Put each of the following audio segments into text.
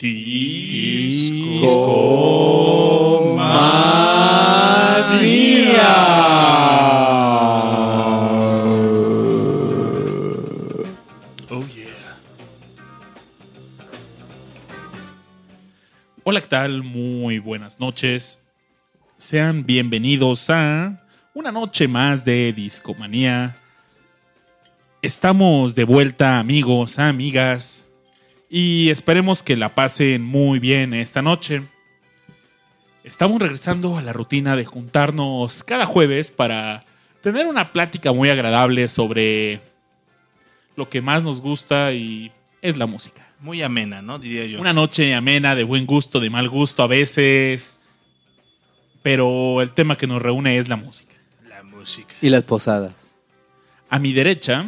Oh yeah. Hola, ¿qué tal? Muy buenas noches. Sean bienvenidos a una noche más de Discomanía. Estamos de vuelta, amigos, amigas, y esperemos que la pasen muy bien esta noche. Estamos regresando a la rutina de juntarnos cada jueves para tener una plática muy agradable sobre lo que más nos gusta y es la música. Muy amena, ¿no? Diría yo. Una noche amena, de buen gusto, de mal gusto a veces. Pero el tema que nos reúne es la música. La música. Y las posadas. A mi derecha,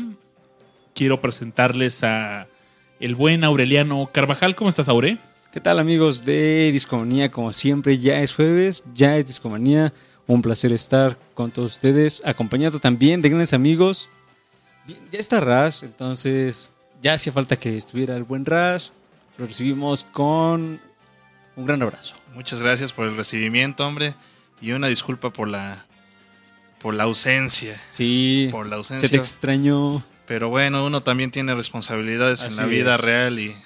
quiero presentarles a el buen Aureliano Carvajal. ¿Cómo estás, Aure? ¿Qué tal amigos de Discomanía? Como siempre, ya es jueves, ya es Discomanía. Un placer estar con todos ustedes, acompañado también de grandes amigos. Ya está Rash, entonces ya hacía falta que estuviera el buen Rash. Lo recibimos con un gran abrazo. Muchas gracias por el recibimiento, hombre. Y una disculpa por la por la ausencia. Sí, Por la se te ausencia. extrañó. Pero bueno, uno también tiene responsabilidades en la vida es. real y.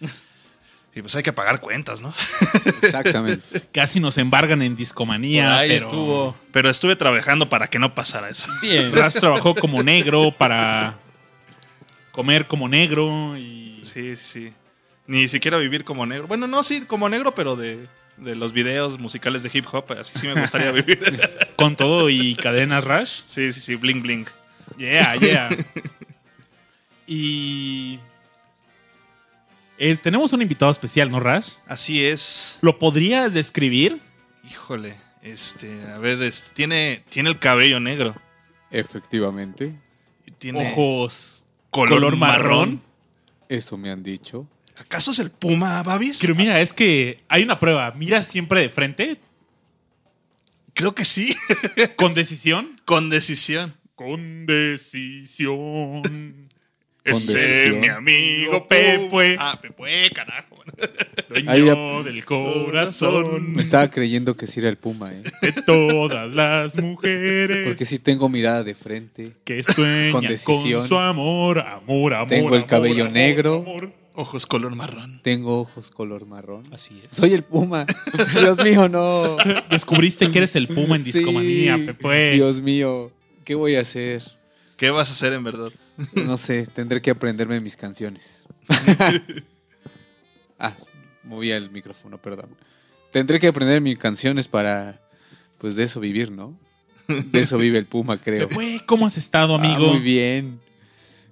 Y pues hay que pagar cuentas, ¿no? Exactamente. Casi nos embargan en discomanía. Por ahí pero estuvo. Pero estuve trabajando para que no pasara eso. Bien. Ras trabajó como negro para comer como negro y Sí, sí. Ni siquiera vivir como negro. Bueno, no, sí, como negro, pero de, de los videos musicales de hip hop. Así sí me gustaría vivir. con todo y cadenas Rush. Sí, sí, sí, bling bling. Yeah, yeah. Y eh, tenemos un invitado especial, ¿no, Rush? Así es. ¿Lo podrías describir? Híjole, este, a ver, este, tiene, tiene el cabello negro. Efectivamente. Y tiene Ojos color, color marrón. marrón. Eso me han dicho. ¿Acaso es el Puma, Babis? Pero mira, es que hay una prueba. Mira siempre de frente, Creo que sí. con decisión. Con decisión. Con decisión. Ese decisión. mi amigo Pepue. Pepue. Ah, Pepue, carajo. Dueño del corazón Me estaba creyendo que sí era el Puma, ¿eh? de todas las mujeres. Porque sí tengo mirada de frente. que sueña Con con, decisión. su amor, amor, amor. Tengo el amor, cabello amor, negro. amor. Ojos color marrón. Tengo ojos color marrón. Así es. Soy el Puma. Dios mío, no. Descubriste que eres el puma en discomanía, Sí. Pepe. Dios mío. ¿Qué voy a hacer? ¿Qué vas a hacer en verdad? No sé, tendré que aprenderme mis canciones. ah, movía el micrófono, perdón. Tendré que aprender mis canciones para, pues de eso vivir, ¿no? De eso vive el Puma, creo. Pepe, ¿cómo has estado, Ah, amigo? muy bien.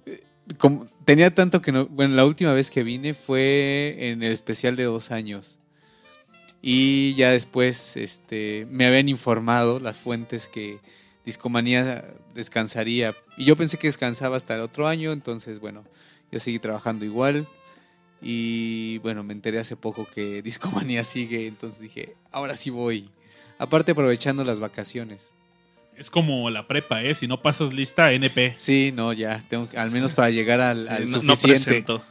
Eh, como- tenía tanto que no. Bueno, la última vez que vine fue en el especial de dos años. Y ya después este, me habían informado las fuentes que Discomanía descansaría. Y yo pensé que descansaba hasta el otro año, entonces, bueno, yo seguí trabajando igual. Y bueno, me enteré hace poco que Discomanía sigue, entonces dije, ahora sí voy. Aparte, aprovechando las vacaciones. Es como la prepa, ¿eh? Si no pasas lista, NP. Sí, no, ya, tengo que- al menos para llegar al, Sí, al no, no suficiente. presento.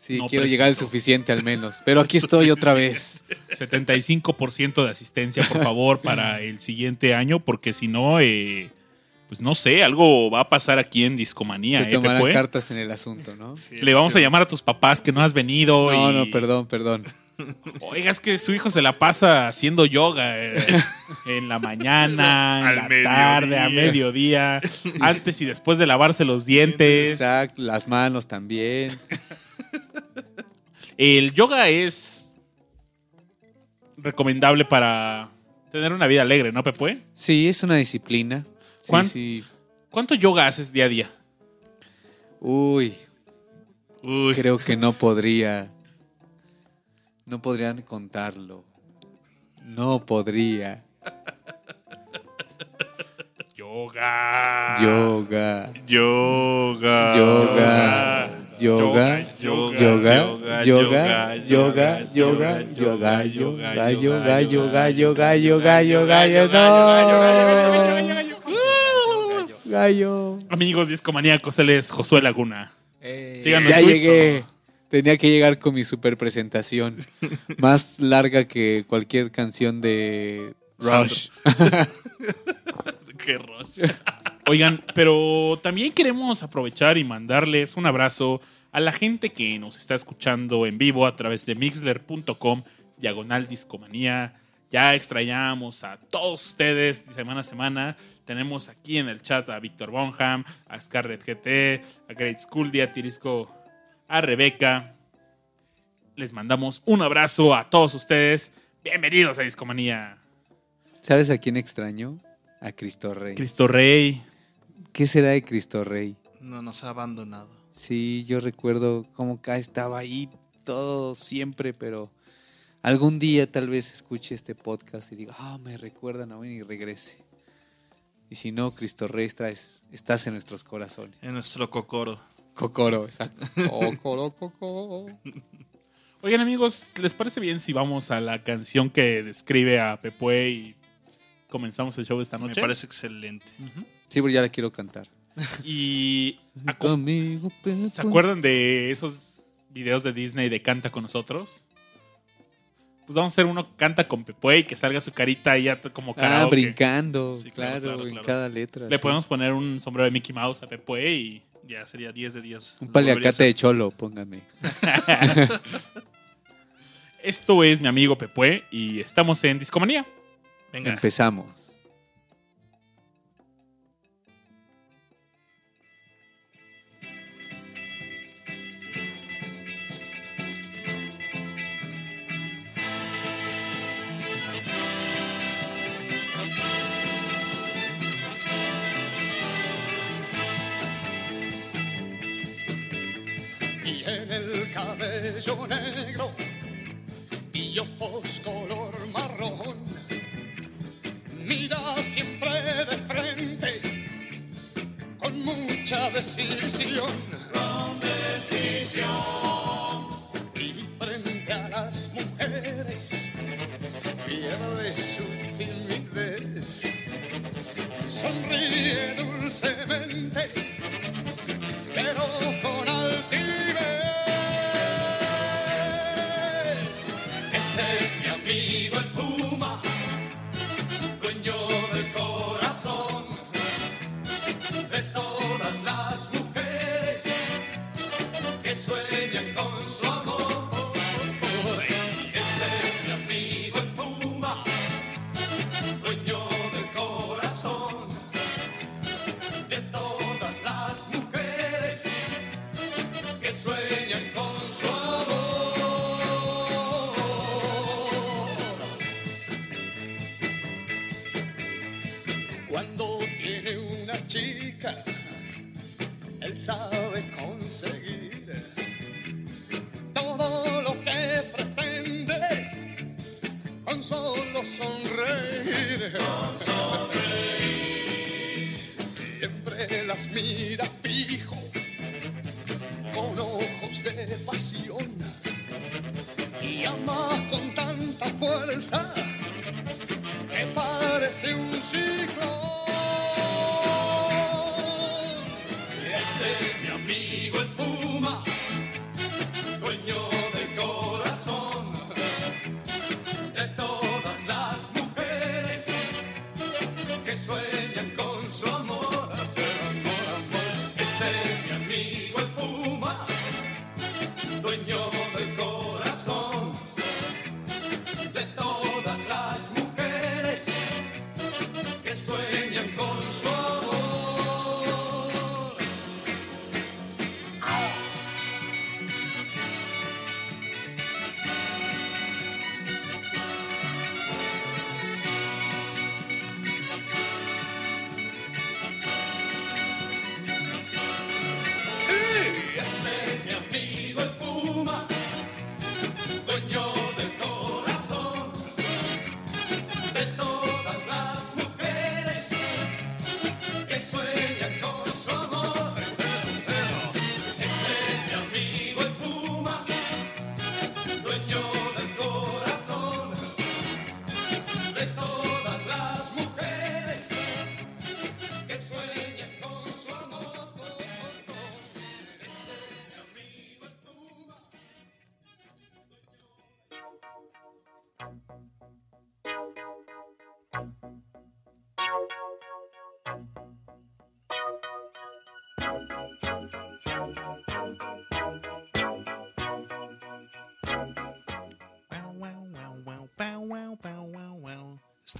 Sí, No quiero llegar al suficiente al menos. Pero aquí estoy otra vez. 75% de asistencia, por favor, para el siguiente año, porque si no, eh, pues no sé, algo va a pasar aquí en Discomanía, Se ¿eh, tomarán cartas en el asunto, ¿no? Sí, Le vamos a llamar a tus papás que no has venido. No, y- no, perdón, perdón. Oiga, es que su hijo se la pasa haciendo yoga eh, en la mañana, en la mediodía. tarde, a mediodía, antes y después de lavarse los dientes. Exacto, las manos también. El yoga es recomendable para tener una vida alegre, ¿no, Pepe? Sí, es una disciplina. Sí, ¿Cuán- sí. ¿Cuánto yoga haces día a día? Uy, Uy, creo que no podría. No podrían contarlo. No podría. Yoga. Yoga. yoga. Yoga. Yoga. Yoga. Yoga, yoga, yoga, yoga, yoga, yoga, yoga, yoga, yoga, yoga, yoga, yoga, Gallo. Amigos discomaníacos, él es Josué Laguna. Síganos. Ya llegué. Tenía que llegar con mi super presentación. Más larga que cualquier canción de Rush. Qué rush. Oigan, pero también queremos aprovechar y mandarles un abrazo a la gente que nos está escuchando en vivo a través de mixler.com, diagonal discomanía. Ya extrañamos a todos ustedes semana a semana. Tenemos aquí en el chat a Víctor Bonham, a Scarlett GT, a Great School, a Tirisco, a Rebeca. Les mandamos un abrazo a todos ustedes. Bienvenidos a Discomanía. ¿Sabes a quién extraño? A Cristo Rey. Cristo Rey. ¿Qué será de Cristo Rey? No nos ha abandonado. Sí, yo recuerdo cómo K estaba ahí todo siempre, pero algún día tal vez escuche este podcast y diga, ah, me recuerdan a mí y regrese. Y si no, Cristo Rey, estás, estás en nuestros corazones. En nuestro cocoro. Cocoro, exacto. Cocoro, cocoro. Oigan amigos, ¿les parece bien si vamos a la canción que describe a Pepue y comenzamos el show de esta Me noche? parece excelente. Sí, pero ya la quiero cantar. Y Pepe. ¿se acuerdan de esos videos de Disney de Canta con nosotros? Pues vamos a hacer uno que canta con Pepue y que salga su carita ahí como Ah, karaoke. brincando, Sí, claro, claro, claro, en cada letra. Le sí. podemos poner un sombrero de Mickey Mouse a Pepue y Ya sería 10 de 10. Un paliacate de cholo, pónganme. esto es mi amigo Pepue y estamos en Discomanía. Venga. Empezamos. El cabello negro y ojos color marrón. Mira siempre de frente con mucha decisión. Con decisión. Y frente a las mujeres pierde su timidez. Sonríe dulcemente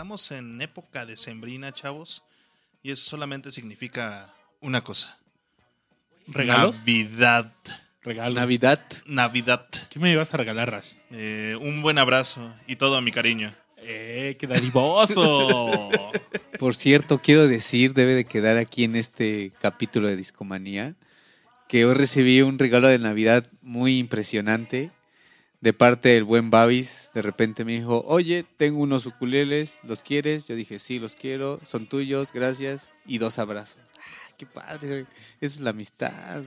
Estamos en época decembrina, chavos. Y eso solamente significa una cosa. ¿Regalos? Navidad. Regalos. Navidad. Navidad. ¿Qué me ibas a regalar, Rash? Eh, un buen abrazo y todo mi cariño. ¡Eh, qué dadivoso! Por cierto, quiero decir, debe de quedar aquí en este capítulo de Discomanía, que hoy recibí un regalo de Navidad muy impresionante de parte del buen Babis. De repente me dijo, oye, tengo unos ukuleles, ¿los quieres? Yo dije, sí, los quiero, son tuyos, gracias. Y dos abrazos. Ah, qué padre. Esa es la amistad.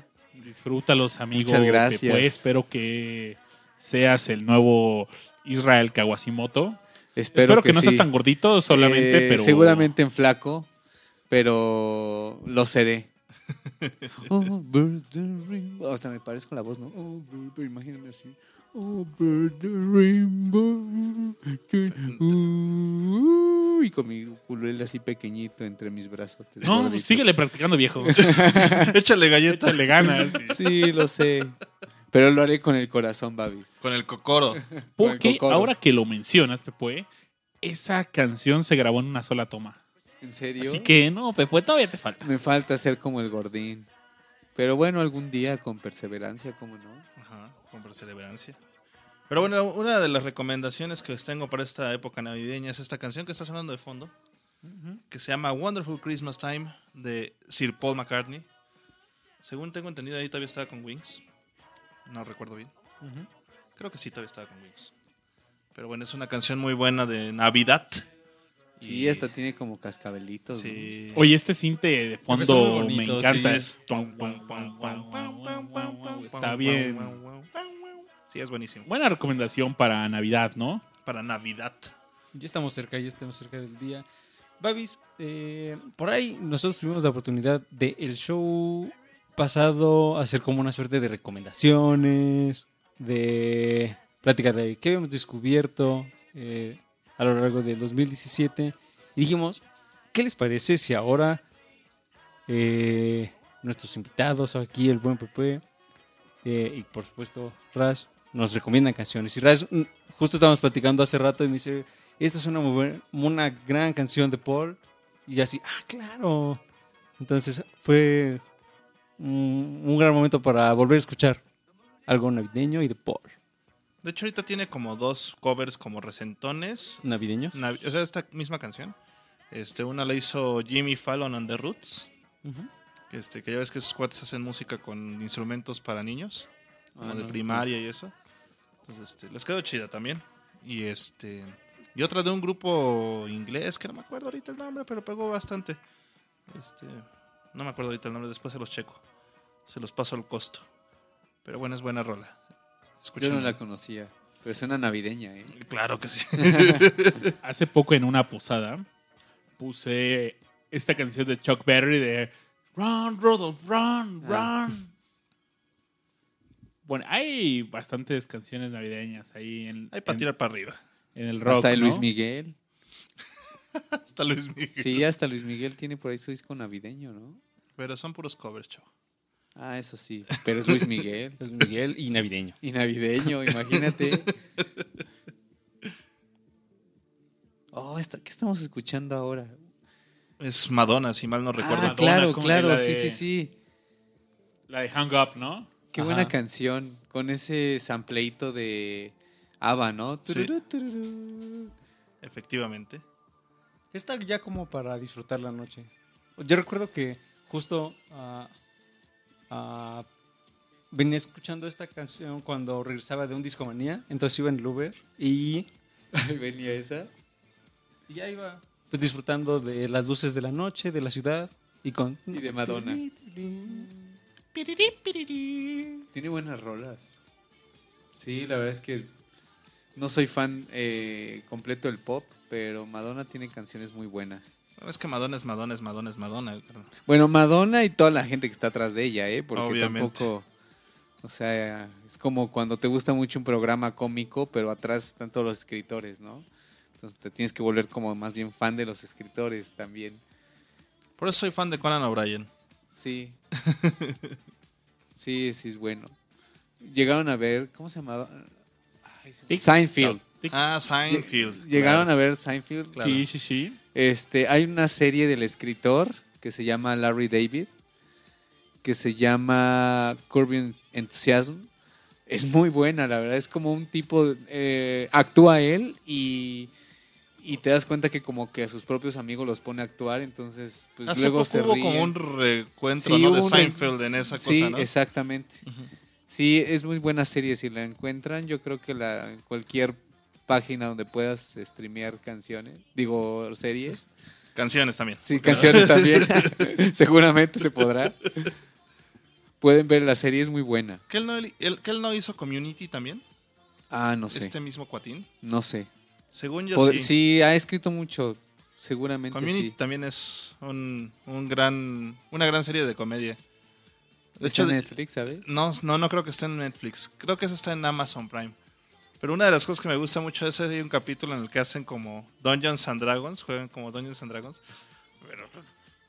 Disfrútalos, amigo. Muchas gracias. Pepe. espero que seas el nuevo Israel Kawasimoto. Espero, Espero, que, no sí. seas tan gordito solamente, Eh, pero... Seguramente en flaco, pero lo seré. Oh. Hasta me parezco la voz, ¿no? Oh, imagíname así. Oh, bird the rainbow. Uh, y con mi ukulele así pequeñito entre mis brazos. No, síguele practicando, viejo. Échale galleta Échale ganas. Sí, lo sé. Pero lo haré con el corazón, Babis. con el cocoro. Porque Cocoro. ahora que lo mencionas, Pepe, esa canción se grabó en una sola toma. ¿En serio? Así que no, Pepe, todavía te falta. Me falta ser como el gordín. Pero bueno, algún día con perseverancia, ¿cómo no? Con perseverancia. Pero bueno, una de las recomendaciones que les tengo para esta época navideña es esta canción que está sonando de fondo, que se llama Wonderful Christmas Time de Sir Paul McCartney. Según tengo entendido, ahí todavía estaba con Wings. No recuerdo bien. Creo que sí, todavía estaba con Wings. Pero bueno, es una canción muy buena de Navidad. Sí, esta tiene como cascabelitos. ¿no? Sí. Oye, este cinte de fondo me encanta. sí. Es. Está bien. Sí, es buenísimo. Buena recomendación para Navidad, ¿no? Para Navidad. Ya estamos cerca, ya estamos cerca del día. Babis, eh, por ahí nosotros tuvimos la oportunidad de el show pasado hacer como una suerte de recomendaciones, de plática de qué habíamos descubierto eh, a lo largo del 2017. Y dijimos, ¿qué les parece si ahora eh, nuestros invitados aquí, el buen Pepe eh, y por supuesto Rash, nos recomiendan canciones? Y Rash, mm, justo estábamos platicando hace rato y me dice, esta es una, muy buena- una gran canción de Paul. Y así, ah, claro. Entonces fue un gran momento para volver a escuchar algo navideño y de Paul. De hecho, ahorita tiene como dos covers como recentones. ¿Navideños? Navi- o sea, esta misma canción. Este, una la hizo Jimmy Fallon and the Roots. Este, que ya ves que esos cuates hacen música con instrumentos para niños, Ah, de no, primaria y eso. Entonces, este, les quedó chida también. Y este y otra de un grupo inglés que no me acuerdo ahorita el nombre, pero pegó bastante. Este, no me acuerdo ahorita el nombre, después se los checo. Se los paso al costo. Pero bueno, es buena rola. Yo Escúchenla. no la conocía. Pero suena navideña, ¿eh? Claro que sí. Hace poco en una posada puse esta canción de Chuck Berry de Run, Rudolph, run, Ah. run. Bueno, hay bastantes canciones navideñas ahí en, Hay para tirar para arriba. en el rock. hasta de Luis ¿no? Miguel. Hasta Luis Miguel. Sí, hasta Luis Miguel tiene por ahí su disco navideño, ¿no? Pero son puros covers, chavo. Ah, eso sí. Pero es Luis Miguel. Luis Miguel y navideño. Y navideño, imagínate. Oh, esta- ¿qué estamos escuchando ahora? Es Madonna, si mal no recuerdo. ah, Madonna, claro, claro, la sí, sí, sí. La de Hang Up, ¿no? Qué Ajá. buena canción. Con ese sampleito de ABBA, ¿no? Sí. Tururú, tururú. Efectivamente. Está ya como para disfrutar la noche. Yo recuerdo que justo ah, ah, venía escuchando esta canción cuando regresaba de un discomanía, entonces iba en el Uber y, venía esa. y ya iba pues disfrutando de las luces de la noche, de la ciudad y con... Y de Madonna. Tiene buenas rolas. Sí, la verdad es que no soy fan eh, completo del pop, pero Madonna tiene canciones muy buenas. Es que Madonna es Madonna, es Madonna, es Madonna. Bueno, Madonna y toda la gente que está atrás de ella, ¿eh? Porque Obviamente. tampoco... O sea, es como cuando te gusta mucho un programa cómico, pero atrás están todos los escritores, ¿no? Entonces te tienes que volver como más bien fan de los escritores también. Por eso soy fan de Conan O'Brien. Sí. sí, sí es bueno. Llegaron a ver, ¿cómo se llamaba? Ay, Seinfeld. Ah, Seinfeld. ¿Llegaron a ver Seinfeld? Claro. Sí, sí, sí. Este, hay una serie del escritor que se llama Larry David, que se llama Curb Enthusiasm. Es muy buena, la verdad. Es como un tipo, eh, actúa él y, y te das cuenta que como que a sus propios amigos los pone a actuar, entonces pues Hace luego poco se hubo ríen. como un recuentro Sí, ¿no? de Seinfeld en esa sí, cosa, ¿no? exactamente. Sí, es muy buena serie. Si la encuentran, yo creo que la cualquier página donde puedas streamear canciones, digo series. Canciones también. Sí, canciones también. Seguramente se podrá. Pueden ver la serie, es muy buena. ¿Que él no, él- que él no hizo Community también? Ah, no sé. Este mismo cuatín. No sé. Según yo Pod- sí. sí. ha escrito mucho. Seguramente Community sí. también es un, un gran, una gran serie de comedia. De Está hecho, en Netflix, ¿sabes? no, no, no creo que esté en Netflix. Creo que esa está en Amazon Prime. Pero una de las cosas que me gusta mucho es que hay un capítulo en el que hacen como Dungeons and Dragons, juegan como Dungeons and Dragons. Pero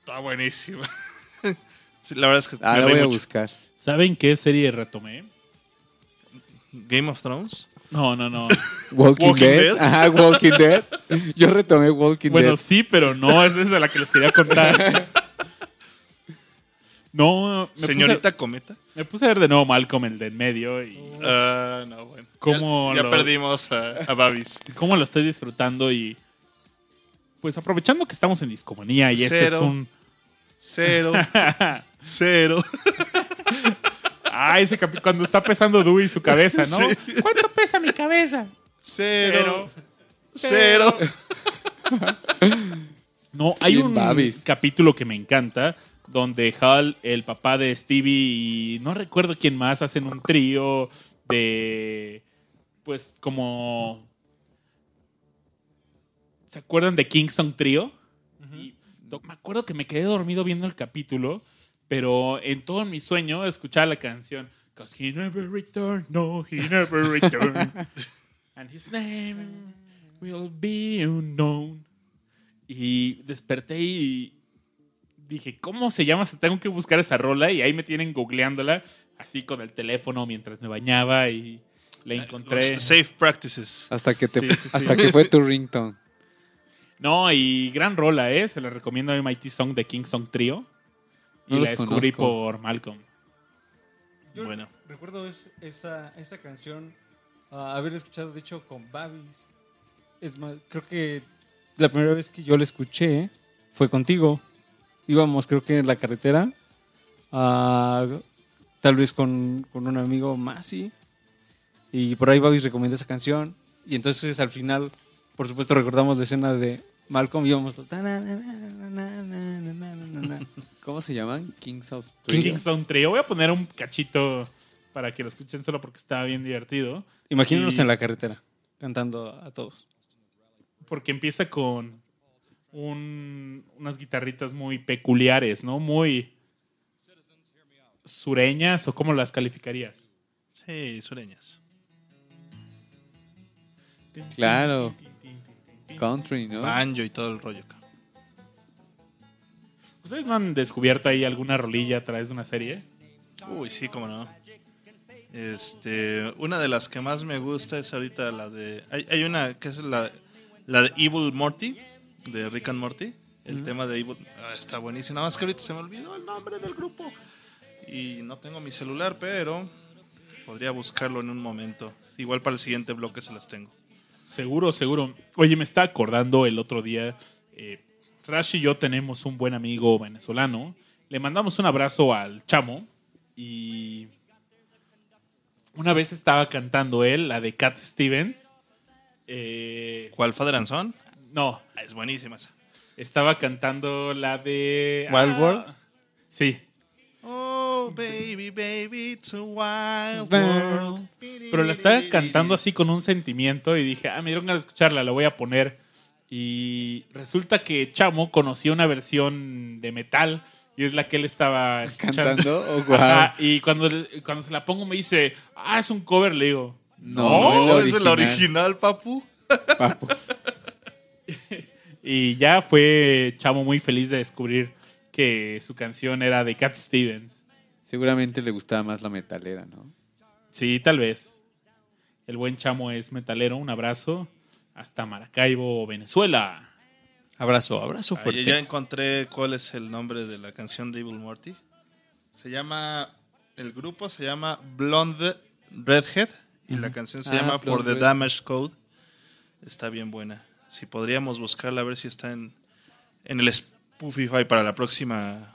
está buenísimo. Sí, la verdad es que Ah, me voy a buscar. ¿Saben qué serie retomé? Game of Thrones. No, no, no. Walking, Walking Dead. Dead. Ajá, Walking Dead. Yo retomé Walking bueno, Dead. sí, pero no, esa es de la que les quería contar. No, me Señorita Cometa. Me puse a ver de nuevo Malcolm, el de en medio, y Ah, no, bueno. ¿Cómo ya, ya lo- perdimos a, a Babis. cómo lo estoy disfrutando y pues aprovechando que estamos en discomanía y este es Cero. un... Cero. Cero. Ah, ese capi- cuando está pesando Dewey su cabeza, ¿no? ¿Cuánto pesa mi cabeza? Cero. Cero. No, hay Bien un Babis. capítulo que me encanta donde Hal, el papá de Stevie y no recuerdo quién más hacen un trío de pues como ¿Se acuerdan de Kingston Trio? Y me acuerdo que me quedé dormido viendo el capítulo, pero en todo mi sueño escuchaba la canción Cause he never returned, no, he never returned. And his name will be unknown. Y desperté y dije, ¿cómo se llama? Tengo que buscar esa rola y ahí me tienen googleándola, así con el teléfono mientras me bañaba y la encontré. Safe practices. Hasta que, te, Sí, sí, sí. hasta que fue tu ringtone. No, y gran rola, ¿eh? Se la recomiendo a MIT Song de King Song Trio. Y la descubrí conozco. por Malcolm. Yo Bueno. recuerdo es- esta, esta canción ah, haber escuchado, de hecho, con Babis. Es más, creo que la primera vez que yo la escuché fue contigo. Íbamos, creo que en la carretera, ah, tal vez con, con un amigo Masi. Y por ahí Babis recomendó esa canción. Y entonces al final, por supuesto, recordamos la escena de Malcolm y íbamos todos. ¿Cómo se llaman? Kings of Trio. Song Trio. Voy a poner un cachito para que lo escuchen solo porque estaba bien divertido. Imagínenos Y- en la carretera, cantando a todos. Porque empieza con un- unas guitarritas muy peculiares, ¿no? Muy sureñas o cómo las calificarías. Sí, sureñas. Claro. Country, ¿no? Banjo y todo el rollo. acá. ¿Ustedes no han descubierto ahí alguna rolilla a través de una serie? Uy, sí, cómo no. Este, una de las que más me gusta es ahorita la de. Hay, hay una que es la, la de Evil Morty, de Rick and Morty. El tema de Evil. ah, está buenísimo. Nada más que ahorita se me olvidó el nombre del grupo. Y no tengo mi celular, pero podría buscarlo en un momento. Igual para el siguiente bloque se las tengo. Seguro, seguro. Oye, me está acordando el otro día. Eh, Rash y yo tenemos un buen amigo venezolano. Le mandamos un abrazo al chamo. Y una vez estaba cantando él, la de Cat Stevens. Eh, ¿Cuál Father and Son? no, Ah, Es buenísima esa. estaba cantando la de. Wild ah, World. Sí. Oh, baby, baby, it's a wild world. Pero la estaba cantando así con un sentimiento y dije, ah, me dieron ganas de escucharla, la voy a poner. Y resulta que Chamo conocía una versión de metal y es la que él estaba escuchando. Cantando. Oh, wow. Ajá, y cuando, cuando se la pongo me dice, ah, es un cover, le digo. No, No, es el la original. original, papu. Papu. Y ya fue Chamo muy feliz de descubrir que su canción era de Cat Stevens. Seguramente le gustaba más la metalera, ¿no? Sí, tal vez. El buen chamo es metalero. Un abrazo. Hasta Maracaibo, Venezuela. Abrazo, abrazo Ah, fuerte. ya encontré cuál es el nombre de la canción de Evil Morty. Se llama. El grupo se llama Blonde Redhead. Y la canción se Ah, llama For the Red. Damage Code. Está bien buena. Si podríamos buscarla, a ver si está en, en el Spotify para la próxima.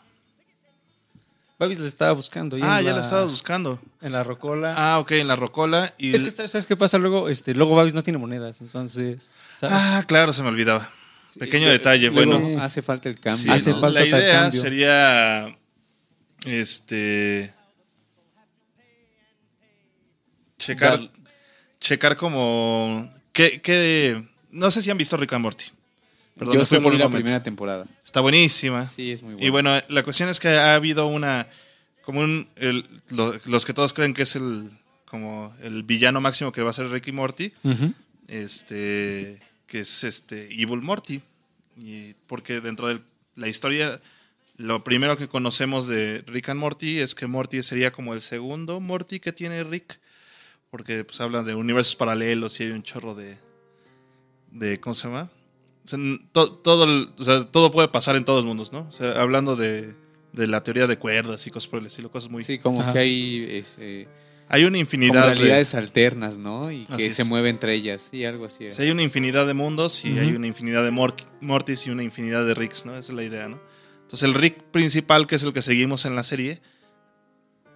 Babis la estaba buscando. ahí Ah, en ya la estabas buscando. En la rocola. Ah, ok, en la Rocola. Y es que, ¿sabes qué pasa? Luego, este, luego Babis no tiene monedas, entonces... ¿sabes? Ah, claro, se me olvidaba. Pequeño Sí, detalle, luego bueno. hace falta el cambio. Sí, Hace ¿no? falta la el idea cambio. sería este checar Dar- checar como qué, qué- no sé si han visto Rick and Morty. Perdón, Yo me fui por la momento. primera temporada. Está buenísima. Sí, es muy bueno. Y bueno, la cuestión es que ha habido una como un el- lo- los que todos creen que es el como el villano máximo que va a ser Rick y Morty este que es este Evil Morty y porque dentro de la historia lo primero que conocemos de Rick and Morty es que Morty sería como el segundo Morty que tiene Rick porque pues hablan de universos paralelos y hay un chorro de de cómo se llama sea, n- to- todo el- o sea, todo puede pasar en todos los mundos no o sea, hablando de, de la teoría de cuerdas y cosas por el estilo cosas muy Sí, como Ajá. que hay este, hay una como infinidad de, realidades alternas, ¿no? Y que es. se mueve entre ellas. Y algo así. Sí, hay una infinidad de mundos y hay una infinidad de Mor- Mortis y una infinidad de Ricks, ¿no? Esa es la idea, ¿no? Entonces el Rick principal, que es el que seguimos en la serie,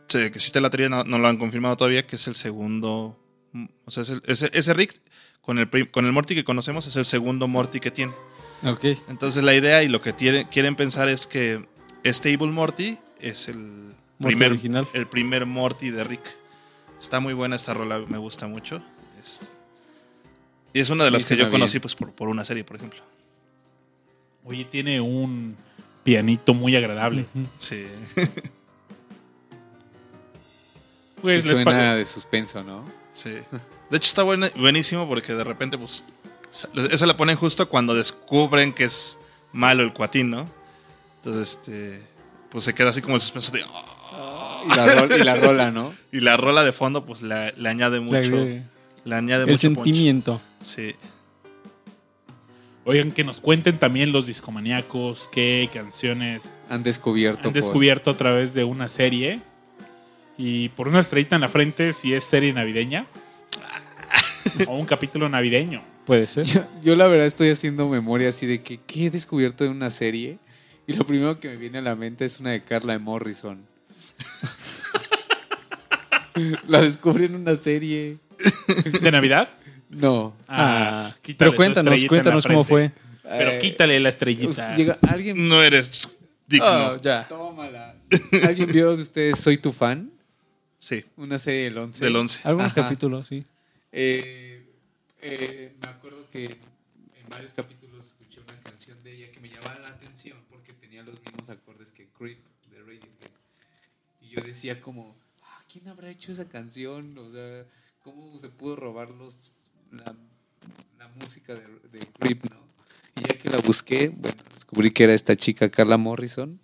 se- que existe la teoría, no, no lo han confirmado todavía, que es el segundo... mm, O sea, es el- ese, ese Rick con el, con el Morty que conocemos es el segundo Morty que tiene. Ok. Entonces la idea y lo que tiene- quieren pensar es que este Evil Morty es el Morty primer, original. el primer Morty de Rick. Está muy buena esta rola, me gusta mucho. Es- y es una de Sí, las que yo bien. conocí pues, por, por una serie, por ejemplo. Oye, tiene un pianito muy agradable. Sí. Pues Sí suena de suspenso, ¿no? sí. De hecho está buenísimo porque de repente pues sa- esa la ponen justo cuando descubren que es malo el cuatín, ¿no? Entonces este pues se queda así como el suspenso de "Ah". Y la, rol- y la rola, ¿no? y la rola de fondo pues la- le añade mucho, agrega- le añade El mucho punch. sentimiento. Sí. Oigan, que nos cuenten también los discomaníacos qué canciones Han descubierto. han por- descubierto a través de una serie. Y por una estrellita en la frente, si es serie navideña. o un capítulo navideño. Puede ser. Yo, yo la verdad estoy haciendo memoria así de que ¿qué he descubierto de una serie? Y lo primero que me viene a la mente es una de Carla de Morrison. la descubrí en una serie. ¿De Navidad? No. Ah, quítale pero cuéntanos, cuéntanos cómo fue. Pero Eh, quítale la estrellita. llega- alguien. No eres digno. Ah, ya. Tómala. ¿Alguien vio de ustedes Soy tu fan? Sí, Una serie del 11. del 11. Algunos Ajá. capítulos, sí. Eh, eh, me acuerdo que en varios capítulos escuché una canción de ella que me llamaba la atención porque tenía los mismos acordes que Creep de Radiohead. Y yo decía como, ah, ¿quién habrá hecho esa canción? O sea, ¿cómo se pudo robar los, la, la música de, de Creep, no? Y ya que la busqué, bueno, descubrí que era esta chica Carla Morrison.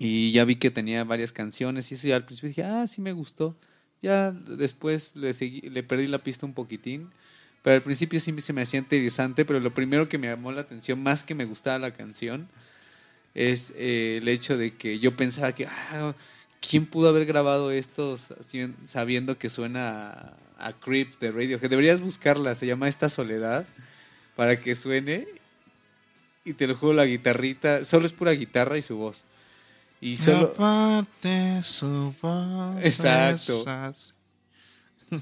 Y ya vi que tenía varias canciones y eso ya al principio dije, ah, sí me gustó. Ya después le, seguí, le perdí la pista un poquitín. Pero al principio sí se me hacía interesante, pero lo primero que me llamó la atención, más que me gustaba la canción, es eh, el hecho de que yo pensaba que, ah, ¿quién pudo haber grabado esto sabi- sabiendo que suena a, a Creep de Radio? Que deberías buscarla, se llama Esta Soledad, para que suene. Y te lo juro, la guitarrita, solo es pura guitarra y su voz. Y solo... Aparte su voz Exacto. es así.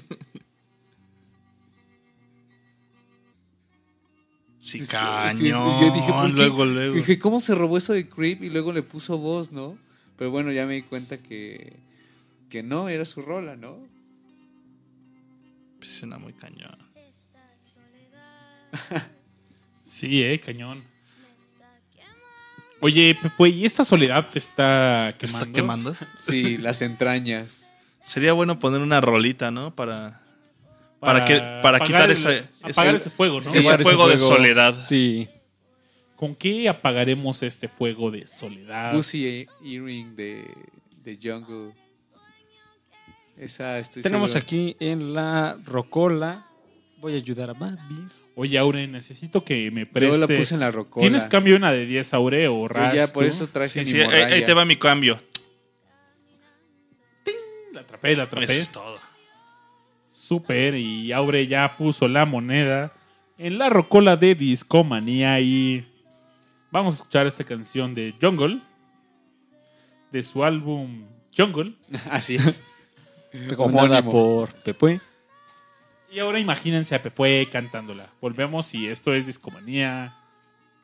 Sí, Es que- cañón. es- yo dije, ¿por qué? luego, luego. Dije, ¿cómo se robó eso de Creep? Y luego le puso voz, ¿no? Pero bueno, ya me di cuenta que, que no, era su rola, ¿no? Suena muy cañón. Sí, eh, cañón. Oye, Pepe, ¿y esta soledad te está ¿Te quemando? está quemando? Sí, las entrañas. Sería bueno poner una rolita, ¿no? Para, para, que, para quitar el- ese, apagar ese, ese fuego, ¿no? ese Ese fuego de soledad. Sí. ¿Con qué apagaremos este fuego de soledad? Pussy Earring de, de Jungle. Esa estoy Tenemos seguro. aquí en la rocola. Voy a ayudar a Babis. Oye, Aure, necesito que me Yo preste. la puse en la rocola. ¿Tienes cambio una de 10, Aure, o Yo Ras? ya por tú? eso traje Sí, mi sí, ahí, te va mi cambio. La atrapé, la atrapé. Eso es todo. Súper. Y Aure ya puso la moneda en la rocola de Discomanía. Y vamos a escuchar esta canción de Jungle. De su álbum Jungle. Así es. Recomendada Homónimo. por Pepe. Y ahora imagínense a Pepe cantándola. Volvemos y esto es Discomanía.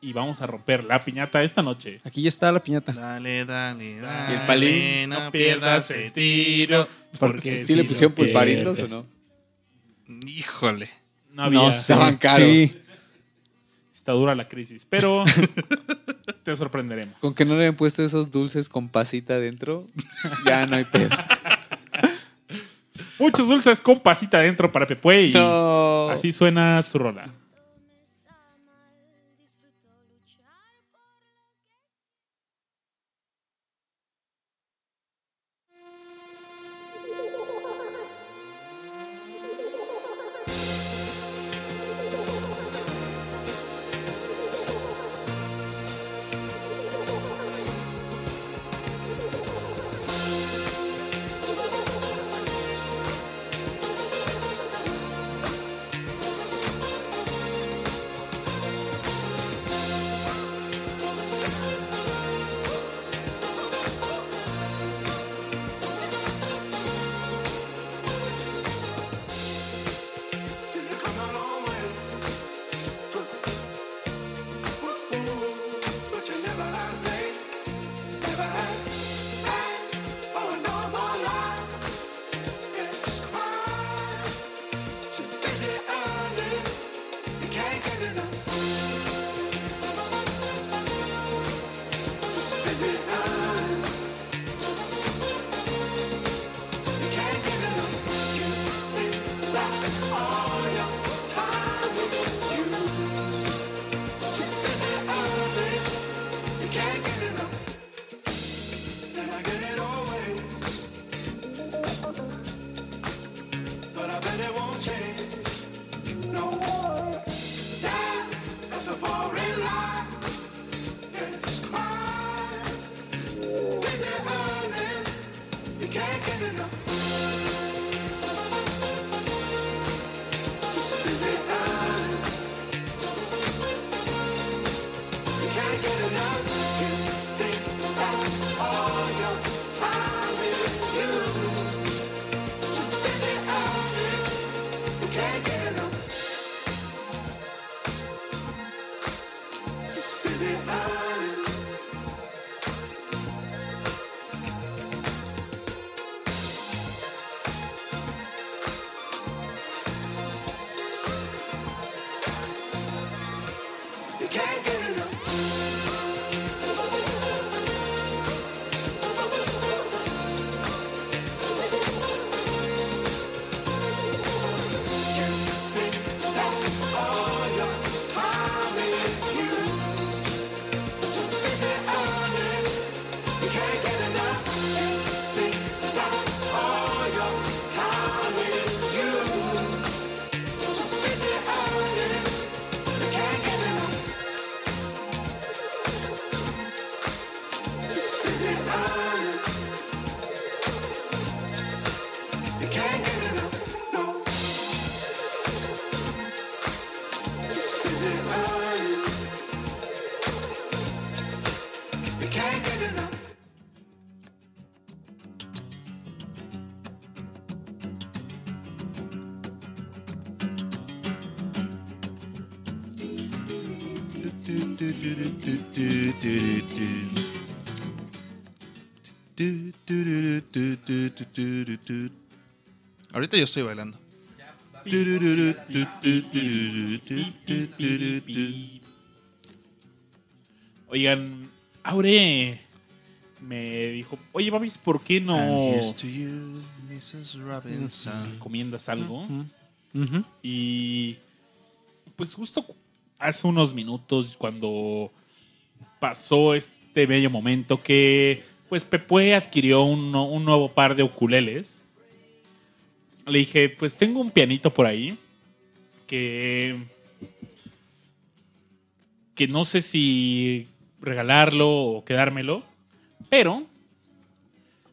Y vamos a romper la piñata esta noche. Aquí ya está la piñata. Dale, dale, dale. ¿Y el palín? No pierdas el tiro. Porque ¿Sí le si pusieron lo pulparindos o no? Híjole. No había. No. Estaban caros. Sí. Está dura la crisis. Pero te sorprenderemos. Con que no le habían puesto esos dulces con pasita adentro, ya no hay pedo. Muchos dulces con pasita adentro para Pepe. Y No. así suena su rola. Yo estoy bailando. Oigan, Aure me dijo, oye, Babis, ¿por qué no you, Mrs. Robinson. recomiendas algo? Y pues justo hace unos minutos cuando pasó este bello momento que pues Pepe adquirió un, un nuevo par de ukuleles le dije, pues tengo un pianito por ahí que que no sé si regalarlo o quedármelo, pero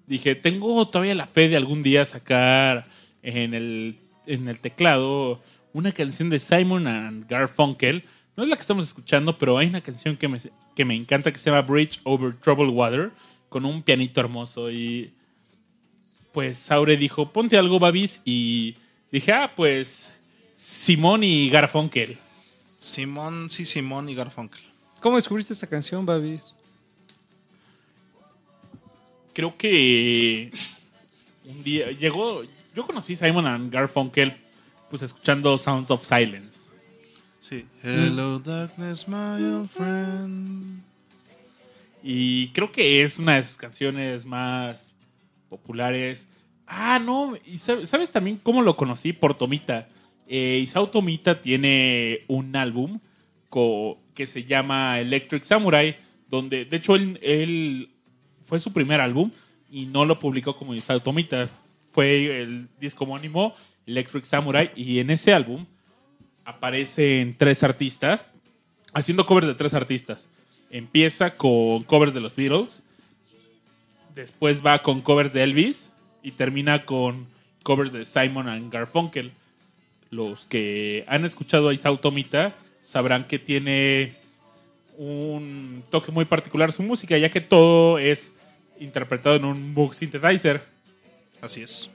dije, tengo todavía la fe de algún día sacar en el, en el teclado una canción de Simon and Garfunkel. No es la que estamos escuchando, pero hay una canción que me, que me encanta que se llama Bridge Over Troubled Water, con un pianito hermoso. Y pues Saure dijo, ponte algo, Babis. Y dije, ah, pues Simón y Garfunkel. Simón, sí, Simón y Garfunkel. ¿Cómo descubriste esta canción, Babis? creo que un día llegó. Yo conocí Simon and Garfunkel, pues escuchando Sounds of Silence. Sí. Hello, darkness, my old friend. Y creo que es una de sus canciones más populares. Ah, no, y sab- ¿sabes también cómo lo conocí? Por Tomita. Eh, Isao Tomita tiene un álbum que se llama Electric Samurai, donde, de hecho, él, él- fue su primer álbum y no lo publicó como Isao Tomita. Fue el disco homónimo Electric Samurai y en ese álbum aparecen tres artistas haciendo covers de tres artistas. Empieza con covers de los Beatles, después va con covers de Elvis y termina con covers de Simon and Garfunkel. Los que han escuchado a Isao Tomita sabrán que tiene un toque muy particular su música, ya que todo es interpretado en un Moog Synthesizer. Así es.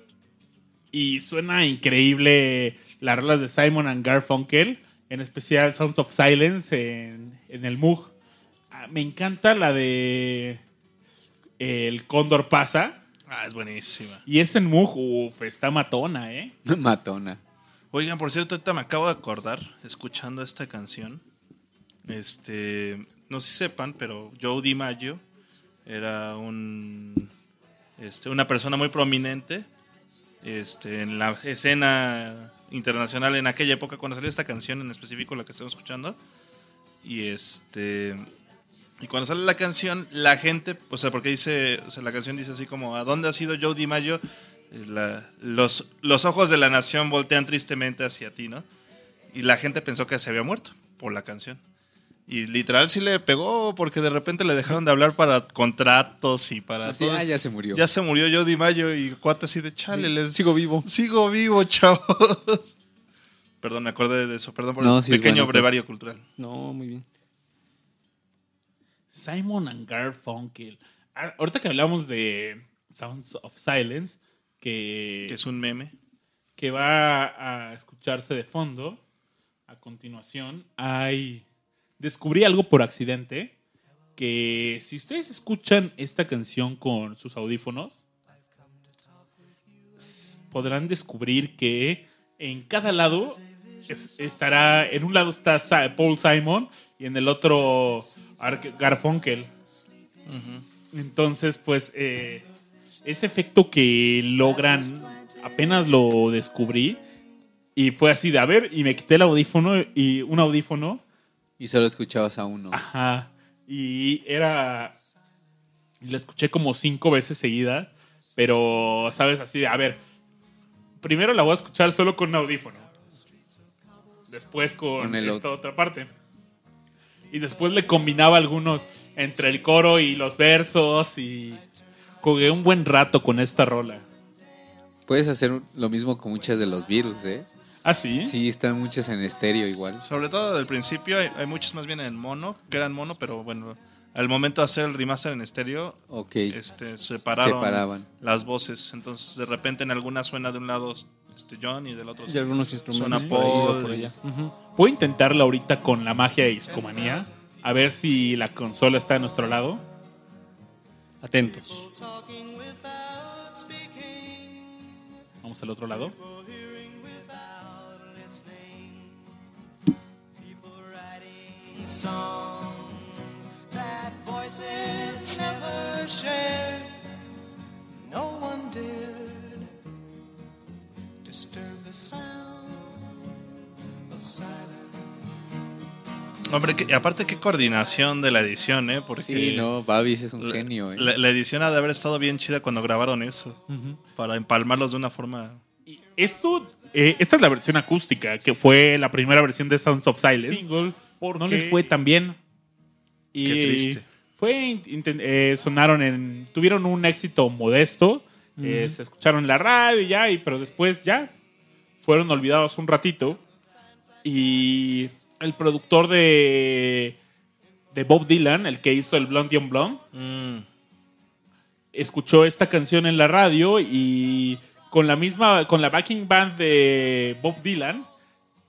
Y suena increíble las rolas de Simon and Garfunkel, en especial Sounds of Silence en, en el Moog. Ah, Me encanta la de El Cóndor pasa. Ah, es buenísima. Y es en Moog, uff, está matona, ¿eh? Matona. Oigan, por cierto, ahorita me acabo de acordar, escuchando esta canción. Este, no sé si sepan, pero Joe DiMaggio era un, este, una persona muy prominente este, en la escena internacional en aquella época cuando salió esta canción en específico la que estamos escuchando. Y este y cuando sale la canción, la gente, o sea, porque dice, o sea, la canción dice así como, ¿a dónde ha sido Joe DiMaggio? Eh, La- los, los ojos de la nación voltean tristemente hacia ti, ¿no? Y la gente pensó que se había muerto por la canción. Y literal sí le pegó porque de repente le dejaron de hablar para contratos y para Así, todo. ah, ya se murió. Ya se murió Joe DiMaggio y cuate así de chale, les- Sigo vivo. sigo vivo, chavos. Perdón, me acordé de eso. Perdón por No, el sí pequeño bueno, pues. brevario cultural. No, muy bien. Simon and Garfunkel. Ah, ahorita que hablamos de Sounds of Silence, que, Que es un meme. que va a escucharse de fondo, a continuación, hay... Descubrí algo por accidente, que si ustedes escuchan esta canción con sus audífonos, podrán descubrir que en cada lado es- estará, en un lado está Paul Simon y en el otro Ar- Garfunkel. Entonces, pues, eh, ese efecto que logran, apenas lo descubrí y fue así de, a ver, y me quité el audífono y un audífono, Y solo escuchabas a uno. ajá, y era, lo escuché como cinco veces seguida, pero, sabes, así de, a ver, primero la voy a escuchar solo con un audífono, después con, esta otra parte. Y después le combinaba algunos entre el coro y los versos y jugué un buen rato con esta rola. Puedes hacer lo mismo con muchas de los Beatles, ¿eh? ¿Ah, sí? Sí, están muchas en estéreo igual. Sobre todo del principio, hay, hay muchos más bien en mono, que eran mono, pero bueno, al momento de hacer el remaster en estéreo, Ok. este, separaron Separaban. las voces. Entonces, de repente en alguna suena de un lado este, John y del otro Y algunos instrumentos Suena por Paul allá. A intentarlo ahorita con la magia de Discomanía. A ver si la consola está a nuestro lado. Atentos. Vamos al otro lado. No one dared disturb the sound. Hombre, que- aparte qué coordinación de la edición, ¿eh? Porque Sí, no, Babis es un la, genio, ¿eh? la- la edición ha de haber estado bien chida cuando grabaron eso. Para empalmarlos de una forma esto, eh, esta es la versión acústica, que fue la primera versión de Sounds of Silence. Single, No les fue tan bien. Y Qué triste. Fue, eh, sonaron en, tuvieron un éxito modesto. eh, se escucharon en la radio y ya, y, pero después ya fueron olvidados un ratito. Y el productor de, de Bob Dylan, el que hizo el Blondie on Blonde, Mm, escuchó esta canción en la radio y con la misma, con la backing band de Bob Dylan,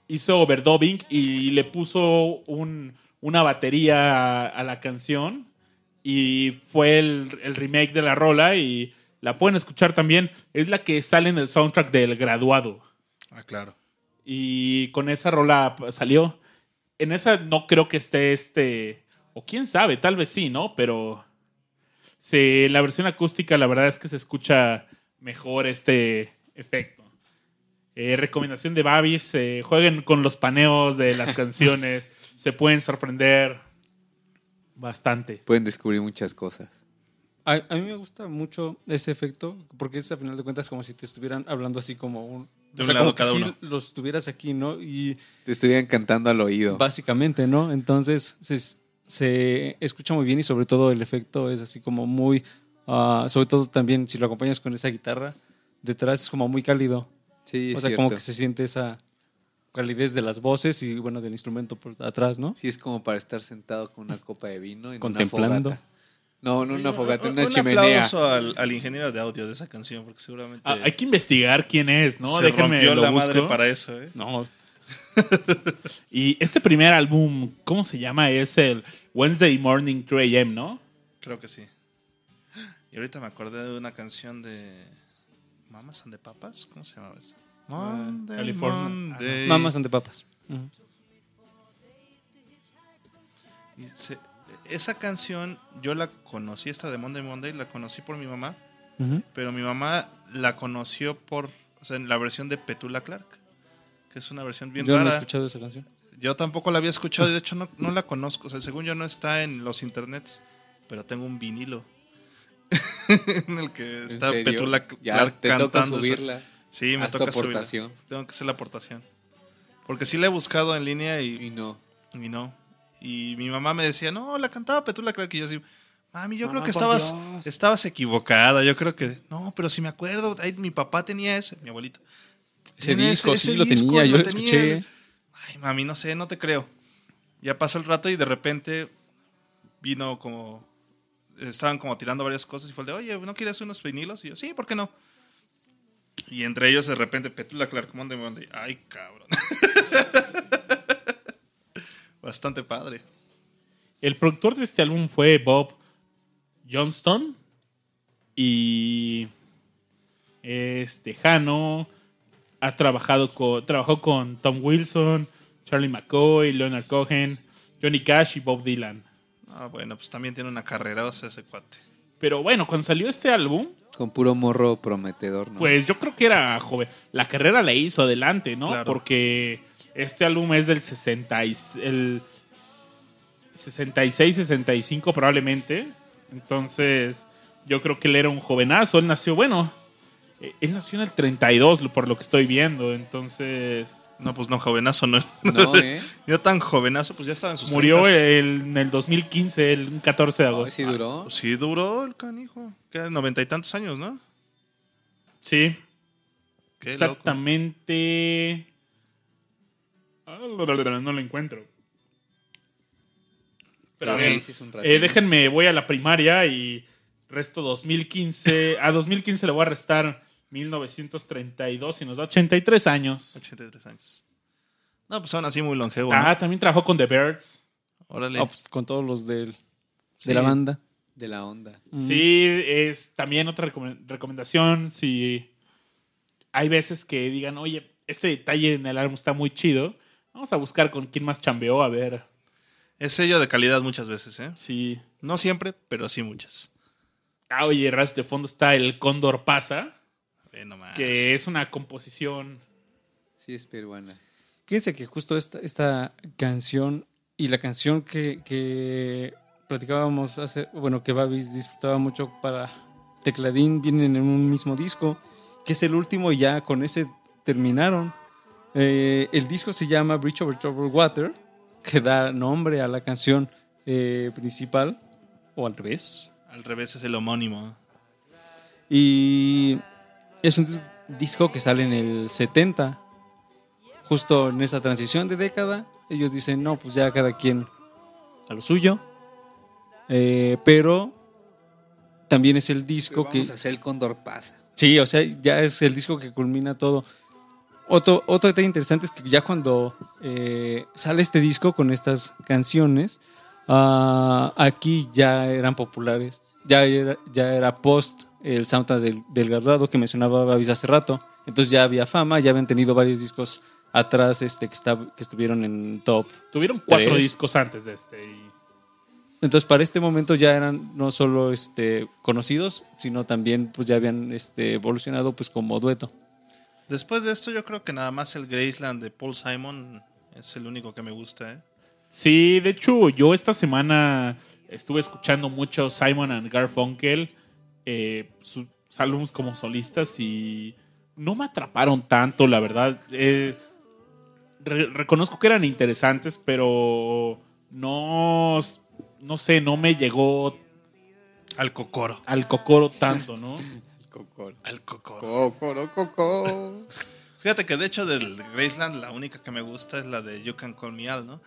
hizo overdubbing y le puso un- una batería a, a la canción y fue el, el remake de la rola y la pueden escuchar también. Es la que sale en el soundtrack del graduado ah, claro. Y con esa rola salió. En esa no creo que esté este, o quién sabe, tal vez sí, ¿no? Pero se, la versión acústica la verdad es que se escucha mejor este efecto. Eh, recomendación de Babis, eh, jueguen con los paneos de las canciones, se pueden sorprender bastante. Pueden descubrir muchas cosas. A, a mí me gusta mucho ese efecto, porque es a final de cuentas como si te estuvieran hablando así como un... De un lado como que si los tuvieras aquí, ¿no? Y Te estuvieran cantando al oído. básicamente, ¿no? Entonces se, se escucha muy bien y sobre todo el efecto es así como muy... ah, sobre todo también si lo acompañas con esa guitarra, detrás es como muy cálido. Sí, o es sea, cierto. como que se siente esa calidez de las voces y bueno, del instrumento por atrás, ¿no? Sí, es como para estar sentado con una copa de vino en Contemplando. una fogata. No, no una fogata, una un chimenea. aplauso al, al ingeniero de audio de esa canción, porque seguramente Ah, hay que investigar quién es, ¿no? se Déjenme rompió lo la busco. madre para eso, ¿eh? No. y este primer álbum, ¿cómo se llama? Es el Wednesday Morning 3 AM, ¿no? Creo que sí. Y ahorita me acordé de una canción de Mamas and the Papas, ¿cómo se llamaba eso? Monday, California. Monday. Mamas ante papas. Ujú. Y se- esa canción yo la conocí, esta de Monday Monday, la conocí por mi mamá, pero mi mamá la conoció por, o sea, en la versión de Petula Clark, que es una versión bien Yo no he rara. escuchado esa canción. Yo tampoco la había escuchado y de hecho no, no la conozco. O sea, según yo no está en los internets, pero tengo un vinilo en el que ¿En está? Petula Ya Clark te cantando. subirla. Sí, me Haz toca subirla. aportación. Tengo que hacer la aportación. Porque sí la he buscado en línea y, Y no. y no. Y mi mamá me decía, no, la cantaba Petula Clark. Y yo así, mami, yo creo Mamá, que estabas, Dios. estabas equivocada. Yo creo que, no, pero si me acuerdo, ay, mi papá tenía ese, mi abuelito. Ese disco, ese- sí, ese lo disco, tenía, yo lo lo tenía. escuché. Ay, mami, no sé, no te creo. Ya pasó el rato y de repente vino como. Estaban como tirando varias cosas y fue el de, oye, ¿no quieres unos vinilos? Y yo, sí, ¿por qué no? Y entre ellos de repente Petula Clark Monday Monday. Ay, cabrón. Bastante padre. El productor de este álbum fue Bob Johnston y este Jano ha trabajado con trabajó con Tom Wilson, Charlie McCoy, Leonard Cohen, Johnny Cash y Bob Dylan. Ah, bueno, pues también tiene una carrera, o sea, ese cuate. Pero bueno, cuando salió este álbum, Con puro morro prometedor, ¿no? Pues yo creo que era joven. La carrera la hizo adelante, ¿no? Claro. Porque este álbum es del 60 y, el 66, 65 probablemente. Entonces, yo creo que él era un jovenazo. Él nació, bueno, eh, él nació en el 32, lo- por lo que estoy viendo. Entonces, No, pues no, jovenazo, no. No, ¿eh? Ya tan jovenazo, pues ya estaba en sus murió 30s. el- en el 2015, el 14 de Ay, agosto. sí duró. Pues sí duró el canijo. Que noventa y tantos años, ¿no? Sí, Qué exactamente. Ah, No lo encuentro. Pero a ver, sí, sí es un ratito. eh, déjenme, voy a la primaria y resto 2015. A 2015 le voy a restar 1932 y nos da 83 años. 83 años. No, pues aún así muy longevo. ¿no? Ah, también trabajó con The Birds. Órale. Ah, pues, con todos los del, Sí. de la banda. De la onda. Sí, es también otra recome- recomendación. Si hay veces que digan, oye, este detalle en el álbum está muy chido, vamos a buscar con quién más chambeó, a ver Es sello de calidad muchas veces, ¿eh? si. No siempre, pero sí muchas. Ah, oye, ras de fondo está El Cóndor Pasa, Ve nomás. que es una composición. Sí es peruana. Fíjense que justo esta, esta canción y la canción que, que platicábamos hace, bueno, que Babis disfrutaba mucho para tecladín vienen en un mismo disco, que es el último y ya con ese terminaron. Eh, el disco se llama Bridge Over Troubled Water, que da nombre a la canción eh, principal, o al revés. Al revés es el homónimo. Y es un dis- disco que sale en el 70, justo en esa transición de década. Ellos dicen, no, pues ya cada quien a lo suyo. Eh, pero también es el disco Pero que... vamos a hacer el Cóndor pasa. Sí, o sea, ya es el disco que culmina todo. Otro, otro detalle interesante es que ya cuando eh, sale este disco con estas canciones, ah, aquí ya eran populares. Ya era, ya era post el soundtrack del, del Guardado que mencionaba Babis hace rato. Entonces ya había fama, ya habían tenido varios discos atrás este, que, está- que estuvieron en top. Tuvieron cuatro discos antes de este. y- Entonces para este momento ya eran no solo este, conocidos, sino también pues ya habían este, evolucionado pues como dueto. Después de esto, yo creo que nada más el Graceland de Paul Simon es el único que me gusta. ¿eh? Sí, de hecho, yo esta semana estuve escuchando mucho Simon and Garfunkel, eh, sus álbumes como solistas y no me atraparon tanto, la verdad. Eh, re- reconozco que eran interesantes, pero no, no sé, no me llegó Al Cocoro. al cocoro tanto, ¿no? Cocor. Al Cocoro. Cocoro, coco. Fíjate que de hecho del Graceland la única que me gusta es la de You Can Call Me Al, ¿no?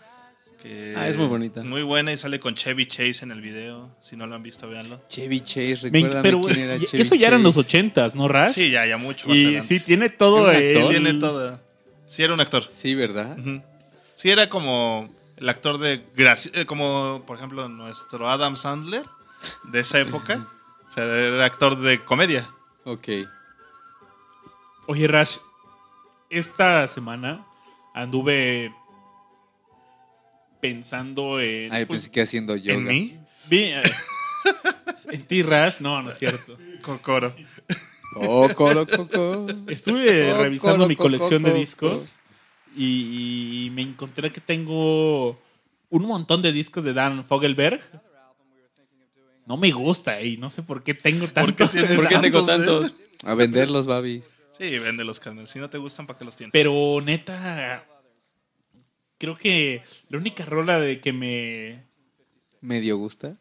Que Ah, es muy bonita. Muy buena y sale con Chevy Chase en el video. Si no lo han visto, véanlo. Chevy Chase, Me- recuérdame pero quién era Chevy eso ya eran los ochentas, ¿no, Rash? Sí, ya, ya mucho más Y adelante. sí, tiene todo ¿Era un el- actor? Tiene todo. Sí, era un actor. Sí, ¿verdad? Sí, era como el actor de... graci- eh, como, por ejemplo, nuestro Adam Sandler de esa época. O sea, era actor de comedia. Ok. Oye, Rash, esta semana anduve pensando en. Ay, pues, pensé que haciendo yoga. ¿En mí? vi- eh, en ti, Rash. No, no es cierto. Cocoro. Cocoro, coco. Estuve Oh, revisando coro, mi co- colección de co- discos y, y me encontré que tengo un montón de discos de Dan Fogelberg. No me gusta y no sé por qué tengo tanto. qué tienes ¿Por qué tengo tantos, tantos? A venderlos, babis. Sí, vende los canales. Si no te gustan, ¿para qué los tienes? Pero neta, creo que la única rola de que me ¿Medio gusta?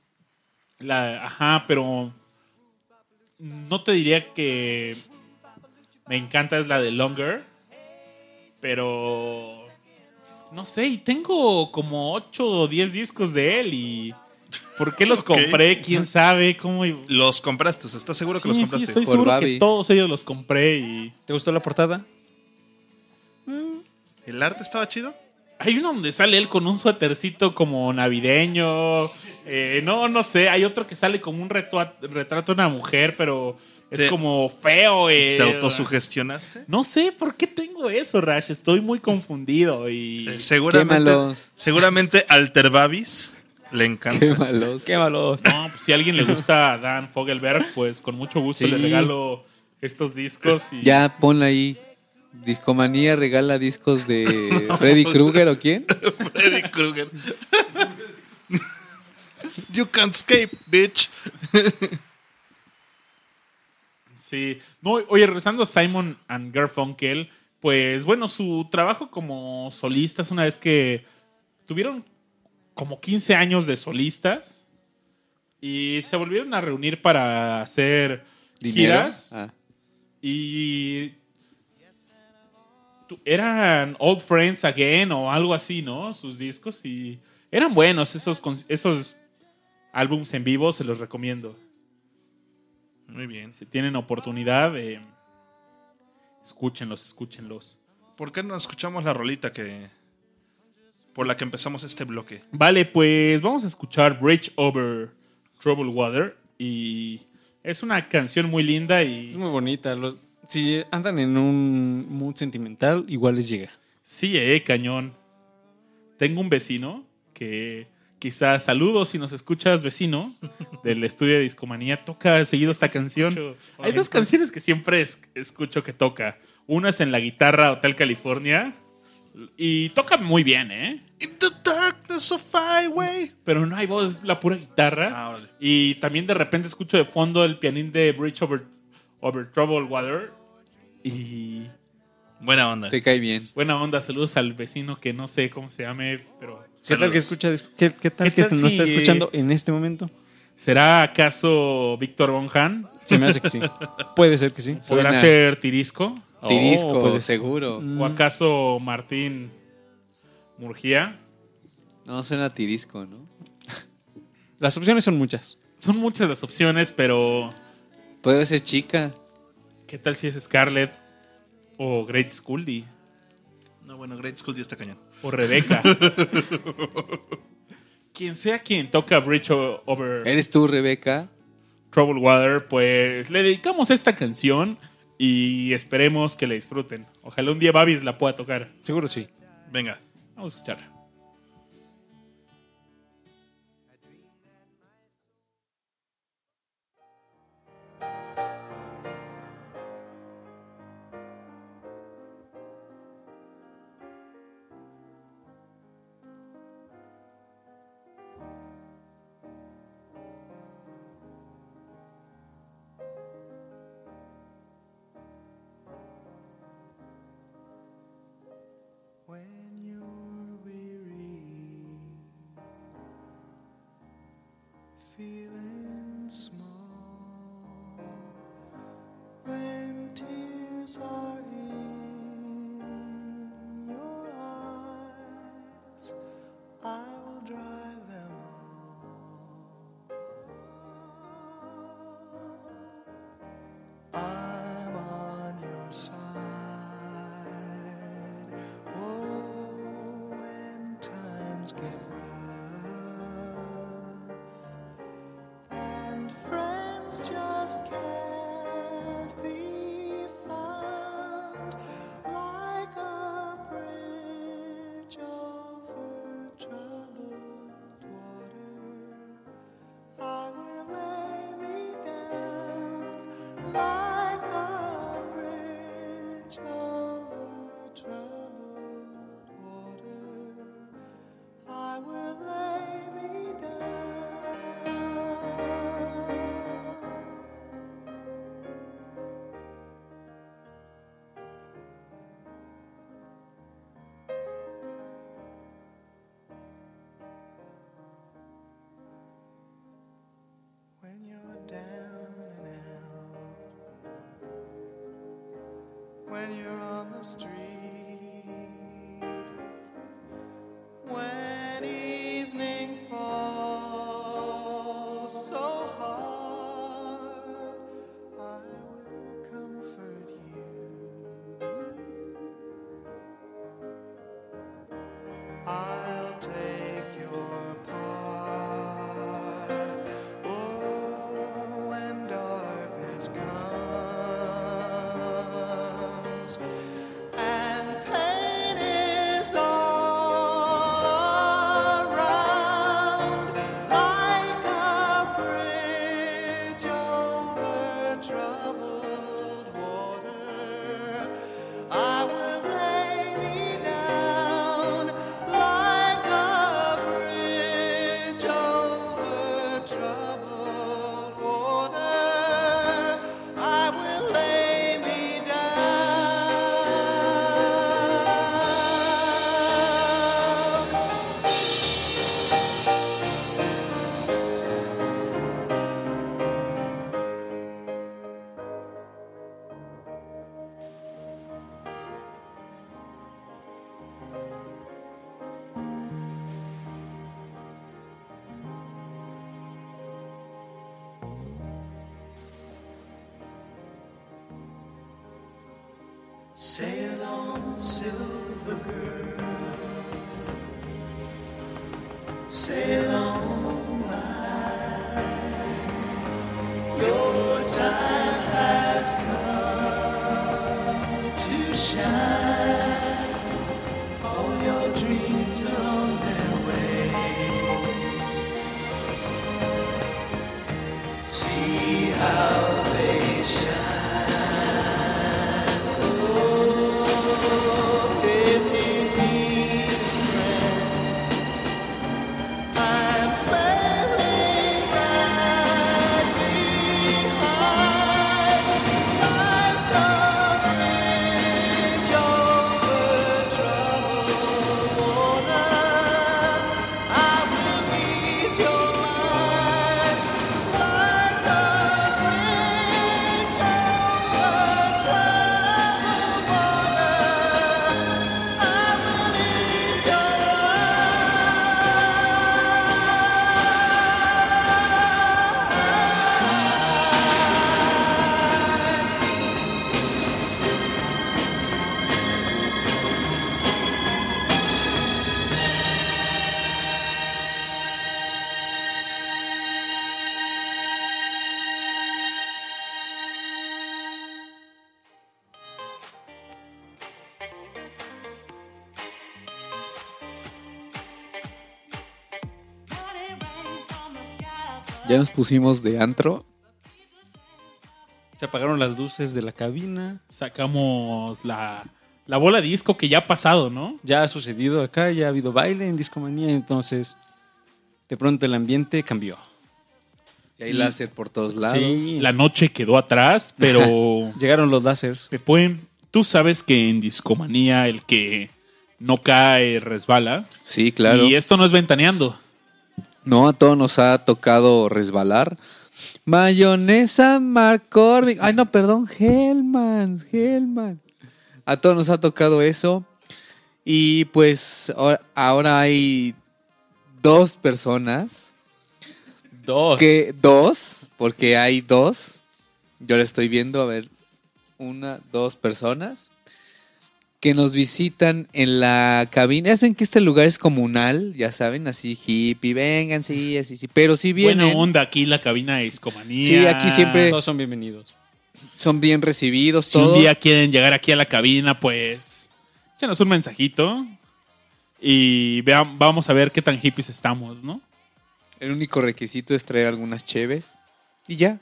La, ajá, pero no te diría que me encanta es la de Longer, pero no sé, y tengo como 8 o 10 discos de él y ¿por qué los compré? ¿Quién sabe? ¿Cómo? Los compraste, o sea, ¿estás seguro que los sí, compraste? estoy Por seguro que todos ellos los compré y ¿Te gustó la portada? ¿El arte estaba chido? hay uno donde sale él con un suétercito como navideño, eh, no, no sé, hay otro que sale como un retrato de una mujer, pero es Te- como feo. eh, ¿Te autosugestionaste? No sé por qué tengo eso, Rash. Estoy muy confundido y. Eh, seguramente, Quémalos. seguramente Alter Babis le encanta. Qué malos. Qué malo. No, pues, si a alguien le gusta a Dan Fogelberg, pues con mucho gusto Sí. le regalo estos discos. Y... Ya ponla ahí. Discomanía regala discos de Freddy Krueger o quién? Freddy Krueger. you can't escape, bitch. Sí. No, oye, regresando a Simon and Garfunkel, pues bueno, su trabajo como solistas, una vez que tuvieron como 15 años de solistas y se volvieron a reunir para hacer ¿Dinero? giras. Ah, Y eran Old Friends Again o algo así, ¿no? Sus discos y eran buenos esos, esos álbums en vivo, se los recomiendo. Muy bien. Si tienen oportunidad, eh, escúchenlos, escúchenlos. ¿Por qué no escuchamos la rolita que por la que empezamos este bloque? Vale, pues vamos a escuchar Bridge Over Troubled Water y es una canción muy linda Es y muy bonita. Los- si andan en un mood sentimental, igual les llega. sí, eh, cañón. Tengo un vecino que quizás saludos si nos escuchas, vecino del estudio de Discomanía, toca seguido esta canción. Hay dos canciones que siempre es- escucho que toca. Una es en la guitarra Hotel California y toca muy bien, ¿eh? In the darkness of highway. Pero no hay voz, es la pura guitarra. Ah. Y también de repente escucho de fondo el pianín de Bridge Over, over Troubled Water. Y Buena onda. Te cae bien. Buena onda, saludos al vecino que no sé cómo se llame, pero ¿Qué tal que escucha? ¿Qué, qué tal ¿Qué que tal si- está escuchando en este momento? ¿será acaso Víctor Von Han? Se me hace que sí. Puede ser que sí. ¿Podrá ser Tirisco? Tirisco, Oh, puede ser. seguro. ¿O acaso Martín Murgía? No, suena tirisco, ¿no? Las opciones son muchas. Son muchas las opciones, pero Podría ser chica. ¿qué tal si es Scarlett o Great Scully No, bueno, Great School ya está cañón. o Rebeca? quien sea quien toca Bridge Over ¿Eres tú, Rebeca? Troubled Water, pues le dedicamos esta canción y esperemos que la disfruten. Ojalá un día Babis la pueda tocar. Seguro sí. Venga. Vamos a escucharla. Ya nos pusimos de antro. Se apagaron las luces de la cabina. Sacamos la, la bola de disco que ya ha pasado, ¿no? Ya ha sucedido acá, ya ha habido baile en Discomanía, entonces de pronto el ambiente cambió. Y hay láser por todos lados. Sí, La noche quedó atrás, pero llegaron los láseres. Pepe, tú sabes que en Discomanía el que no cae resbala. Sí, claro. Y esto no es ventaneando. No, a todos nos ha tocado resbalar. Mayonesa McCormick. Ay, no, perdón, Hellman, Hellman. A todos nos ha tocado eso. Y pues ahora- hay dos personas. Dos. Que, dos, porque hay dos. Yo le estoy viendo, a ver, una, dos personas que nos visitan en la cabina. Ya saben que este lugar es comunal, ya saben, así hippie, vengan, sí, así, sí. Pero si vienen, Buena onda aquí la cabina de Discomanía. Sí, aquí siempre- Todos son bienvenidos. son bien recibidos Si un todos. día quieren llegar aquí a la cabina, pues échanos un mensajito y vean, vamos a ver qué tan hippies estamos, ¿no? El único requisito es traer algunas cheves y ya.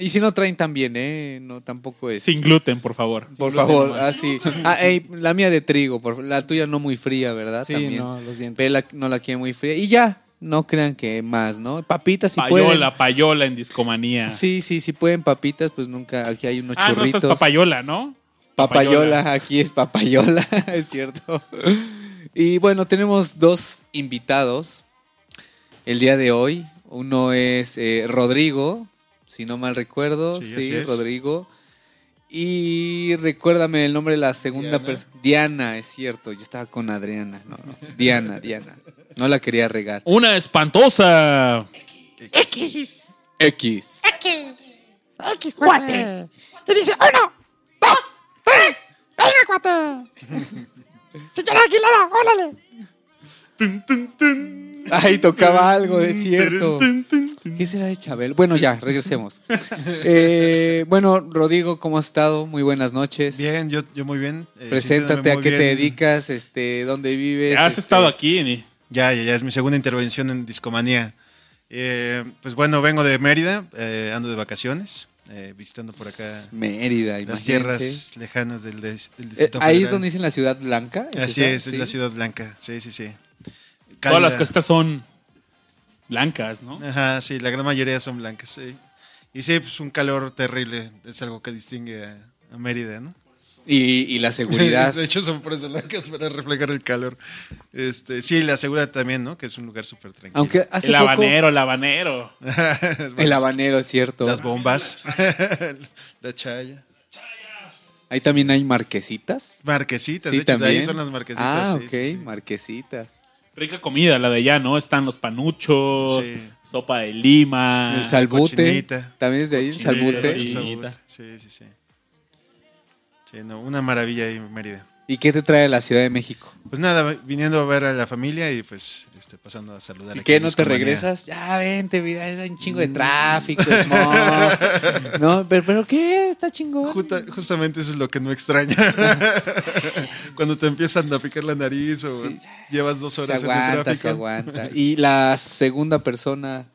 Y si no traen también, ¿eh? No, tampoco es. Sin gluten, por favor. Por gluten favor, nomás. ah. Ah, ey, la mía de trigo, por favor. la tuya no muy fría, ¿verdad? Sí, también. no, los dientes. Pela no la quiere muy fría. Y ya, no crean que más, ¿no? Papitas si payola, pueden. payola en discomanía. Sí, sí, si pueden papitas, pues nunca. Aquí hay unos ah, no, churritos. es papayola, ¿no? Papayola, aquí es papayola, es cierto. Y bueno, tenemos dos invitados el día de hoy. Uno es eh, Rodrigo, si no mal recuerdo. Sí. Rodrigo. Y recuérdame el nombre de la segunda Diana. persona. Diana, es cierto. Yo estaba con Adriana. No, no. Diana, Diana. No la quería regar. Una espantosa. X. X, cuate. Y dice, uno, dos, tres, venga, cuate. Señora Aguilera, órale. Tun, tun, tun. Ay, tocaba algo, es cierto. Tun, tun, tun. ¿Qué será de Chabel? Bueno, ya, regresemos. Eh, bueno, Rodrigo, ¿cómo has estado? Muy buenas noches. Bien, yo, yo muy bien. eh, Preséntate, ¿a qué te dedicas? Este, ¿Dónde vives? Has Este, estado aquí, Ni. Ya, ya, ya, es mi segunda intervención en Discomanía. Eh, pues bueno, vengo de Mérida, eh, ando de vacaciones, eh, visitando por acá Mérida, las imagínense. tierras lejanas del, des- del Eh, Distrito ahí es donde dicen la Ciudad Blanca. Así es, la. Ciudad Blanca, sí, sí, sí. Todas las costas son blancas, ¿no? Ajá, sí, la gran mayoría son blancas, sí. Y sí, pues un calor terrible, es algo que distingue a, a Mérida, ¿no? Y, y la seguridad. de hecho, son por eso blancas, para reflejar el calor. Este, sí, la seguridad también, ¿no? Que es un lugar súper tranquilo. Aunque hace El poco... habanero, el habanero. El habanero, es cierto. Las bombas. la chaya. Ahí también hay marquesitas. Marquesitas, Sí, de hecho, de también. ahí son las marquesitas. Ah, sí, ok, sí, sí. marquesitas. Rica comida, la de allá, ¿no? Están los panuchos, Sí. sopa de lima. el salbute. cochinita. También es de ahí, el salbute. sí. Sí, sí, sí. No, una maravilla ahí Mérida. ¿Y qué te trae a la Ciudad de México? Pues nada, viniendo a ver a la familia y pues este, pasando a saludar. ¿Y qué, en no te regresas? Ya, vente, mira, es un chingo de tráfico, smog. No, pero, pero ¿qué? Está chingón. Justa- justamente eso es lo que no extraña. Cuando te empiezan a picar la nariz o Sí. llevas dos Se horas en el aguanta, tráfico. se aguanta. Y la segunda persona,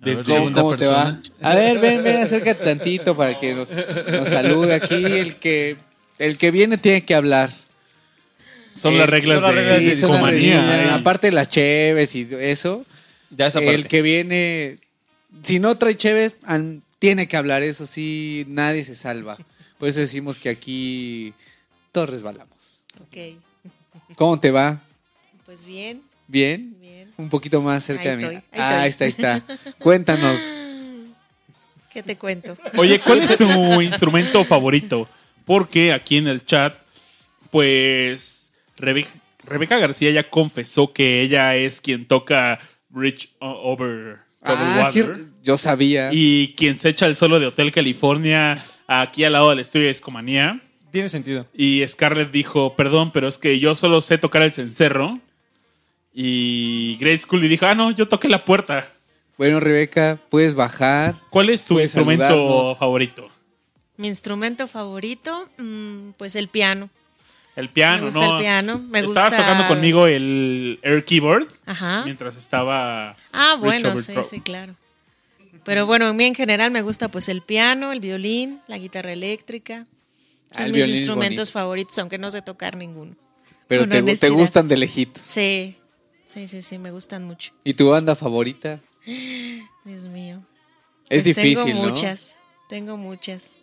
A ver, ¿cómo, cómo te va? A ver, ven, ven, acércate tantito para que nos, nos salude aquí. El que, el que viene tiene que hablar. Son Eh, las reglas son las de reglas de son las discomanía, reglas. ¿eh? Aparte de las cheves y eso, Ya esa parte. el que viene, si no trae cheves, an- tiene que hablar. Eso sí, nadie se salva. Por eso decimos que aquí todos resbalamos. Ok, ¿Cómo te va? pues bien, ¿Bien? bien. Un poquito más cerca Ahí de mí. estoy, ahí ah, ahí está, estoy. ahí está. Cuéntanos. ¿Qué te cuento? Oye, ¿cuál es tu instrumento favorito? Porque aquí en el chat, pues Rebe- Rebeca García ya confesó que ella es quien toca Bridge Over Ah, sí, Water yo sabía. y quien se echa el solo de Hotel California aquí al lado del estudio de Escomanía. Tiene sentido. Y Scarlett dijo, perdón, pero es que yo solo sé tocar el cencerro. Y Grace Scully dijo, ah, no, yo toqué la puerta. Bueno, Rebeca, puedes bajar. ¿Cuál es tu instrumento saludarnos. favorito? Mi instrumento favorito, mm, pues el piano. El piano, Me gusta ¿no? el piano, me Estabas gusta- tocando conmigo el air keyboard Ajá. mientras estaba. Ah, bueno, sí, sí, claro. Pero bueno, a mí en general me gusta pues el piano, el violín, la guitarra eléctrica. Ah, Son el mis instrumentos favoritos, aunque no sé tocar ninguno. Pero te, gustan de lejitos. Sí, sí, sí, sí, me gustan mucho. ¿Y tu banda favorita? Dios mío. Es Pues difícil, Tengo ¿no? muchas, tengo muchas.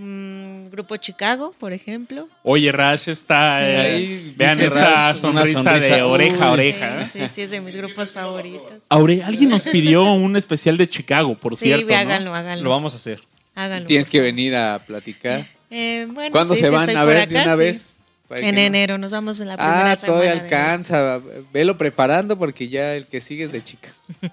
Mm, Grupo Chicago, por ejemplo. Oye, Rash está. Sí. eh, Ahí, vean esa Rash, sonrisa, de oreja a oreja. Sí, sí, sí, es de mis grupos favoritos. Aure, alguien nos pidió un especial de Chicago, por Sí, cierto. ¿no? háganlo, háganlo. Lo vamos a hacer. háganlo, Tienes que venir a platicar. Eh, bueno, ¿Cuándo sí, se sí, van a ver de una sí. vez? En no- enero, nos vamos en la primera Ah, todavía semana de- alcanza. Velo preparando porque ya el que sigue es de chica.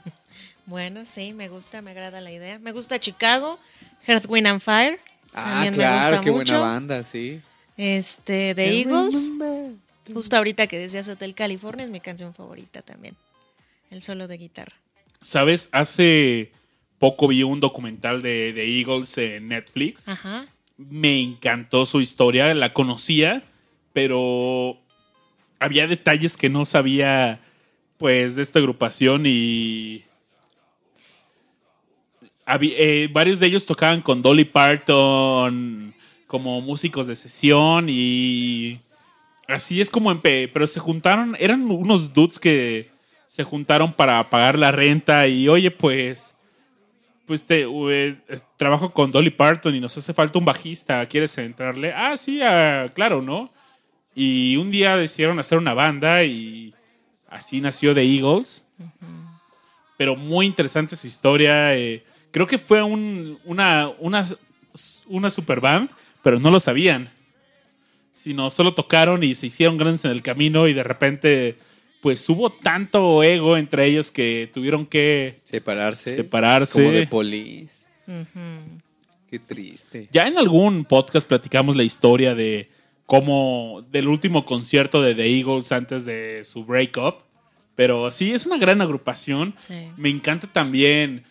Bueno, sí, me gusta, me agrada la idea. Me gusta Chicago, Earth, Wind and Fire. Ah, claro, qué mucho. buena banda, sí. Este, The Eagles. Justo ahorita que decías Hotel California es mi canción favorita también. El solo de guitarra. ¿Sabes? Hace poco vi un documental de, de Eagles en Netflix. Ajá. Me encantó su historia, la conocía, pero había detalles que no sabía, pues, de esta agrupación y eh, varios de ellos tocaban con Dolly Parton como músicos de sesión y así es como empe pero se juntaron, eran unos dudes que se juntaron para pagar la renta y oye, pues pues te eh, trabajo con Dolly Parton y nos hace falta un bajista, ¿quieres entrarle? Ah, sí, ah, claro, ¿no? Y un día decidieron hacer una banda y así nació The Eagles. Pero muy interesante su historia. eh, creo que fue un- una, una, una super band, pero no lo sabían. Sino solo tocaron y se hicieron grandes en el camino y de repente pues hubo tanto ego entre ellos que tuvieron que Separarse. Separarse. Como de polis. Qué triste. Ya en algún podcast platicamos la historia de cómo del último concierto de The Eagles antes de su breakup. Pero sí, es una gran agrupación. Sí. Me encanta también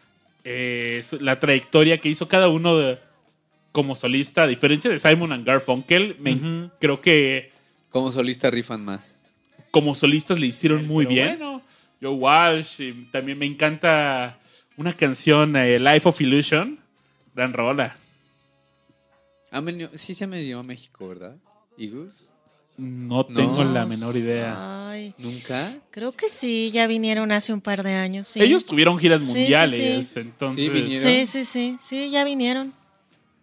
eh, la trayectoria que hizo cada uno de- como solista. A diferencia de Simon and Garfunkel, me- creo que Como solista rifan más. como solistas le hicieron muy Pero bien. Joe Walsh, y también me encanta una canción, eh, Life of Illusion. Gran rola. Sí se me dio a México, ¿verdad? ¿Eagles? No tengo No. la menor idea. Ay, ¿Nunca? creo que sí, ya vinieron hace un par de años. sí. Ellos tuvieron giras sí, mundiales, sí. entonces... Sí, vinieron. Sí, sí, sí, sí, ya vinieron.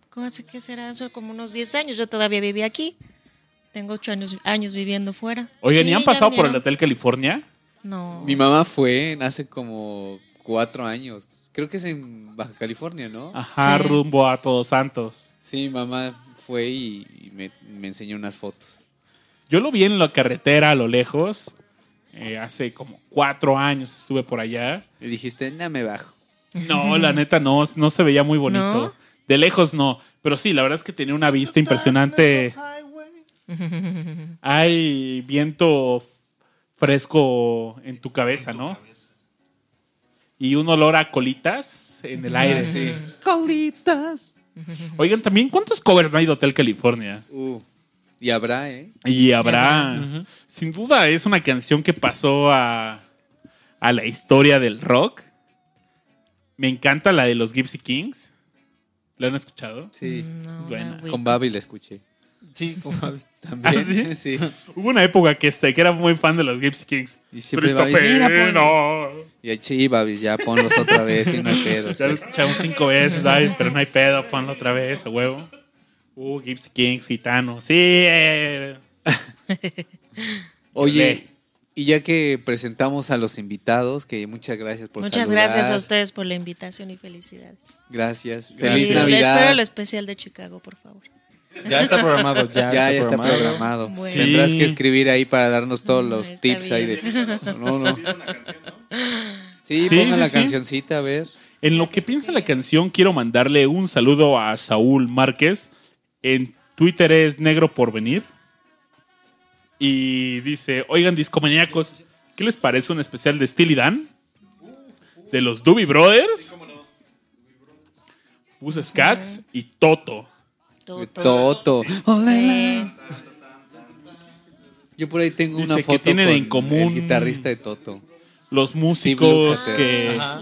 ¿Cómo hace que será eso? Como unos 10 años. Yo todavía viví aquí. Tengo 8 años, años viviendo fuera. Sí, ¿y han pasado por el. Hotel California? No. Mi mamá fue hace como cuatro años. Creo que es en Baja California, ¿no? Ajá, Sí. rumbo a Todos Santos. Sí, mi mamá fue y, y me, me enseñó unas fotos. Yo lo vi en la carretera a lo lejos. eh, hace como cuatro años estuve por allá. Y dijiste, no me bajo. No, la neta no, no se veía muy bonito. ¿No? De lejos no. Pero sí, la verdad es que tenía una vista impresionante. Hay viento fresco en tu cabeza, ¿no? Y un olor a colitas en el aire. Sí. Colitas. Oigan, también, ¿cuántos covers no hay de Hotel California? Uh, y habrá, ¿eh? Y habrá, sin duda, es una canción que pasó a, a la historia del rock. Me encanta la de los Gypsy Kings. ¿La han escuchado? Sí. No, Es buena. Con Babi la escuché. Sí, como Javi. También. ¿Ah, sí? sí? Hubo una época que, este, que era muy fan de los Gypsy Kings. Y siempre Babi, mira. Y ahí, sí, Babi, ya ponlos otra vez y no hay pedo. Ya lo escuchamos cinco veces, ¿sabes? Pero no hay pedo, ponlo otra vez, a huevo. Uh, Gypsy Kings, gitano. Sí. eh. Oye, y ya que presentamos a los invitados, que muchas gracias por Muchas saludar. gracias a ustedes por la invitación y felicidades. Gracias. Feliz le Navidad. espero el especial de Chicago, por favor. Ya está programado, ya, ya, ya está, está programado. programado. Bueno. Tendrás que escribir ahí para darnos todos Mm, los está tips ahí de. No, no. Sí, Sí, pongan sí, la sí. cancioncita, a ver. En lo que piensa la canción, quiero mandarle un saludo a Saúl Márquez. En Twitter es negro por venir. Y dice, oigan, discomaníacos, ¿qué les parece un especial de Steely Dan? De los Doobie Brothers. Bus Skax y Toto. Toto. Sí. Yo por ahí tengo Dice una que foto tienen con en común- el guitarrista de Toto. Los músicos que Ajá.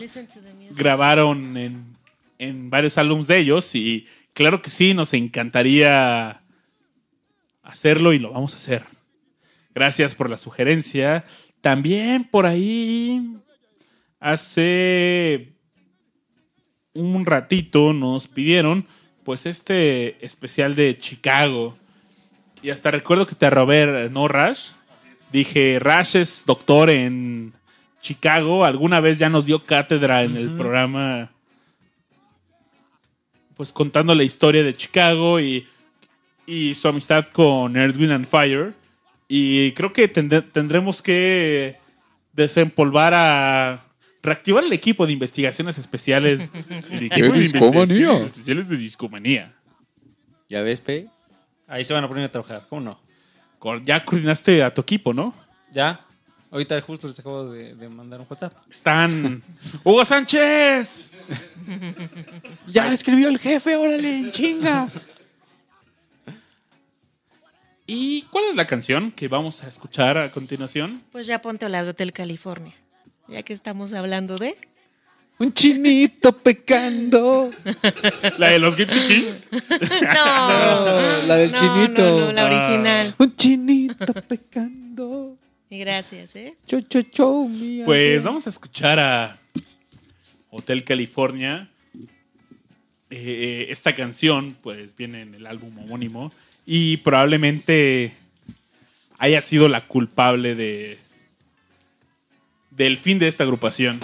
Grabaron en, en varios álbumes de ellos y claro que sí, nos encantaría hacerlo y lo vamos a hacer. Gracias por la sugerencia. También por ahí hace un ratito nos pidieron pues este especial de Chicago. Y hasta recuerdo que te robé, ¿no, Rash? Dije, Rash es doctor en Chicago. Alguna vez ya nos dio cátedra en el programa, pues contando la historia de Chicago y, y su amistad con Earth, Wind and Fire. Y creo que tende- tendremos que desempolvar a... Reactivar el equipo de investigaciones especiales. El equipo de discomanía! investigaciones especiales de discomanía. ¿Ya ves, Pe? Ahí se van a poner a trabajar, ¿cómo no? Ya coordinaste a tu equipo, ¿no? Ya. Ahorita justo les acabo de, de mandar un WhatsApp. Están... ¡Hugo Sánchez! Ya escribió el jefe, órale, en chinga. ¿Y cuál es la canción que vamos a escuchar a continuación? Pues ya ponte a la de Hotel California. Ya que estamos hablando de. Un chinito pecando. ¿La de los Gypsy Kings? No, la del no, chinito. no, no, la original. Un chinito pecando. Y gracias, ¿eh? Cho, cho, cho, mía. Pues vamos a escuchar a Hotel California. Eh, esta canción, pues, viene en el álbum homónimo y probablemente haya sido la culpable de del fin de esta agrupación.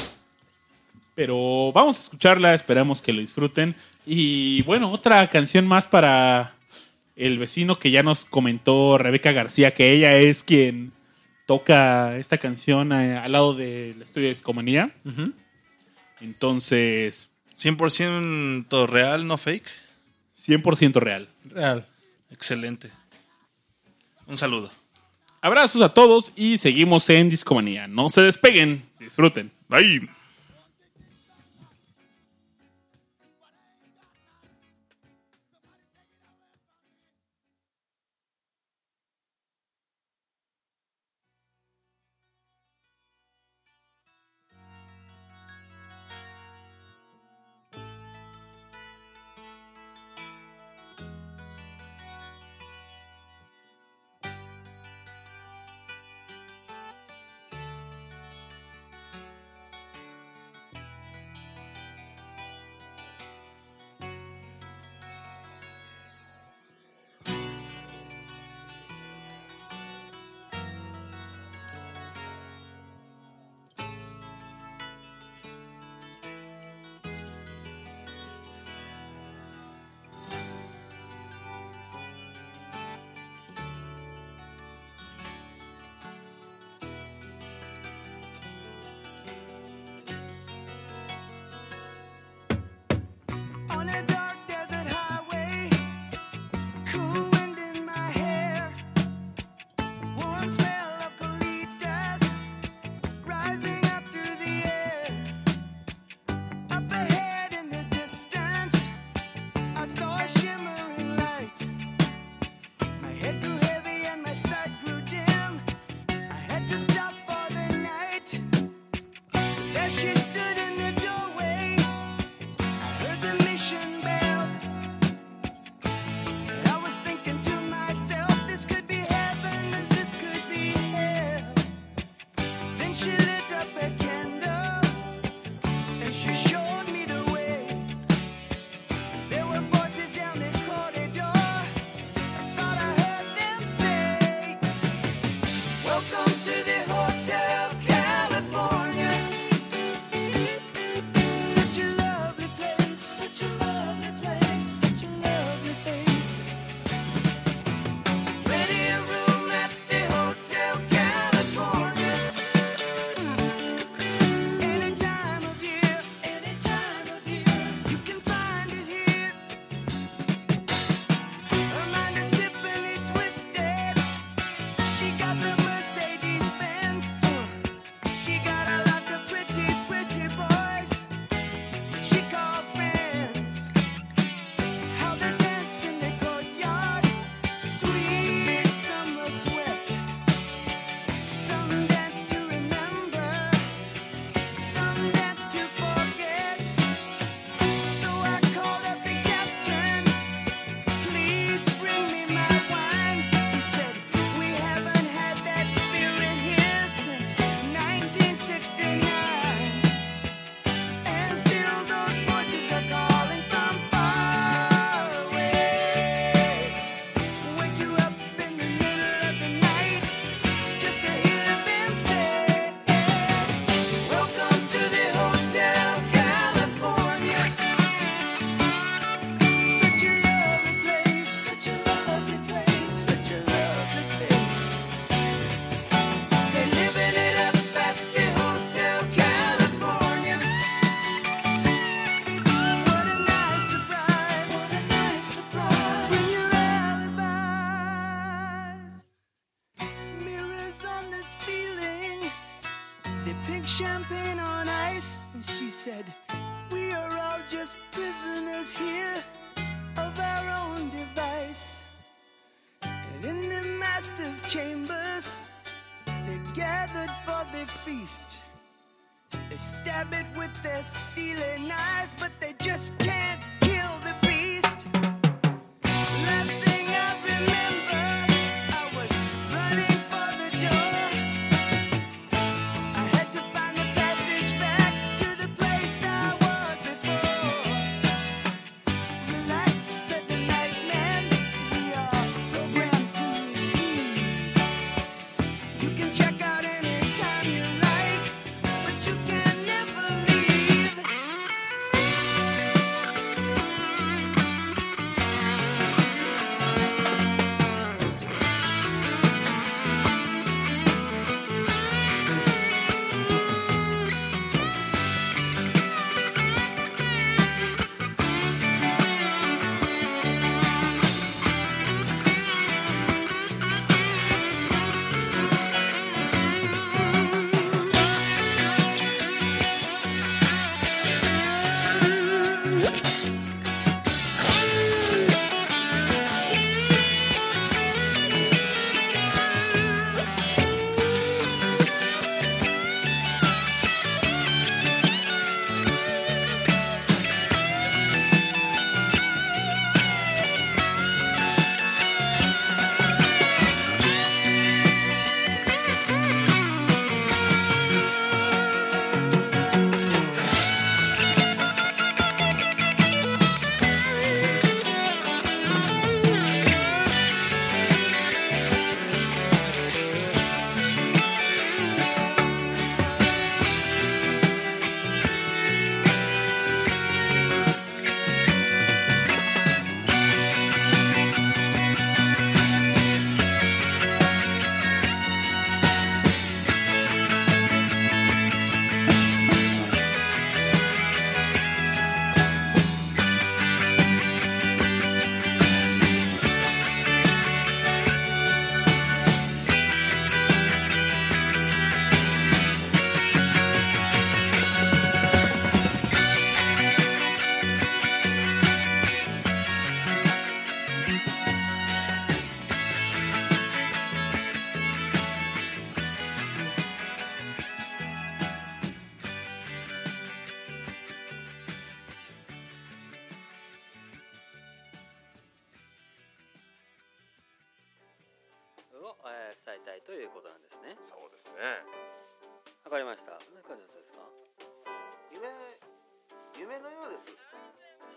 Pero vamos a escucharla, esperamos que lo disfruten. Y bueno, otra canción más para el vecino que ya nos comentó Rebeca García, que ella es quien toca esta canción eh, al lado del estudio de Discomanía. Entonces, 100% real, no fake. 100% real. Real. Excelente. Un saludo. Abrazos a todos y seguimos en Discomanía. No se despeguen, disfruten. Bye.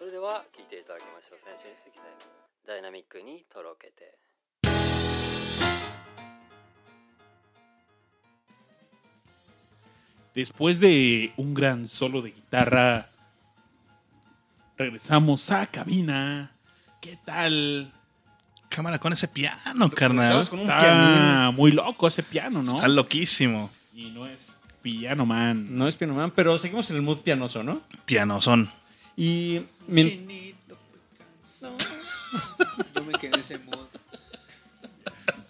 れでは聞いていただきましょう。先週に続きダイナミックにとろけて。 Después de un gran solo de guitarra, regresamos a cabina. ¿Qué tal? Cámara con ese piano, carnal. Empezamos con un Está pianino. muy loco ese piano, ¿no? Está loquísimo. Y no es piano man. No es Piano Man, pero seguimos en el mood pianoso, ¿no? Pianosón. Y Chinito pecado. Yo me quedé en ese mood.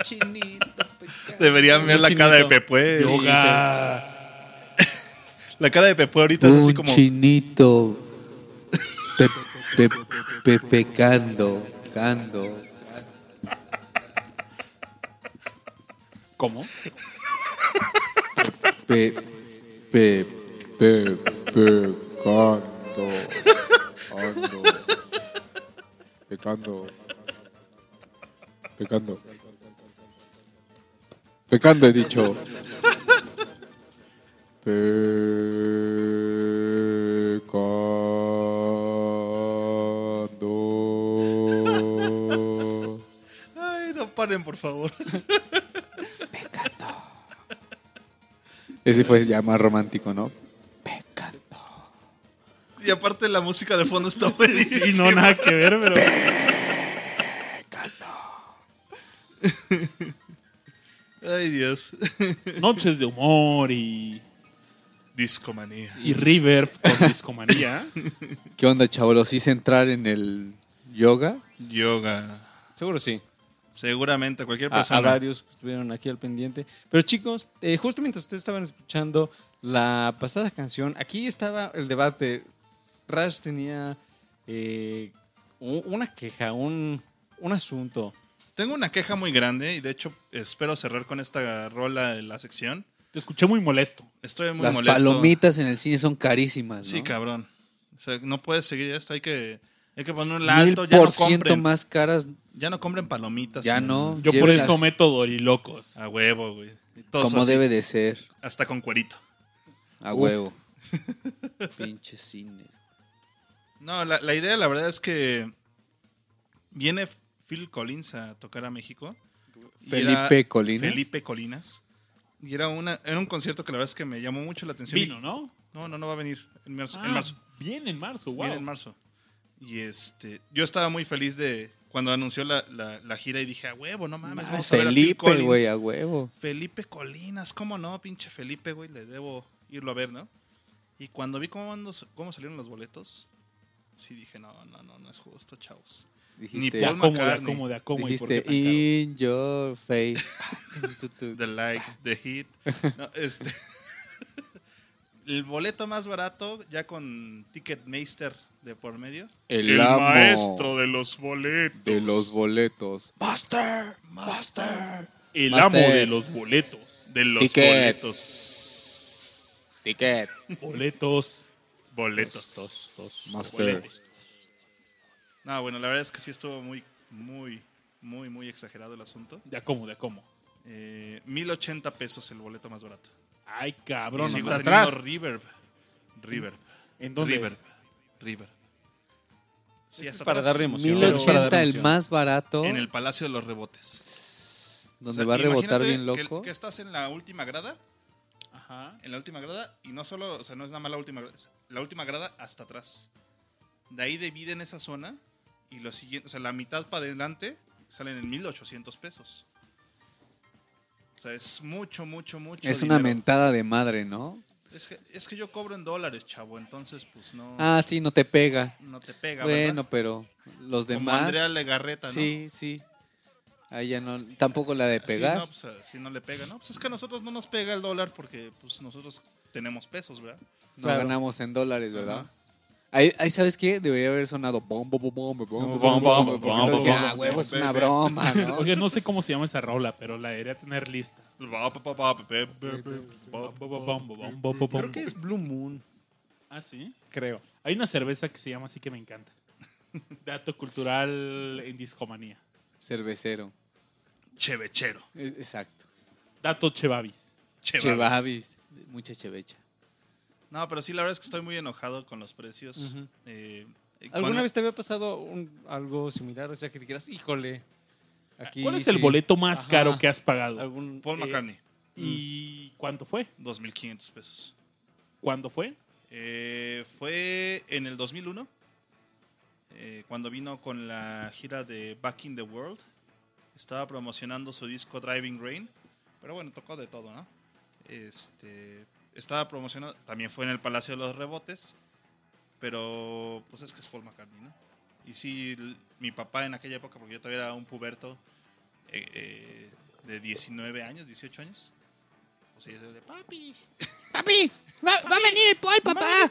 Chinito pecado. Deberían ver la cara de Pepe. Yoga. La cara de Pepe ahorita es así Un como. chinito pe- pe- pe- pecando, cando. ¿Cómo? Pe, pe, pe, pecando, ando, pecando, pecando, pecando he dicho. Pecando. Ay, no paren, por favor. Ese fue ya más romántico, ¿no? Y aparte la música de fondo está buenísima. Sí, no, nada que ver, pero. Ay, Dios. Noches de humor y, Discomanía. y River con discomanía. ¿Qué onda, chavos? ¿Sí entrar en el yoga? Yoga. seguro sí. Seguramente cualquier A, persona. a varios que estuvieron aquí al pendiente. Pero chicos, eh, justo mientras ustedes estaban escuchando la pasada canción, aquí estaba el debate. Rush tenía eh, una queja, un, un asunto. Tengo una queja muy grande y de hecho espero cerrar con esta rola de la sección. Te escuché muy molesto. Estoy muy Las molesto. palomitas en el cine son carísimas, ¿no? Sí, cabrón. O sea, no puedes seguir esto. Hay que, hay que poner un Mil alto. Ya no por ciento compren. más caras, Ya no compren palomitas. ya no. Yo por eso meto dorilocos. A huevo, güey. Como debe de ser, Hasta con cuerito. a Uf. huevo. Pinches cines. No, la, la idea, la verdad es que viene Phil Collins a tocar a México. Felipe Colinas. Felipe Colinas. Y era, una, era un concierto que la verdad es que me llamó mucho la atención. Vino, ¿no? No, no, no va a venir en marzo. Ah, en marzo. Viene en marzo, wow. Viene en marzo. Y este, yo estaba muy feliz de cuando anunció la, la- la gira y dije, a huevo, no mames, Ah, vamos a ver a Felipe, Collins". güey, a huevo. Felipe Colinas, ¿cómo no? Pinche Felipe, güey, le debo irlo a ver, ¿no? Y cuando vi cómo, ando- cómo salieron los boletos, sí dije, no, no, no, no es justo, chavos. Dijiste, a Paul cómo, de a McCartney. cómo, de a cómo. y por qué dijiste caro. in your face. The Like, The Hit. No, este, el boleto más barato, ya con Ticketmaster de por medio. El amo maestro de los boletos. de los boletos. Master, Master. El Master. amo de los boletos. De los Ticket. boletos. Ticket. Boletos. Boletos. Dos, dos, Master. boletos. No, bueno, la verdad es que sí estuvo muy, muy, muy, muy exagerado el asunto. De a cómo, de a cómo. Eh, 1080 pesos el boleto más barato. Ay, Y cabrón, sigo hasta teniendo atrás. reverb. Reverb. ¿En dónde? Reverb. Reverb. Sí, hasta para atrás. darle emoción. Pero- 1080 el más barato. En el Palacio de los Rebotes. Donde O sea, va a rebotar bien que- loco. Que, estás en la última grada. Ajá. En la última grada. Y no solo, o sea, no es nada más la última grada. La última grada hasta atrás. De ahí dividen esa zona. Y lo siguiente, o sea, la mitad para adelante salen en 1800 pesos. O sea, es mucho, mucho, mucho. es una mentada de madre, ¿no? Es que, es que yo cobro en dólares, chavo. Entonces, pues no, Ah, sí, no te pega. no te pega. Bueno, ¿verdad? pero los Como demás. Andrea Legarreta, ¿no? Sí, sí. Ahí ya no. Tampoco la de Sí, pegar. no, pues, eh, si no le pega, ¿no? Pues es que a nosotros no nos pega el dólar porque pues nosotros tenemos pesos, ¿verdad? No Claro. ganamos en dólares, ¿verdad? Ajá. Ahí, ahí, ¿sabes qué? Debería haber sonado bom, bom, bom, bom, bom, bom, Bom, bom, bom, bom, bom, porque entonces, bom, ah, bom, huevo, es bom, una bom. broma, ¿no? Oye, no sé cómo se llama esa rola, pero la debería tener lista. Creo que es Blue Moon, Ah, sí. creo. Hay una cerveza que se llama así que me encanta. Dato cultural en discomanía. Cervecero. Chevechero. Es- exacto. Dato Chevavis. Chevavis. Mucha chevecha. No, pero sí, la verdad es que estoy muy enojado con los precios. Ujú. Eh, eh, ¿Alguna cuando- vez te había pasado un- algo similar? O sea, que dijeras, híjole. Aquí ¿Cuál es sí, el boleto más Ajá. caro que has pagado? algún- Paul eh, McCartney, ¿Y cuánto fue? 2.500 pesos. ¿Cuándo fue? Eh, fue en el 2001, eh, cuando vino con la gira de Back in the World. Estaba promocionando su disco Driving Rain, pero bueno, tocó de todo, ¿no? Este, estaba promocionando, también fue en el Palacio de los Rebotes, pero pues es que es Paul McCartney, ¿no? Y sí, mi papá en aquella época, porque yo todavía era un puberto eh, eh, de 19 años, 18 años, pues ella decía, papi, Papi, va, va a venir el Paul, papá.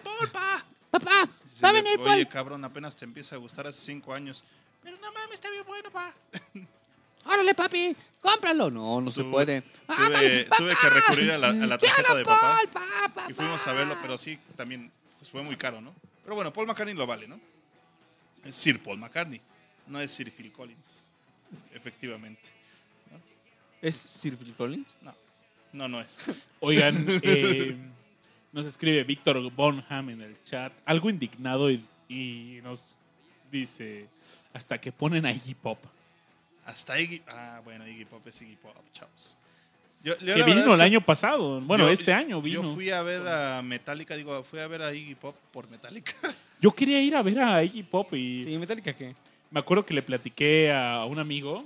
Papá, va a venir Oye, Paul. cabrón, apenas te empieza a gustar hace cinco años. Pero no mames, está bien bueno, pa. Órale, papi, cómpralo. No, no se Tuve- puede. Tuve, tuve que recurrir a la, a la tarjeta Quiero de papá. Paul, papá. Y fuimos a verlo, pero sí, también pues, fue muy caro, ¿no? Pero bueno, Paul McCartney lo vale, ¿no? Es Sir Paul McCartney, no es Sir Phil Collins. Efectivamente. ¿Es Sir Phil Collins? No, no es. Oigan, eh, nos escribe Víctor Bonham en el chat, algo indignado y, y nos dice, hasta que ponen a Iggy Pop. Hasta Iggy. Ah, bueno, Iggy Pop es Iggy Pop, chavos. Yo, yo Que vino es el año pasado, bueno, yo- este año vino. Yo fui a ver a Metallica, digo, fui a ver a Iggy Pop por Metallica. Yo quería ir a ver a Iggy Pop y Sí, Metallica, ¿qué? me acuerdo que le platiqué a un amigo,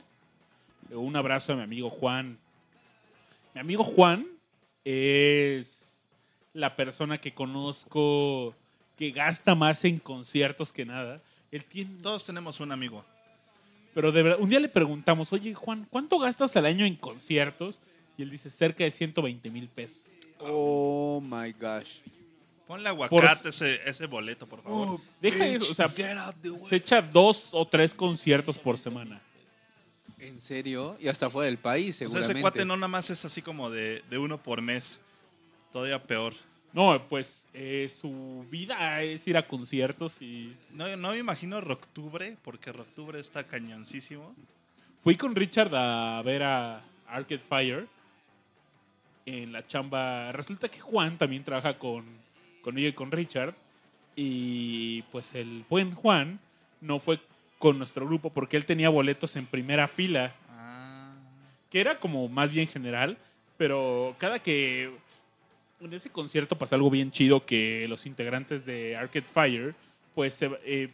un abrazo a mi amigo Juan. Mi amigo Juan es la persona que conozco que gasta más en conciertos que nada. Él tiene, Todos tenemos un amigo. pero de verdad, un día le preguntamos, oye Juan, ¿cuánto gastas al año en conciertos? Y él dice, cerca de 120 mil pesos. Oh my gosh. Ponle aguacate ese, ese boleto, por favor. Deja eso, o sea, se echa dos o tres conciertos por semana. ¿En serio? Y hasta fuera del país, o sea, seguramente. ese cuate no nada más es así como de, de uno por mes. Todavía peor. No, pues eh, su vida es ir a conciertos y No, no me imagino Rocktubre, porque Rocktubre está cañoncísimo. fui con Richard a ver a Arcade Fire en la chamba. Resulta que Juan también trabaja con conmigo y con Richard y pues el buen Juan no fue con nuestro grupo porque él tenía boletos en primera fila. Ah. que era como más bien general, pero cada que en ese concierto pasó algo bien chido que los integrantes de Arcade Fire pues se, eh,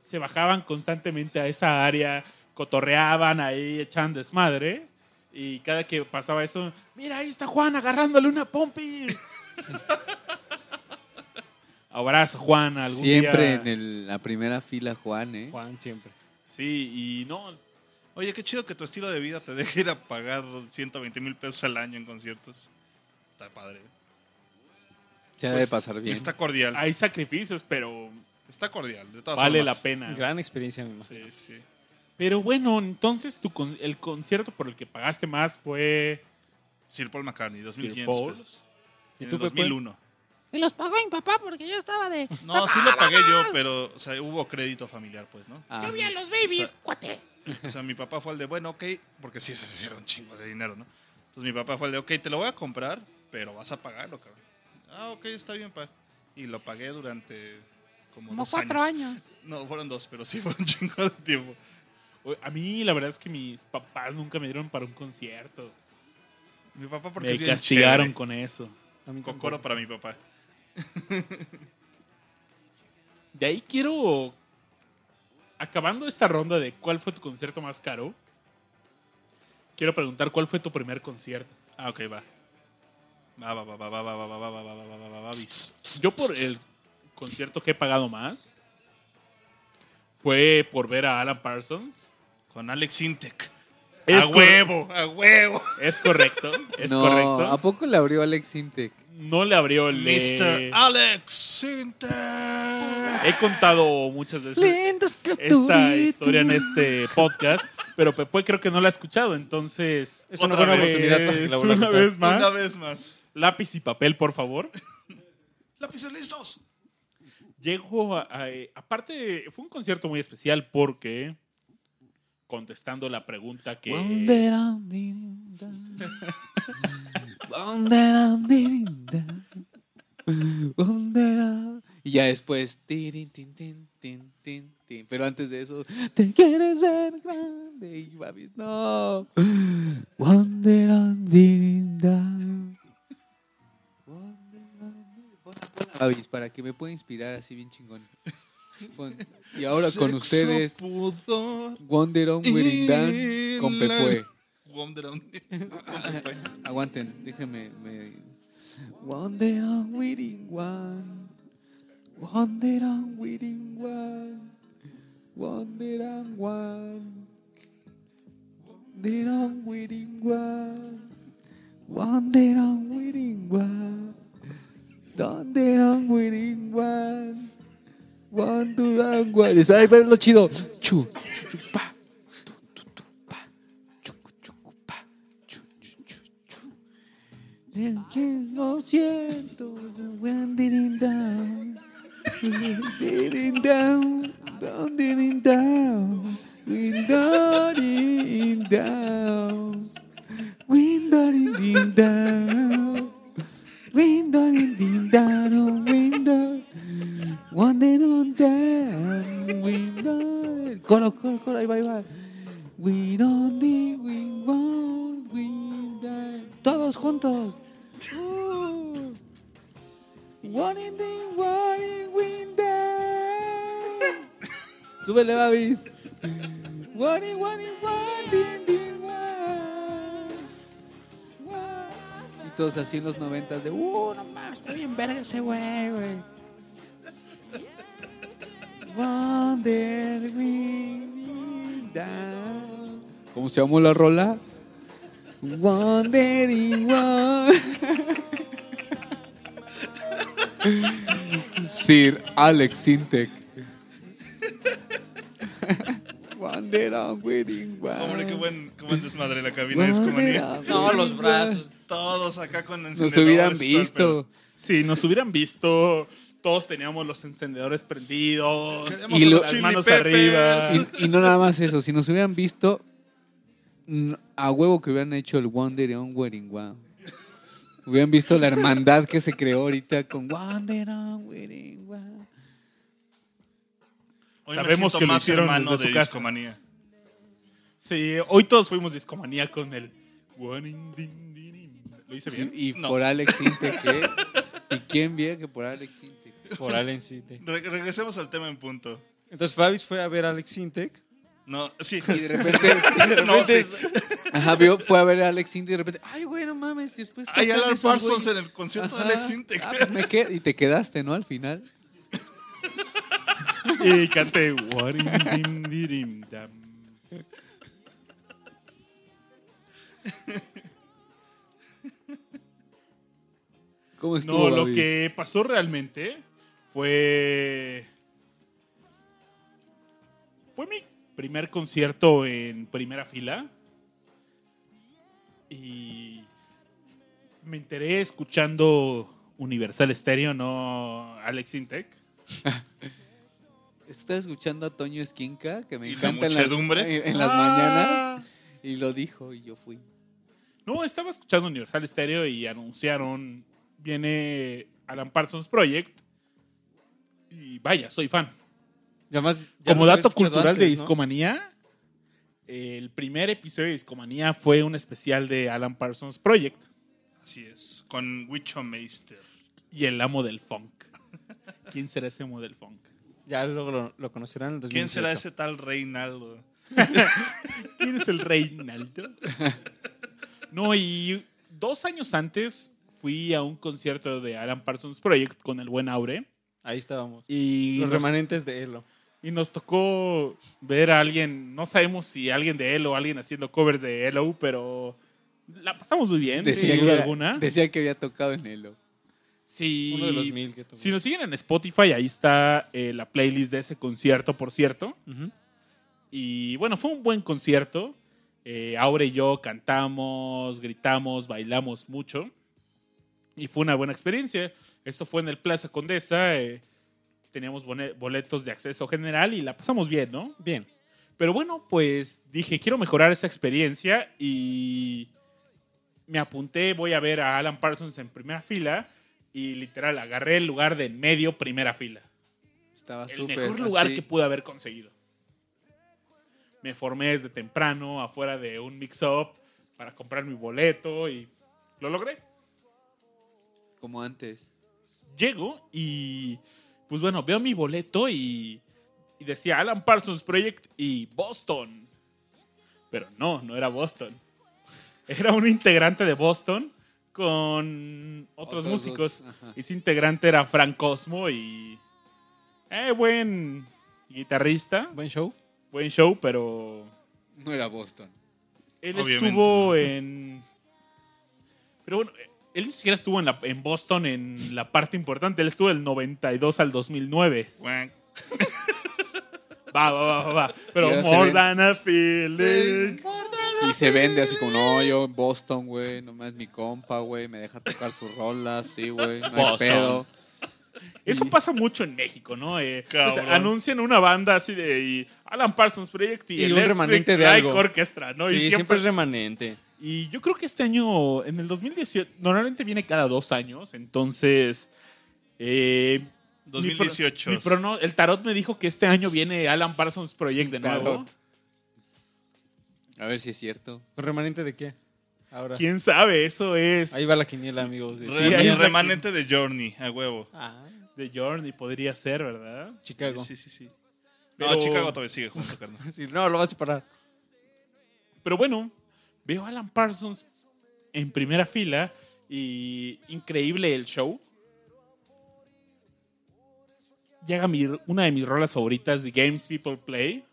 se bajaban constantemente a esa área, cotorreaban ahí, echaban desmadre. Y cada que pasaba eso, mira, ahí está Juan agarrándole una pompi. Abrazo, Juan, algún Siempre día. en el- la primera fila, Juan, ¿eh? Juan siempre. Sí, y no, Oye, qué chido que tu estilo de vida te deje ir a pagar 120 mil pesos al año en conciertos. Está padre. Se Pues, debe pasar bien. Está cordial. hay sacrificios, pero Está cordial, de todas vale formas. la pena. Gran experiencia, mi. Sí, sí. Pero bueno, entonces tu con- el concierto por el que pagaste más fue Sir Paul McCartney, Sir 2.500 Paul. pesos. ¿Y En tú, el Pepe? 2001. Y los pagó mi papá porque yo estaba de. No, sí lo pagué yo, pero o sea, hubo crédito familiar, pues, ¿no? Ah, los babies, O sea- cuate. O sea, mi papá fue el de, bueno, ok, porque sí, era un chingo de dinero, ¿no? Entonces mi papá fue el de, ok, te lo voy a comprar, pero vas a pagarlo, cabrón. Ah, ok, está bien, pa. Y lo pagué durante como, Como dos cuatro años. No, fueron dos, pero sí fue un chingo de tiempo. A mí la verdad es que mis papás nunca me dieron para un concierto. Mi papá porque me es bien castigaron chévere. con eso. A mí Cocoro para mi papá. De ahí quiero, acabando esta ronda de cuál fue tu concierto más caro, quiero preguntar cuál fue tu primer concierto. Ah, ok, va. Yo por el concierto que he pagado más fue por ver a Alan Parsons. Con Alex Intec. Es a huevo, a huevo. Es correcto, es no, correcto. ¿a poco le abrió Alex Intec? No le abrió el... Mr. Alex Intec. He contado muchas veces Lindas esta historia en este podcast, pero Pepe creo que no la ha escuchado, entonces Es una buena oportunidad para una vez más Una vez más. Lápiz y papel, por favor. Lápices listos. Llego a, a- aparte fue un concierto muy especial porque contestando la pregunta que Y ya después. tin, tin, tin. Pero antes de eso. Te quieres ver grande. Y babis, no. Babis, para que me pueda inspirar así bien chingón. Pon- Y ahora con Sexo, ustedes. pudor Wonder on Wearing Down con Pepue. Wonder on- Aguanten, déjenme. Me... Wonder on Wearing One. Wonder on Wearing One. Wonder on One. Wonder on Wearing One. Wonder on Wearing One. Donde I'm winning one. One, two, one, one. Espera, espera, lo chido. Chu, chu, chu, pa. Lo siento, wandering down, wandering down, wandering down, wandering down, wandering down. Wandering down. Window. Wandering down. Window. Coro, coro, coro. Ahí va, ahí va. We don't need, we want, we die. Todos juntos. Uh. One in the one in window. Súbele, babis. One in one in one in éxitos así en los noventas de, uh, no mames, está bien verga ese güey, güey. Wonder down. ¿Cómo se llamó la rola? Wandering Sir Alex Sintek. Wander on wedding wow. Hombre, qué buen, qué buen desmadre la cabina de on No, wedding los brazos. Todos acá con Nos encendedores. hubieran el pedo. visto. Si nos hubieran visto, todos teníamos los encendedores prendidos. Y lo- las manos peppers. arriba. Y, y no nada más eso, si nos hubieran visto, a huevo que hubieran hecho el Wonder on Wedding Wow. Hubieran visto la hermandad que se creó ahorita con Wonder on Wedding Wow. Hoy Sabemos me siento que lo más hicieron hermano desde de su casa. discomanía. Sí, hoy todos fuimos discomanía con el. ¿Lo hice bien? Y, y No. por Alex Sintek, ¿eh? ¿Y quién vio que por Alex Sintek? Por Allen Sintek. Re- regresemos al tema en punto. Entonces Fabis fue a ver a Alex Sintek. No, sí. Y de repente, de No, repente sí. ajá, vio, fue a ver a Alex Sintek y de repente, ay, güey, no mames. y después Hay Alan Parsons en el concierto de. Alex Sintek. Ah, pues me y te quedaste, ¿no? Al final. Y canté. ¿Cómo estuvo, No, lo Babis? que pasó realmente fue. Fue mi primer concierto en primera fila. Y me enteré escuchando Universal Stereo, no Alex Intec. Estaba escuchando a Toño Esquinca, que me ¿Y la encanta en las, muchedumbre? en- en las Ah. mañanas, y lo dijo y yo fui. No, estaba escuchando Universal Stereo y anunciaron, viene Alan Parsons Project. Y vaya, soy fan. Y además, ya Como dato cultural de. Discomanía, el primer episodio de Discomanía fue un especial de Alan Parsons Project Así es. Con Wicho Meister. y el amo del funk. ¿Quién será ese amo del funk? Ya luego lo, lo conocerán en el ¿Quién será 2018. ese tal Reinaldo? ¿Quién es el Reinaldo? No, y dos años antes fui a un concierto de Alan Parsons Project con el buen Aure. Ahí estábamos. Y Los nos, remanentes de Elo. y nos tocó ver a alguien, no sabemos si alguien de él o alguien haciendo covers de Hello, pero la pasamos muy bien, Decía sin que, duda era- alguna. decía que había tocado en Elo. Sí. Uno de los mil que tuvo. Si nos siguen en Spotify, ahí está eh, la playlist de ese concierto, por cierto. Ujú. Y bueno, fue un buen concierto. Eh, Aure y yo cantamos, gritamos, bailamos mucho. Y fue una buena experiencia. Eso fue en el Plaza Condesa. eh, teníamos boletos de acceso general y la pasamos bien, ¿no? Bien. Pero bueno, pues dije, quiero mejorar esa experiencia y me apunté, voy a ver a Alan Parsons en primera fila y literal agarré el lugar de medio primera fila. Estaba El mejor lugar así. que pude haber conseguido. Me formé desde temprano afuera de un mix-up para comprar mi boleto y lo logré. Como antes. Llego y pues bueno, veo mi boleto y, y decía Alan Parsons Project y Boston. Pero no, no era Boston. Era un integrante de Boston con otros, Otros músicos. ajá. Ese integrante era Frank Cosmo y... Eh, buen guitarrista, Buen show. Buen show, pero No era Boston. él Obviamente. estuvo en... Pero bueno, él ni siquiera estuvo en, la, en Boston en la parte importante. Él estuvo del 92 al 2009. Guac. Va, va, va, va, va. Pero Y ahora se more than a feeling. Y se vende así como, no, yo en Boston, güey, nomás mi compa, güey, me deja tocar sus rolas, sí, güey, no hay pedo. Eso pasa mucho en México, ¿no? Eh, pues, anuncian una banda así de y Alan Parsons Project y, Y un remanente de algo. Orchestra, ¿no? sí, y siempre, siempre, es remanente. Y yo creo que este año, en el 2018, normalmente viene cada dos años, entonces. eh, mi pro- 2018. mi prono- el tarot me dijo que este año viene Alan Parsons Project de nuevo. Tarot. A ver si es cierto. ¿Con remanente de qué? Ahora. ¿Quién sabe? Eso es. Ahí va la quiniela, amigos. de- Re- ahí el remanente de Journey, a huevo. Ah, De Journey podría ser, ¿verdad? Chicago. Sí, sí, sí. No, Pero- Chicago todavía sigue junto, carnal. Sí, no, lo vas a separar. Pero bueno, veo a Alan Parsons en primera fila y increíble el show. Llega mi- una de mis rolas favoritas de Games People Play.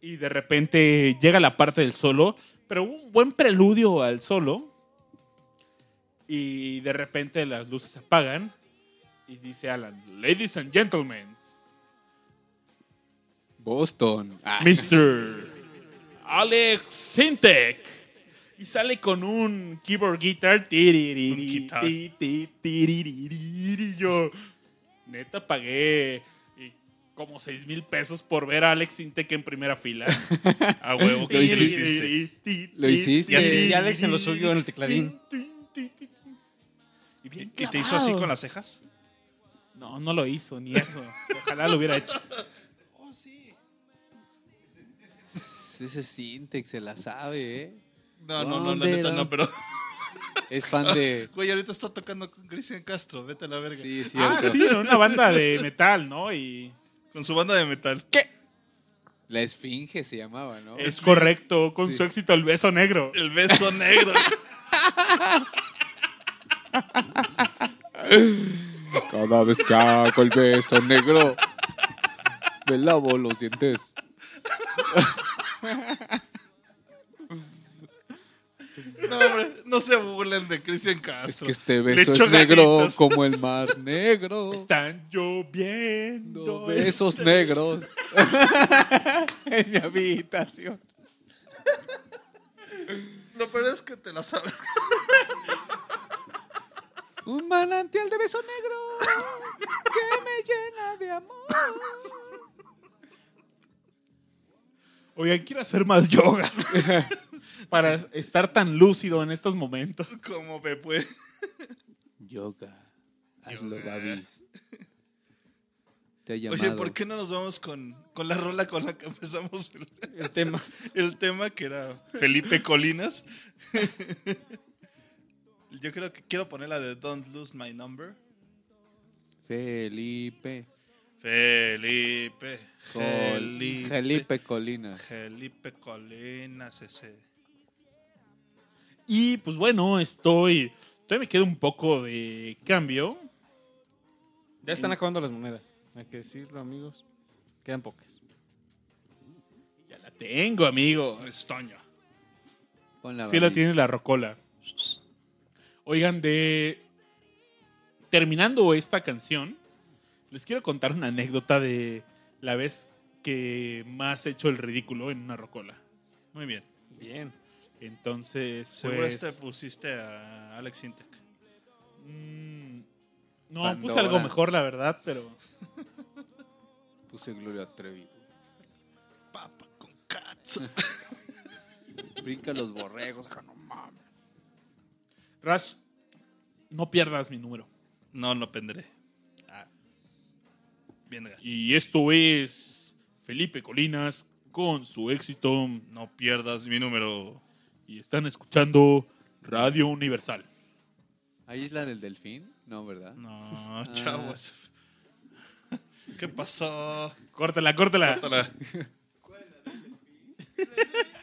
Y de repente llega la parte del solo, pero un buen preludio al solo. Y de repente las luces se apagan Y dice Alan, Ladies and Gentlemen, Boston. Ah, Mr. Alex Sintek. Y sale con un keyboard guitar. tiririri, Un guitar. ti, ti, tiririri. Y yo, neta, pagué como 6 mil pesos por ver a Alex Sintek en primera fila. A huevo que Lo sí hiciste. Lo hiciste. Y así- Y Alex en lo suyo en el tecladín. Y bien ¿Y te hizo así con las cejas? No, no lo hizo, ni eso. Ojalá lo hubiera hecho. Oh, sí. Ese Sintex se la sabe, ¿eh? No, no, no, la ¿Dónde neta no, pero. Es fan de. Güey, ahorita está tocando con Cristian Castro, vete a la verga. Sí, Ah, cierto. sí, en una banda de metal, ¿no? Y Con su banda de metal. La Esfinge se llamaba, ¿no? es correcto, con Sí. su éxito El Beso Negro. El beso negro. Cada vez que hago el beso negro, me lavo los dientes. No, hombre, no se burlen de Cristian Es Castro. que este Le beso es negro como el mar negro. Están lloviendo. Besos negros en mi habitación. Lo peor es que te la sabes. Un manantial de beso negro que me llena de amor. Oigan, quiero hacer más yoga. Para estar tan lúcido en estos momentos. Como me puede. Yoga. Hazlo, Babis. Te ha llamado. Oye, ¿por qué no nos vamos con, con la rola con la que empezamos el, El tema. el tema, que era Felipe Colinas? Yo creo que quiero poner la de Don't Lose My Number. Felipe. Felipe. Col- Felipe. Felipe Colinas. Felipe Colinas, ese. Y pues bueno, estoy. Todavía me queda un poco de cambio. Ya están acabando las monedas. Hay que decirlo, amigos. Quedan pocas. Ya la tengo, amigo. Estoño. Pon la Sí la tiene la rocola. Oigan, de. Terminando esta canción, les quiero contar una anécdota de la vez que más he hecho el ridículo en una rocola. Muy bien. Bien. Entonces, Seguro pues. este pusiste a Alex Intec. mm, no, Pandora. puse algo mejor, la verdad, pero. Puse Gloria Trevi. Papa con cats. Brinca los borregos. No mames. Rash, no pierdas mi número. No, no pendré. Ah. Bien. Y esto es Felipe Colinas con su éxito. No pierdas mi número. Y están escuchando Radio Universal. ¿Ahí es la del delfín? No, ¿verdad? No, chavos. ¿Qué pasó? Córtala, córtala. Córtala. Thank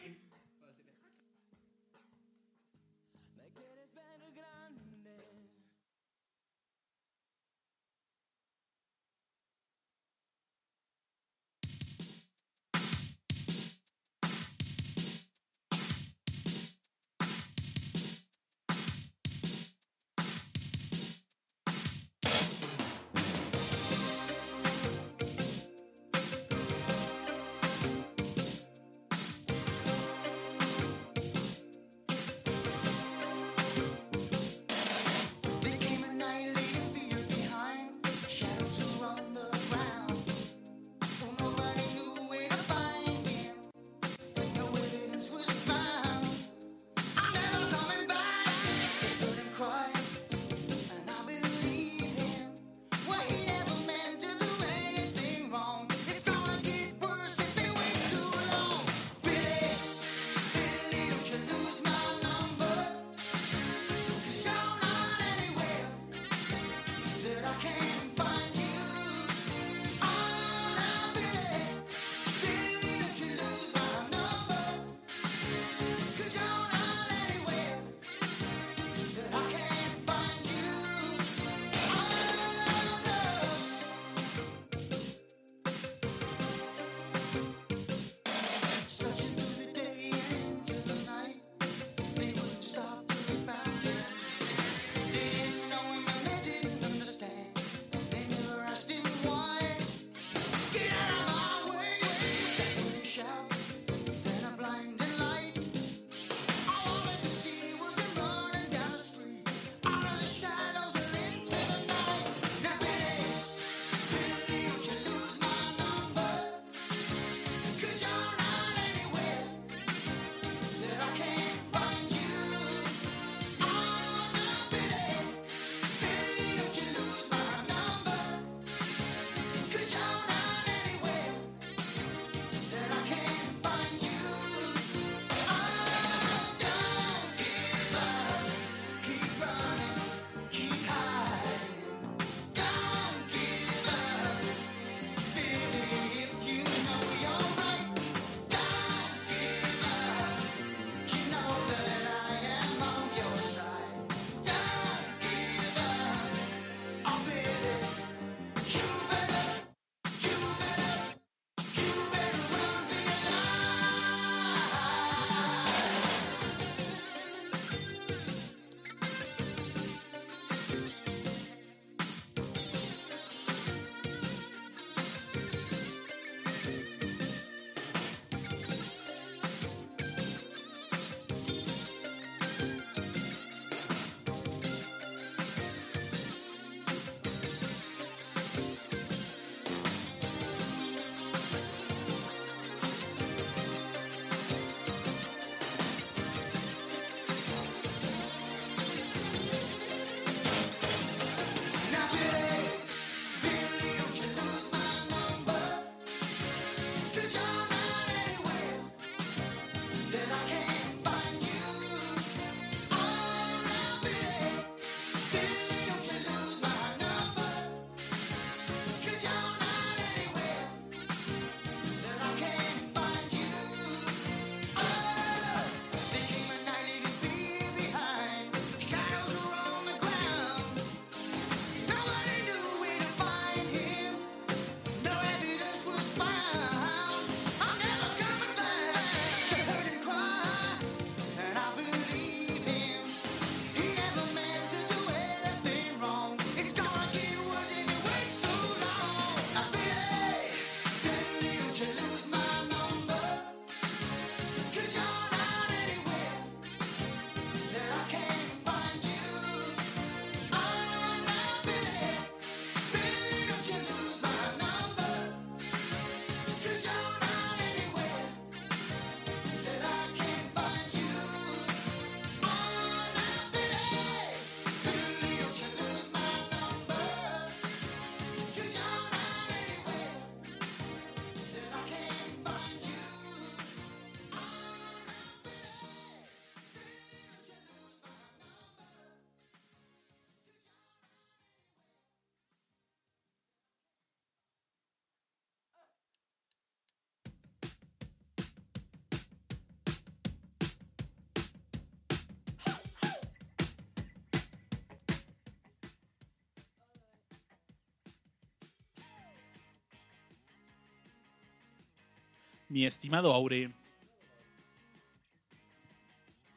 Mi estimado Aure,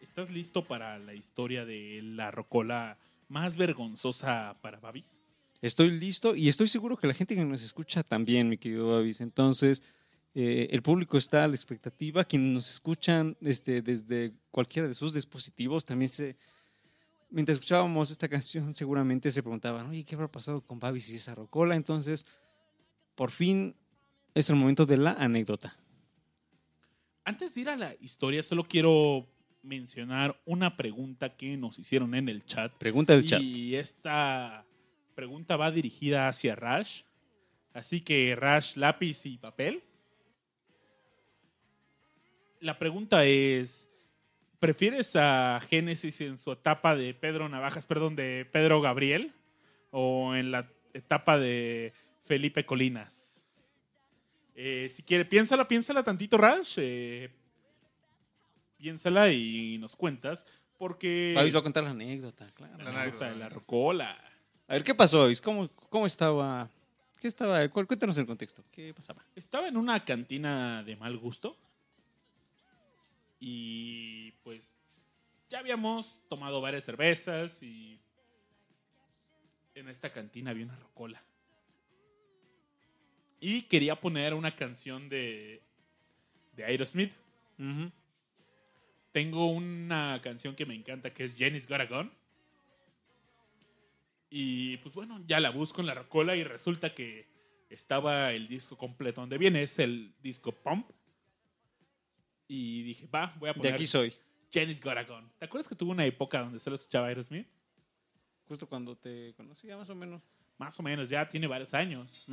¿estás listo para la historia de la rocola más vergonzosa para Babis? Estoy listo y estoy seguro que la gente que nos escucha también, mi querido Babis. Entonces, eh, el público está a la expectativa. Quienes nos escuchan este, desde cualquiera de sus dispositivos también se. Mientras escuchábamos esta canción, seguramente se preguntaban, oye, ¿qué habrá pasado con Babis y esa rocola? Entonces, por fin es el momento de la anécdota. Antes de ir a la historia, solo quiero mencionar una pregunta que nos hicieron en el chat. Pregunta del chat. Y esta pregunta va dirigida hacia Rash. Así que Rash, lápiz y papel. La pregunta es, ¿prefieres a Génesis en su etapa de Pedro Navajas, perdón, de Pedro Gabriel? ¿O en la etapa de Felipe Colinas? Eh, si quiere, piénsala, piénsala tantito, Rash. eh, piénsala y nos cuentas. Porque... Babis va a contar la anécdota, claro. La anécdota de la rocola. A ver, ¿qué pasó, Babis? ¿Cómo, cómo estaba? ¿Qué estaba? Cu- Cuéntanos el contexto. ¿Qué pasaba? Estaba en una cantina de mal gusto. Y pues ya habíamos tomado varias cervezas y en esta cantina había una rocola. Y quería poner una canción de, de Aerosmith. Tengo una canción que me encanta que es Jenny's Got a Gun. Y pues bueno, ya la busco en la rocola y resulta que estaba el disco completo donde viene, es el disco Pump. Y dije, va, voy a De poner aquí soy. Jenny's Got a Gun. ¿Te acuerdas que tuvo una época donde solo escuchaba Aerosmith? Justo cuando te conocía, más o menos. Más o menos, ya tiene varios años.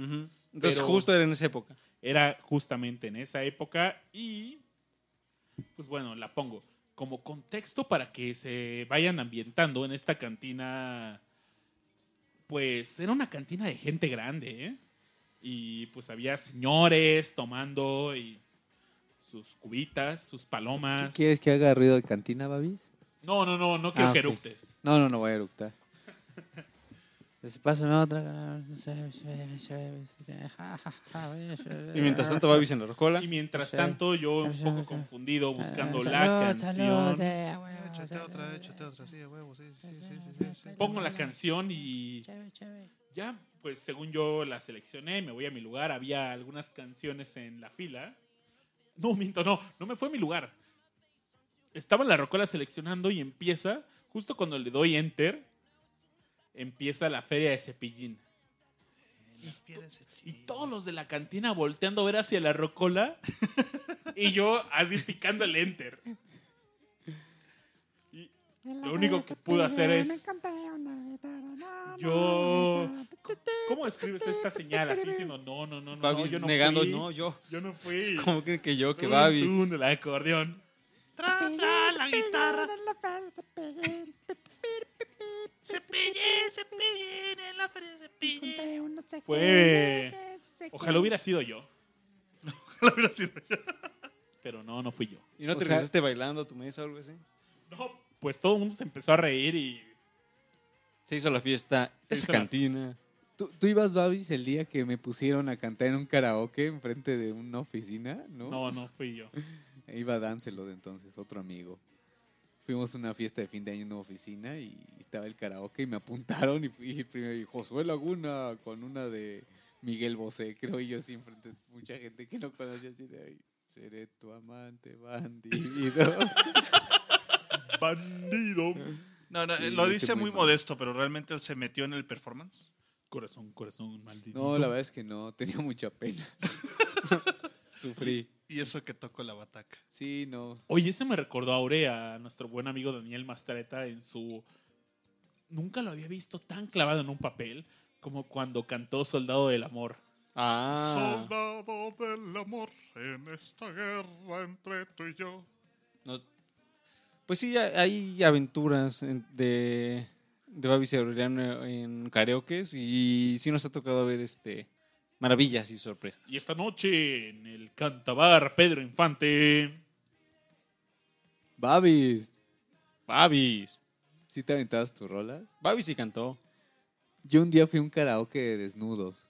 Entonces, justo era en esa época. Era justamente en esa época y pues bueno, la pongo como contexto para que se vayan ambientando en esta cantina. Pues era una cantina de gente grande, ¿eh? Y pues había señores tomando y sus cubitas, sus palomas. ¿Quieres que haga ruido de cantina, Babis? No, no, no, no quiero Ah, que eructes. No, no, no voy a eructar. Pásame otra. Y mientras tanto, Babis en la rocola. Y mientras tanto, yo un poco confundido buscando Salud, la canción. eh, huevo, Échate salud. otra, échate otra, sí, a huevo, sí, sí, sí, sí, sí, sí. Pongo la canción y Chévere, chévere. ya, pues según yo la seleccioné, me voy a mi lugar. Había algunas canciones en la fila. No, minto, no, no me fue a mi lugar. Estaba en la rocola seleccionando y empieza, justo cuando le doy enter, empieza la feria de cepillín. Y todos los de la cantina volteando a ver hacia la rocola y yo así picando el enter. Y lo único que pude hacer es yo ¿Cómo escribes esta señal así diciendo no, no, no, no, Babis yo no negando, fui, no, yo. yo no fui. ¿Cómo que, que yo, que tun, el acordeón. Tra, tra, la guitarra. Cepillín, cepillín, en la feria de cepillín. Fue Ojalá hubiera sido yo. Ojalá hubiera sido yo. Pero no, no fui yo. ¿Y no O te sea- regresaste bailando a tu mesa o algo así? No, pues todo el mundo se empezó a reír y Se hizo la fiesta, Se esa la- cantina. ¿Tú, tú ibas, Babis, el día que me pusieron a cantar en un karaoke enfrente de una oficina, ¿no? no, no fui yo. Iba Dáncelo de entonces, otro amigo. Fuimos a una fiesta de fin de año en una oficina y estaba el karaoke y me apuntaron y fui primero y Josué Laguna con una de Miguel Bosé, creo y yo sí enfrente mucha gente que no conocía así de ahí. Seré tu amante bandido. Bandido. No, no, Sí, lo dice muy modesto, pero realmente él se metió en el performance. Corazón, corazón, maldito. No, la verdad es que no, tenía mucha pena. Sufrí. Y eso que tocó la bataca. Sí, no. Oye, ese me recordó a Aurea, a nuestro buen amigo Daniel Mastreta en su... Nunca lo había visto tan clavado en un papel como cuando cantó Soldado del Amor. Ah. Soldado del amor en esta guerra entre tú y yo. No- Pues sí, hay- aventuras en- de, de Aureliano en karaokes y sí nos ha tocado ver este maravillas y sorpresas. Y esta noche en el Cantabar Pedro Infante... Babis, Babis. ¿sí te aventabas tus rolas? Babis sí cantó. Yo un día fui a un karaoke de desnudos.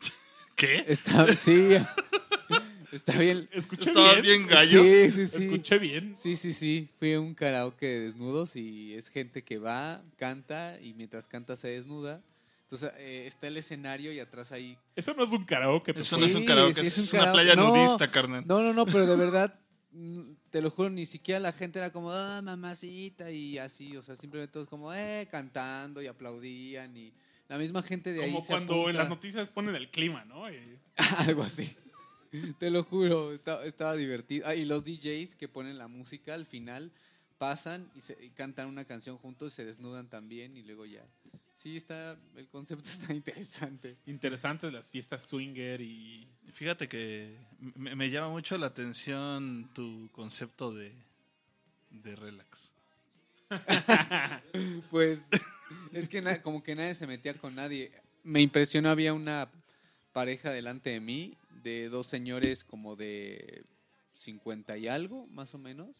¿Qué? Estaba, sí. Está bien. Escuché Estabas bien. bien gallo. Sí, sí, sí. Escuché bien. Sí, sí, sí. Fui a un karaoke de desnudos y es gente que va, canta y mientras canta se desnuda. Entonces eh, está el escenario y atrás hay... Eso no es un karaoke. Eso no es un karaoke, sí, es, es un una karaoke. playa No. nudista, carnal. No, no, no, pero de verdad, te lo juro, ni siquiera la gente era como, ah, mamacita y así. O sea, simplemente todos como, eh, cantando y aplaudían y la misma gente de ahí Como se cuando en las noticias ponen el clima, ¿no? Y- Algo así. Te lo juro, estaba, estaba divertido. Ah, y los DJs que ponen la música al final pasan y, se, y cantan una canción juntos, se desnudan también y luego ya. Sí, está, el concepto está interesante. Interesantes las fiestas swinger y Fíjate que me, me llama mucho la atención tu concepto de, de relax. Pues es que na- como que nadie se metía con nadie. Me impresionó, había una pareja delante de mí, de dos señores como de 50 y algo, más o menos.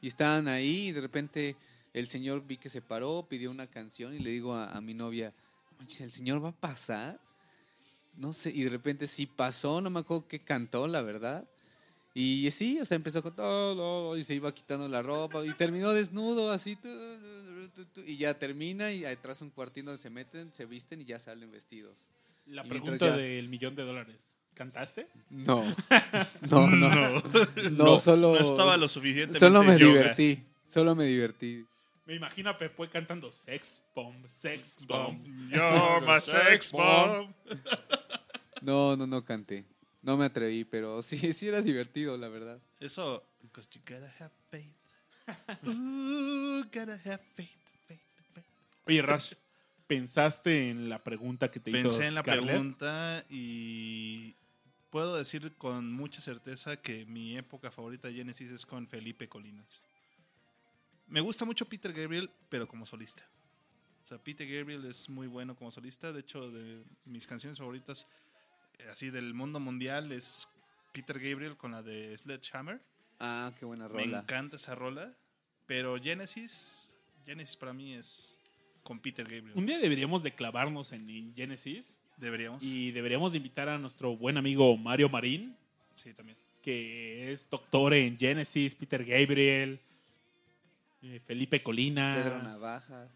Y estaban ahí y de repente el señor vi que se paró, pidió una canción y le digo a, a mi novia, "Manches, ¿el señor va a pasar? No sé, y de repente sí pasó, no me acuerdo qué cantó, la verdad. Y sí, o sea, empezó con todo y se iba quitando la ropa y terminó desnudo así. y ya termina y atrás un cuartín donde se meten, se visten y ya salen vestidos. la Y pregunta ya- del millón de dólares. ¿Cantaste? No. No, no. No, No, solo. no estaba lo suficientemente Solo me yoga. divertí. Solo me divertí. Me imagino a Pepe cantando Sex Bomb, Sex Bomb. You're my sex bomb. No, no, no canté. No me atreví, pero sí, sí era divertido, la verdad. Eso, because you gotta have faith. Ooh, gotta have faith, faith, faith. Oye, Rash, ¿pensaste en la pregunta que te hizo Pensé en la Scarlett? pregunta y puedo decir con mucha certeza que mi época favorita de Genesis es con Felipe Colinas. Me gusta mucho Peter Gabriel, pero como solista. O sea, Peter Gabriel es muy bueno como solista. De hecho, de mis canciones favoritas, eh, así del mundo mundial, es Peter Gabriel con la de Sledgehammer. Ah, qué buena Me rola. encanta esa rola. Pero Genesis, Genesis para mí es con Peter Gabriel. Un día deberíamos de clavarnos en, en Genesis Deberíamos. y deberíamos de invitar a nuestro buen amigo Mario Marín, Sí, también. que es doctor en Genesis, Peter Gabriel, eh, Felipe Colinas Pedro Navajas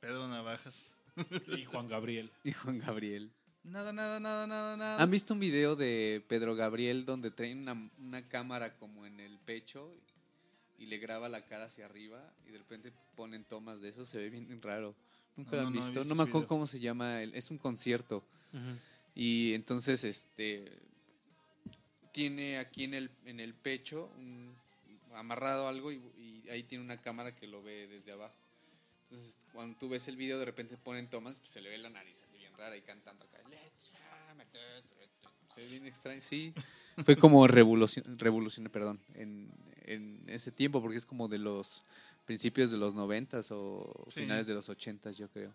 Pedro Navajas. y Juan Gabriel. y Juan Gabriel. Nada, nada, nada, nada, nada. ¿Han visto un video de Pedro Gabriel donde trae una, una cámara como en el pecho y le graba la cara hacia arriba y de repente ponen tomas de eso? Se ve bien raro. Nunca No, lo han no, no visto. No, ese me acuerdo video. cómo se llama. el- es un concierto. Y entonces este tiene aquí en el, en el pecho un- amarrado algo y, y ahí tiene una cámara que lo ve desde abajo. Entonces, cuando tú ves el video, de repente ponen tomas, pues se le ve la nariz así bien rara y cantando acá. Se ve bien extraño. Sí, fue como revolución, revolución perdón, en, en ese tiempo, porque es como de los principios de los noventas o Sí. finales de los ochentas, yo creo.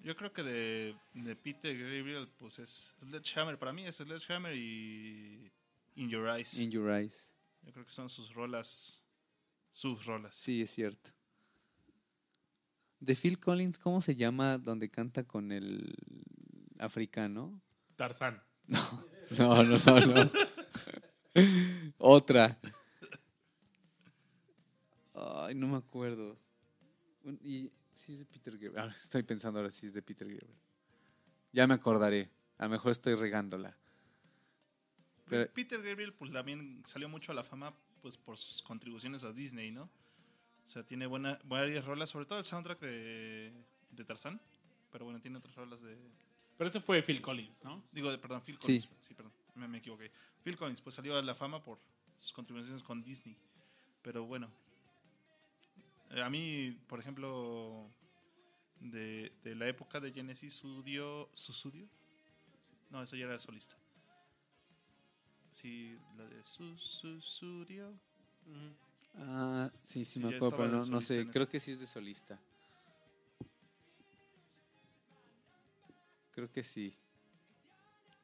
Yo creo que de, de Peter Gabriel, pues es Sledgehammer. Para mí es Sledgehammer y In Your Eyes. In Your Eyes. Yo creo que son sus rolas. Sus rolas. Sí, es cierto. De Phil Collins, ¿cómo se llama donde canta con el africano? Tarzán. No, no, no, no. Otra. Ay, no me acuerdo. Y sí es de Peter Gabriel. Ah, estoy pensando ahora si es de Peter Gabriel. Ya me acordaré. A lo mejor estoy regándola. Pero- Peter Gabriel, pues también salió mucho a la fama pues por sus contribuciones a Disney, ¿no? O sea, tiene buena, varias rolas, sobre todo el soundtrack de, de Tarzán. Pero bueno, tiene otras rolas de. Pero ese fue Phil Collins, ¿no? Digo, de, perdón, Phil. Collins. Sí, perdón, me, me equivoqué. Phil Collins, pues salió a la fama por sus contribuciones con Disney. Pero bueno, a mí, por ejemplo, de, de la época de Genesis, Sudio, Susudio. No, eso ya era solista. Sí, la de Su- Susudio. Ah, sí, sí, Sí, me acuerdo, pero no, sé. Creo que sí es de solista. Creo que sí.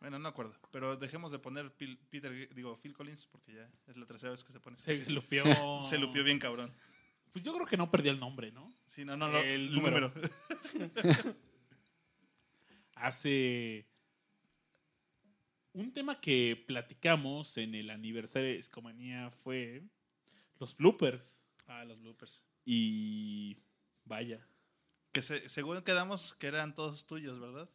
Bueno, no acuerdo. Pero dejemos de poner Pil- Peter, digo, Phil Collins, porque ya es la tercera vez que se pone. Se lupió. Se lupió bien cabrón. Pues yo creo que no perdió el nombre, ¿no? Sí, no, no, no. El El, número. número. Hace un tema que platicamos en el aniversario de Discomanía fue los bloopers. Ah, los bloopers. Y vaya, Que se- según quedamos que eran todos tuyos, ¿verdad?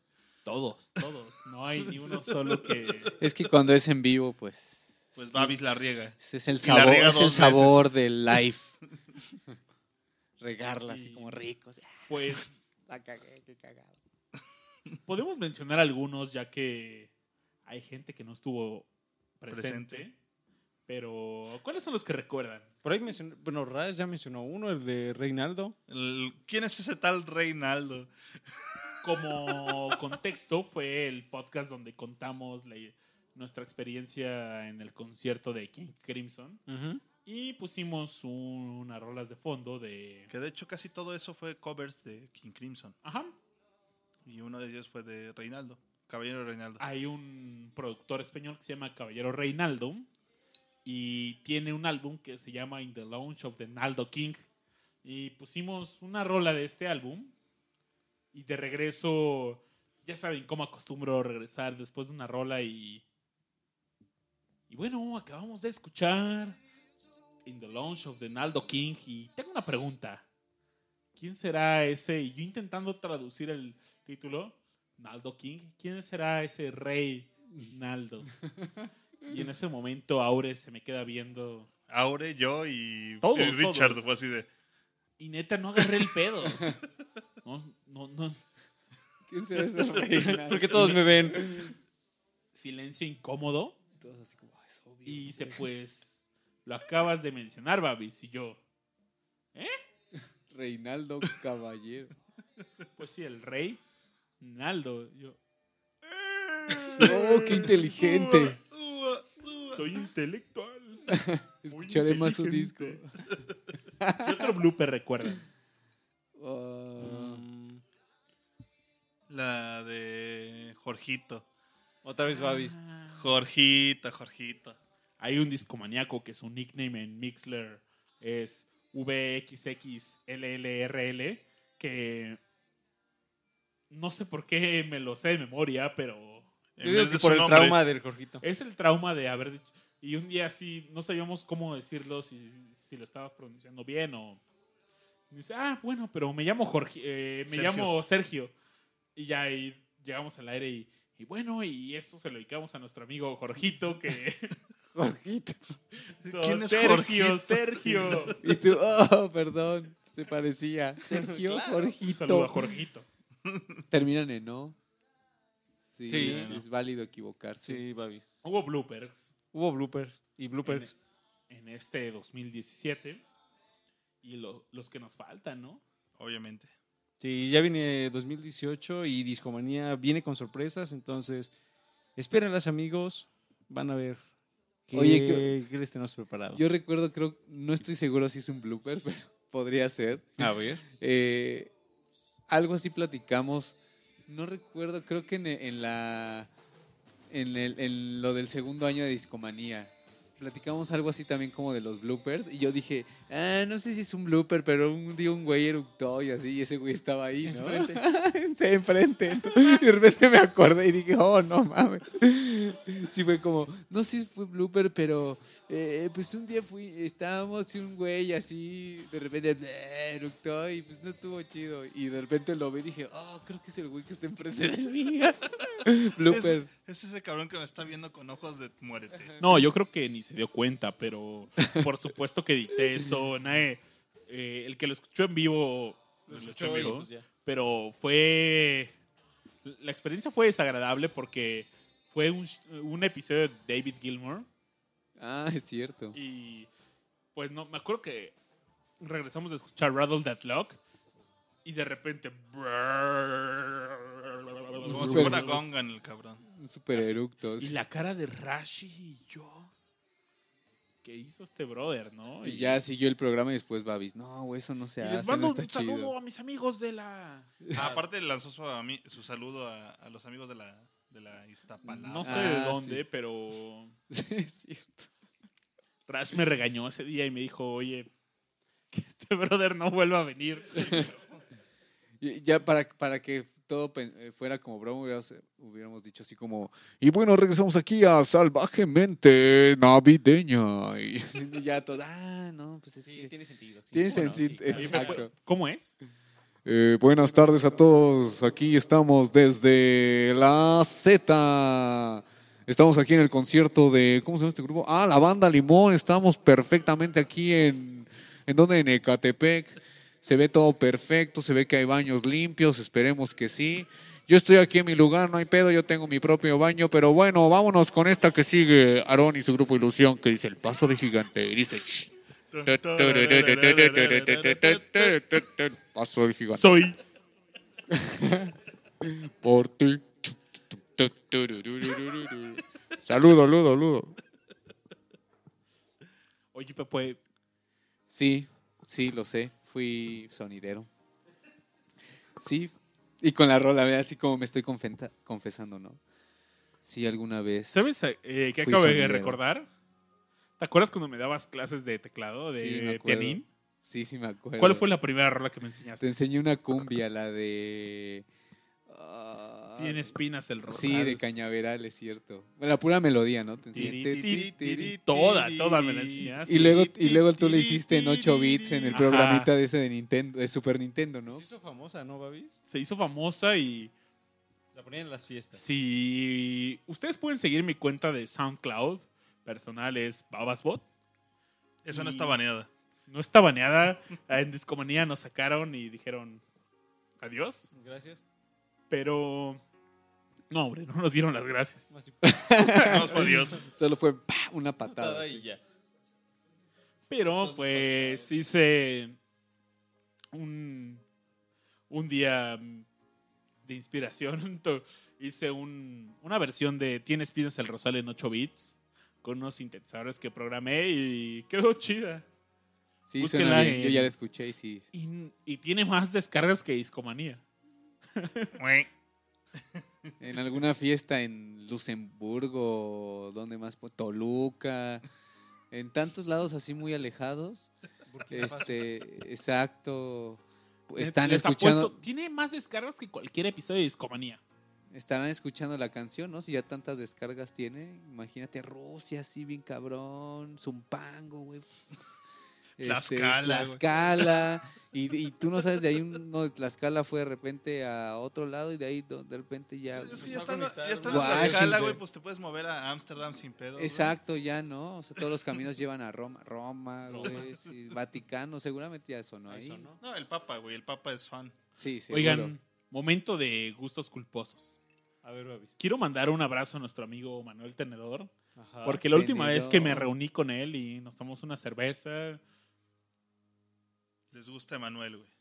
todos, todos. No hay ni uno solo que... Es que cuando es en vivo, pues. Pues Babis la riega. Ese es el sabor, es el sabor del live. Regarla así como rico. así, Pues La cagué, qué cagado. podemos mencionar algunos ya que hay gente que no estuvo presente. Presente. Pero, ¿cuáles son los que recuerdan? Por ahí mencionó, bueno, Raz ya mencionó uno, el de Reinaldo. El- ¿Quién es ese tal Reinaldo? Como contexto, fue el podcast donde contamos la- nuestra experiencia en el concierto de King Crimson. Y pusimos un- unas rolas de fondo de... Que de hecho casi todo eso fue covers de King Crimson. Ajá. Y uno de ellos fue de Reinaldo. Caballero Reinaldo. Hay un productor español que se llama Caballero Reinaldo y tiene un álbum que se llama In the Lounge of the Naldo King. Y pusimos una rola de este álbum. Y de regreso, ya saben cómo acostumbro regresar después de una rola y... Y bueno, acabamos de escuchar In the Lounge of the Naldo King. Y tengo una pregunta. ¿Quién será ese? Y yo intentando traducir el título, Naldo King. ¿Quién será ese rey Naldo? Y en ese momento Aure se me queda viendo. Aure, yo y, Todos, y Richard todos. fue así de... Y neta, no agarré el pedo. No, no, no. ¿Quién será ese Reinaldo? Porque todos me ven. Silencio incómodo. Todos así como, "Ah, es obvio". Y dice, pues, lo acabas de mencionar, Babis. Y yo, Reinaldo Caballero. pues sí, el rey Naldo. Yo, Oh, qué inteligente. soy intelectual. Muy Escucharé más su disco. inteligente. ¿Qué otro blooper recuerdan? Ah, Mm, La de Jorgito. otra vez Babis. Jorgito, Jorgito. Hay un discomaníaco que su nickname en Mixler es VXXLLRL, que no sé por qué me lo sé de memoria, pero En vez de por su el nombre, trauma del Jorgito. es el trauma de haber dicho. Y un día así no sabíamos cómo decirlo, si, si lo estaba pronunciando bien o. y dice, ah, bueno, pero me llamo Jorge, eh, me Sergio. llamo Sergio. Y ya ahí llegamos al aire y, y bueno, y esto se lo dedicamos a nuestro amigo Jorgito, que. Jorgito. ¿Quién es Sergio, Jorgito? Sergio. Y tú, oh, perdón. Se parecía. Sergio Un Jorgito. saludo a Jorgito. Terminan en no. Sí, Sí. es, es válido equivocarse. Sí, Babis. Hubo bloopers Hubo bloopers y bloopers. en este 2017 y lo- los que nos faltan, ¿no? Obviamente. Sí, ya viene 2018 y Discomanía viene con sorpresas, entonces espérenlas amigos, van a ver qué, Oye, ¿qué- qué les tenemos preparado. Yo recuerdo, creo, no estoy seguro si es un blooper, pero podría ser. a ver. Eh, algo así platicamos. No recuerdo, creo que en, la. En, el, en lo del segundo año de Discomanía. Platicamos algo así también como de los bloopers. Y yo dije, ah, no sé si es un blooper, pero un día un güey eructó y así. Y ese güey estaba ahí, ¿no? Enfrente. sí, enfrente. Y de repente me acordé y dije, oh, no mames. Sí, fue como, no sé si fue blooper, pero eh, pues un día fui, estábamos y un güey así, de repente "Bleh", eructó y pues no estuvo chido. Y de repente lo vi y dije, oh, creo que es el güey que está enfrente de mí. blooper. Es, es ese cabrón que me está viendo con ojos de muérete. No, yo creo que ni se dio cuenta, pero por supuesto que edité eso. Nadie- eh, el que lo escuchó en vivo lo escuchó en vivo, pues ya. pero fue la experiencia fue desagradable porque fue un, un episodio de David Gilmour Ah, es cierto. y pues no me acuerdo que regresamos a escuchar Rattle That Lock y de repente Como si fuera Gongan el cabrón. Super eructos. y la cara de Rashi y yo ¿qué hizo este brother, no? Y ya siguió el programa y después Babis. No, eso no se Y hace, les mando no un saludo chido. a mis amigos de la. Ah, aparte lanzó su, su saludo a, a los amigos de la, de la Iztapalapa. No sé Ah, de dónde, sí. pero. Sí, es cierto. Rash me regañó ese día y me dijo, oye, que este brother no vuelva a venir. Y ya para, para que todo eh, fuera como broma, hubiéramos, hubiéramos dicho así como, y bueno, regresamos aquí a Salvajemente Navideña. Y ya todo, ah, no, pues es que tiene sentido. tiene Bueno, sentido. sí, claro. exacto. ¿Cómo es? Eh, buenas tardes a todos. Aquí estamos desde la Z. Estamos aquí en el concierto de. ¿Cómo se llama este grupo? Ah, la banda Limón. Estamos perfectamente aquí en. ¿En dónde? En Ecatepec. Se ve todo perfecto. Se ve que hay baños limpios. Esperemos que sí. Yo estoy aquí en mi lugar, no hay pedo. Yo tengo mi propio baño. Pero bueno, vámonos con esta que sigue. Aarón y su grupo Ilusión, que dice El Paso de Gigante. Y dice. Paso del Gigante. Soy. por ti. Saludo, ludo, ludo. Oye, Pepe, Sí, sí, lo sé. Fui sonidero. Sí. Y con la rola, ve así como me estoy confenta- confesando, ¿no? Sí, alguna vez. ¿sabes eh, qué Fui acabo de recordar? ¿Te acuerdas cuando me dabas clases de teclado, de Sí, me acuerdo. pianín? Sí, sí, me acuerdo. ¿Cuál fue la primera rola que me Te enseñaste? enseñé una cumbia, la de. ah, Tiene espinas el rosal. Sí, de cañaveral, es cierto. Bueno, la pura melodía, ¿no? Te enseñé. Tiri, tiri, tiri, Toda, toda me la enseñaste. Y luego, y luego tú le hiciste en 8 bits en el programita de ese de Nintendo, de Super Nintendo, ¿no? Se hizo famosa, ¿no, Babis? Se hizo famosa y La ponían en las fiestas. si ustedes pueden seguir mi cuenta de SoundCloud personal es Babasbot. Esa no está baneada. No está baneada. En Discomanía nos sacaron y dijeron adiós. Gracias. Pero no, hombre, no nos dieron las gracias. Más No, fue Dios. Solo fue ¡pa! una patada. y ya. Pero pues hice un, un día de inspiración. To- Hice un- una versión de Tienes Pinos el Rosal en 8 bits con unos sintetizadores que programé y quedó chida. Sí, suena bien. Yo ya la escuché y sí. Y, y tiene más descargas que Discomanía. En alguna fiesta en Luxemburgo, ¿dónde más? Toluca, en tantos lados así muy alejados. Este, exacto. Están Les escuchando, apuesto, tiene más descargas que cualquier episodio de Discomanía. estarán escuchando la canción, ¿no? Si ya tantas descargas tiene, imagínate Rusia así bien cabrón, Zumpango, güey. Este, Tlaxcala, güey. Tlaxcala, y, y tú no sabes, de ahí uno de Tlaxcala fue de repente a otro lado y de ahí de repente ya... Es que ya están, en la escala, Washington. güey, pues te puedes mover a Ámsterdam sin pedo. Exacto, ya no, o sea, todos los caminos llevan a Roma, Roma, güey, sí, Vaticano, seguramente ya sonó ahí. Ahí sonó. No, el Papa, güey, el Papa es fan. Sí, seguro. Oigan, momento de gustos culposos. A ver, Babis. Quiero mandar un abrazo a nuestro amigo Manuel Tenedor, Ajá. porque la última vez que me reuní con él y nos tomamos una cerveza, Les gusta Emanuel, güey.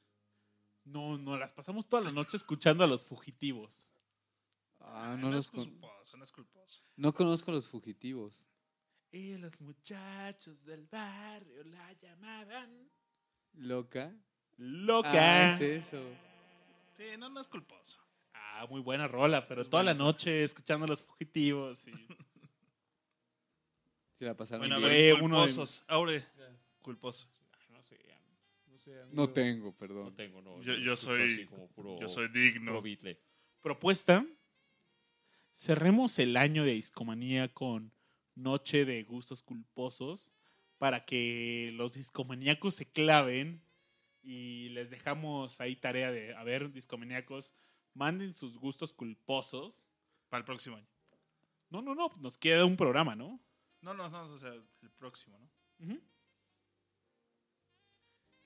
no, no, las pasamos toda la noche escuchando a los fugitivos. Ah, no, los es con- culposo, no es culposo. no conozco a los fugitivos. Y los muchachos del barrio la llamaban ¿Loca? loca. Ah, es eso. Sí, no, no es culposo. Ah, muy buena rola, pero Es toda la noche escuchando a los fugitivos. y- Se la pasaron Bueno, a bien. Fue ver, uno de- culposos. Aure, culposo. No sé, no sé, amigo. No tengo, perdón. No tengo, no. Yo- soy- así como puro- Yo soy digno. puro propuesta. Cerremos el año de discomanía con Noche de Gustos Culposos para que los discomaníacos se claven y les dejamos ahí tarea de, a ver, discomaníacos, manden sus gustos culposos. Para el próximo año. No, no, no, nos queda un programa, ¿no? No, no, no, o sea, el próximo, ¿no?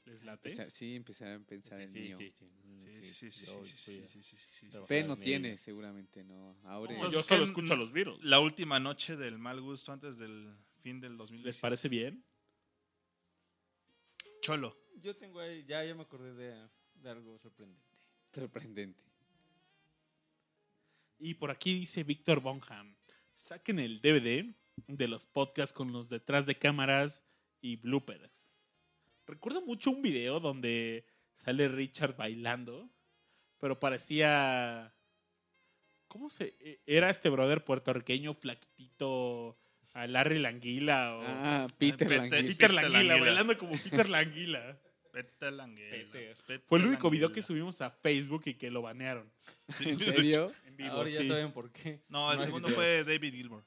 ¿Les late? Empezar- sí, empezar a pensar en Sí, mío. sí, sí. Mm, Sí, sí, sí, sí, sí, P no tiene, seguramente, no. Ahora. Yo solo escucho a los Beatles. La última noche del mal gusto antes del fin del ¿Les 2010. parece bien? Cholo. Yo tengo ahí, ya, ya me acordé de, de algo sorprendente. Sorprendente. Y por aquí dice Víctor Bonham, saquen el DVD de los podcasts con los detrás de cámaras y bloopers. Recuerdo mucho un video donde sale Richard bailando, pero parecía... ¿Cómo se...? e- Era este brother puertorriqueño flaquitito a Larry Languila o... Ah, Peter Peter- Languila. Peter Peter Languila, Languila. bailando como Peter Languila. Vete a la anguila, Peter. Fue el único video que subimos a Facebook y que lo banearon. Sí. ¿En serio? En vivo, Ahora ya sí. saben por qué. No, el segundo videos. fue David Gilmour.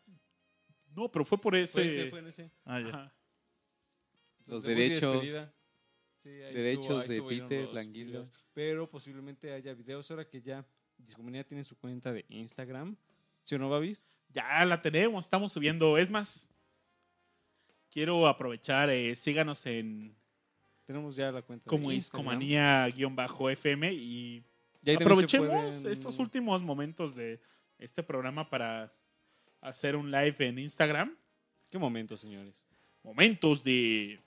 No, pero fue por ese. Fue ese, fue en ese. Ah, ya. Ajá. Los Entonces, derechos- despedida. Sí, ahí derechos estuvo- ahí de Peter videos. Pero posiblemente haya videos ahora que ya Discomunidad tiene su cuenta de Instagram. ¿Sí o no, Babis? Ya la tenemos, estamos subiendo. Es más, quiero aprovechar, eh, síganos en Tenemos ya la cuenta como. Discomanía-FM y aprovechemos pueden- estos últimos momentos de este programa para hacer un live en Instagram. ¿Qué momentos, señores? Momentos de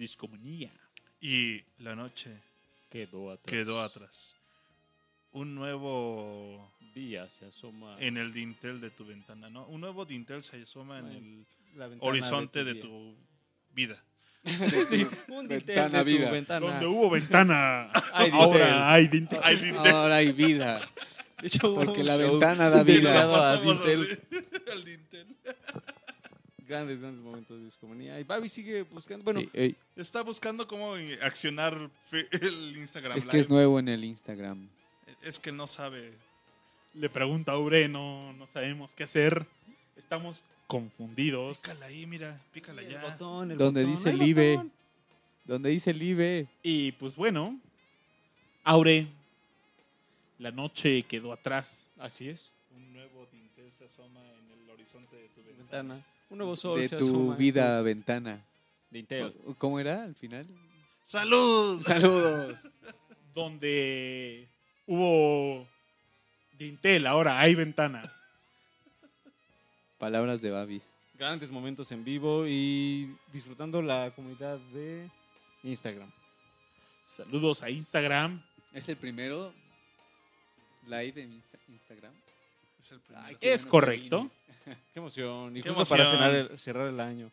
Discomanía. Y la noche Quedó atrás. quedó atrás. Un nuevo Día se asoma. en el dintel de tu ventana, ¿no? Un nuevo dintel se asoma en el horizonte de tu vida. sí, un dintel Ventana, de tu vida. ventana. Donde hubo ventana, Hay ahora hay dintel. Hay dintel. Ahora hay vida. Hecho, Porque la ventana da vida. al dintel. Grandes, grandes momentos de discomanía. Y Babi sigue buscando. Bueno, Ey, ey, Está buscando cómo accionar fe- el Instagram es que es nuevo en el Instagram. Es que no sabe. Le pregunta a Aure, no, no sabemos qué hacer. Estamos confundidos. Pícala ahí, mira, pícala el ya. botón, el Donde botón, dice el Live. botón. Donde dice Live. Y pues bueno, Aure, la noche quedó atrás. Así es. Un nuevo dintel se asoma en el horizonte de tu ventana. Ventana. Un nuevo sol De se tu asoma vida ventana. tu Dintel. ¿Cómo era al final? ¡Salud! Saludos. donde hubo dintel, ahora hay ventana. Palabras de Babis. Grandes momentos en vivo y disfrutando la comunidad de Instagram. Saludos a Instagram. ¿Es el primero live en Insta- Instagram? Es el primero. Ay, qué Es bueno que correcto. Qué emoción. Y Qué justo para emoción. el, cerrar el año.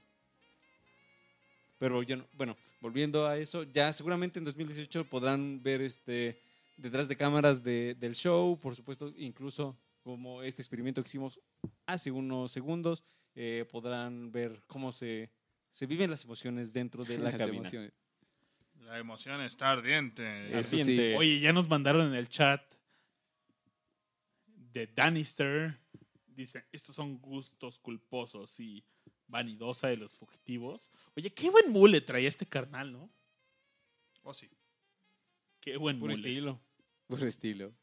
Pero yo no- bueno, volviendo a eso, ya seguramente en 2018 podrán ver este detrás de cámaras de- del show, por supuesto, incluso como este experimento que hicimos hace unos segundos, eh, podrán ver cómo se, se viven las emociones dentro de la Las cabina. emociones. La emoción está ardiente. Eso sí. Ardiente. Oye, ya nos mandaron en el chat de Danister. Dicen, estos son gustos culposos y vanidosa de los fugitivos. Oye, qué buen mule traía este carnal, ¿no? Oh, sí. Qué buen Puro mule. estilo. Puro estilo.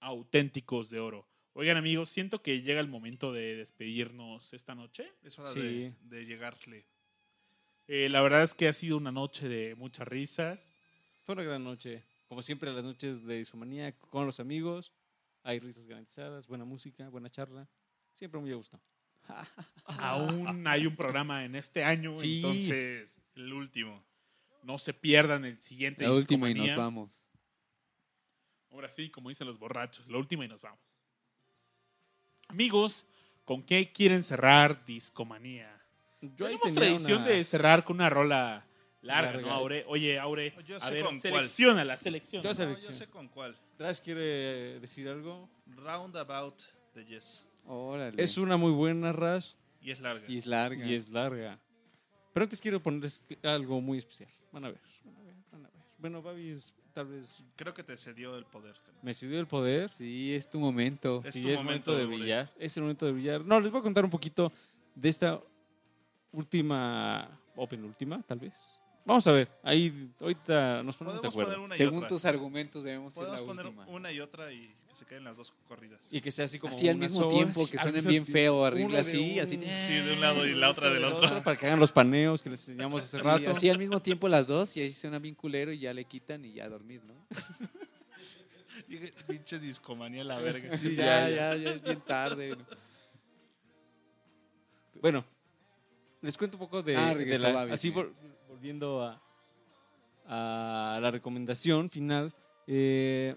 Auténticos de oro. Oigan, amigos, siento que llega el momento de despedirnos esta noche. Es hora Sí. de, de llegarle. Eh, la verdad es que ha sido una noche de muchas risas. Fue una gran noche. Como siempre, las noches de discomanía con los amigos. Hay risas garantizadas, buena música, buena charla. Siempre muy a gusto. Aún hay un programa en este año, Sí. entonces El último. no se pierdan el siguiente. La última y nos vamos. Ahora sí, como dicen los borrachos, la última y nos vamos. Amigos, ¿con qué quieren cerrar Discomanía? Yo Tenemos tradición una- de cerrar con una rola larga, Larga. ¿no, Aure? Oye, Aure, Yo a sé ver, con cuál. selecciona la selección. Yo No, selección. yo sé con cuál. Trash quiere decir algo. Roundabout de Yes. Órale. Es una muy buena Rash Y es larga. Y es larga. y es larga. Pero antes quiero ponerles algo muy especial. Van a ver. Van a ver, van a ver. Bueno, Babi es- tal vez Creo que te cedió el poder. me cedió el poder. Sí, es tu momento. Es sí, tu es momento, momento de brillar. Es el momento de brillar. No, les voy a contar un poquito de esta última o penúltima, tal vez. Vamos a ver. Ahí ahorita nos ponemos de Podemos poner acuerdo. una y Según otra. tus argumentos, debemos ser Podemos la poner última. una y otra y que se queden las dos corridas. Y que sea así como Así al una mismo sola, tiempo, sí, que al suenen mismo bien tiempo. feo, Una de así, un- así. Sí, de un lado y la otra del otro. Para que hagan los paneos que les enseñamos hace Sí, rato. así al mismo tiempo las dos y ahí suena bien culero y ya le quitan y ya a dormir, ¿no? Y Pinche discomanía la verga. Sí, ya, ya, ya es bien tarde. ¿no? Bueno, les cuento un poco de, Ah, de la- Babi, así sí. vol- volviendo a, a la recomendación final. eh,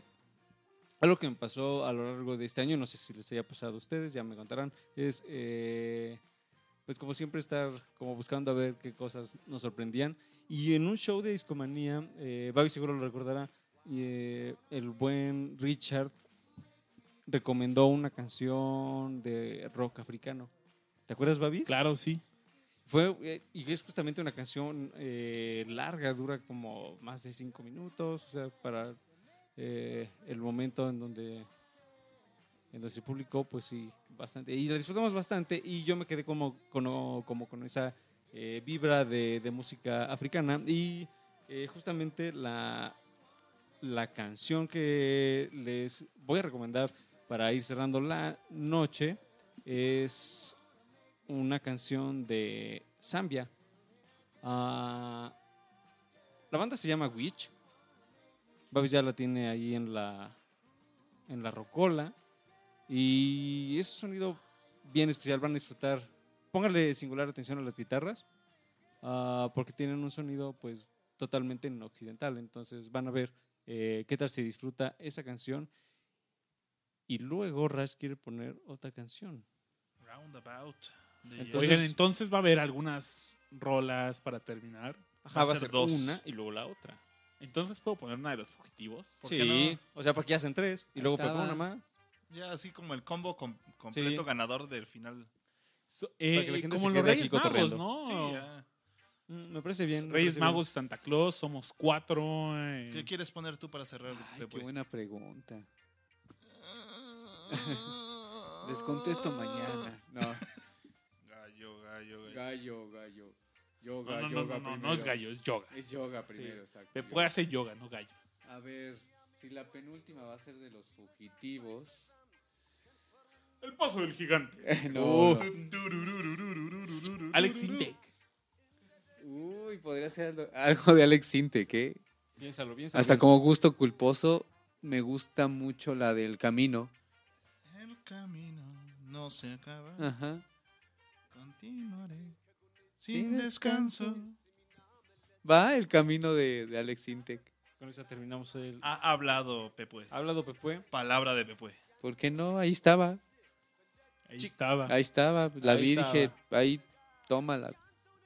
algo que me pasó a lo largo de este año, no sé si les haya pasado a ustedes, ya me contarán, es eh, pues como siempre estar como buscando a ver qué cosas nos sorprendían. Y en un show de discomanía, eh, Babi seguro lo recordará, eh, el buen Richard recomendó una canción de rock africano. ¿Te acuerdas, Babi? Claro, sí. Fue, eh, y es justamente una canción eh, larga, dura como más de cinco minutos, o sea, para eh, el momento en donde, en donde se publicó, pues sí, bastante. Y la disfrutamos bastante y yo me quedé como, como, como con esa eh, vibra de, de música africana y justamente la, la canción que les voy a recomendar para ir cerrando la noche es una canción de Zambia. Ah, la banda se llama Witch. Babis ya la tiene ahí en la, en la rocola. Y es un sonido bien especial. Van a disfrutar. Póngale singular atención a las guitarras. ah, porque tienen un sonido pues totalmente en occidental. Entonces van a ver eh, qué tal se disfruta esa canción. Y luego Rash quiere poner otra canción. Roundabout. Entonces- Oigan, entonces va a haber algunas rolas para terminar. Ajá, va a ser dos. una y luego la otra. Entonces puedo poner una de los fugitivos. ¿Por Sí, qué o sea, porque ya hacen tres y Ahí luego estaba. una más. Ya así como el combo com- completo Sí. ganador del final. So- eh, Para que la gente como se los quede aquí Reyes Magos. ¿no? Sí, ya. Mm, Me parece bien. Reyes parece bien. Magos, Santa Claus, somos cuatro. eh. ¿Qué quieres poner tú para cerrar? Ay, qué buena pregunta. Les contesto mañana. No, Gallo, gallo, gallo. Yoga, no, no, yoga no, no, primero. no es gallo, es yoga. Es yoga primero, exacto. Yoga. puede hacer yoga, no gallo. A ver, si la penúltima va a ser de los fugitivos. El paso del gigante. no, Alex Intec. Uy, podría ser algo, algo de Alex Sintek, ¿eh? Piénsalo, piénsalo. Hasta como gusto culposo, me gusta mucho la del camino. El camino no se acaba. Ajá. Continuaré Sin sin descanso. Va el camino de, de Alex Sintek. Con esa terminamos el... Ha hablado Pepe. ¿Ha hablado Pepue? Palabra de Pepe. ¿Por qué no? Ahí estaba. Ahí estaba. Ahí estaba. La Ahí vi y estaba. dije, ahí, tómala,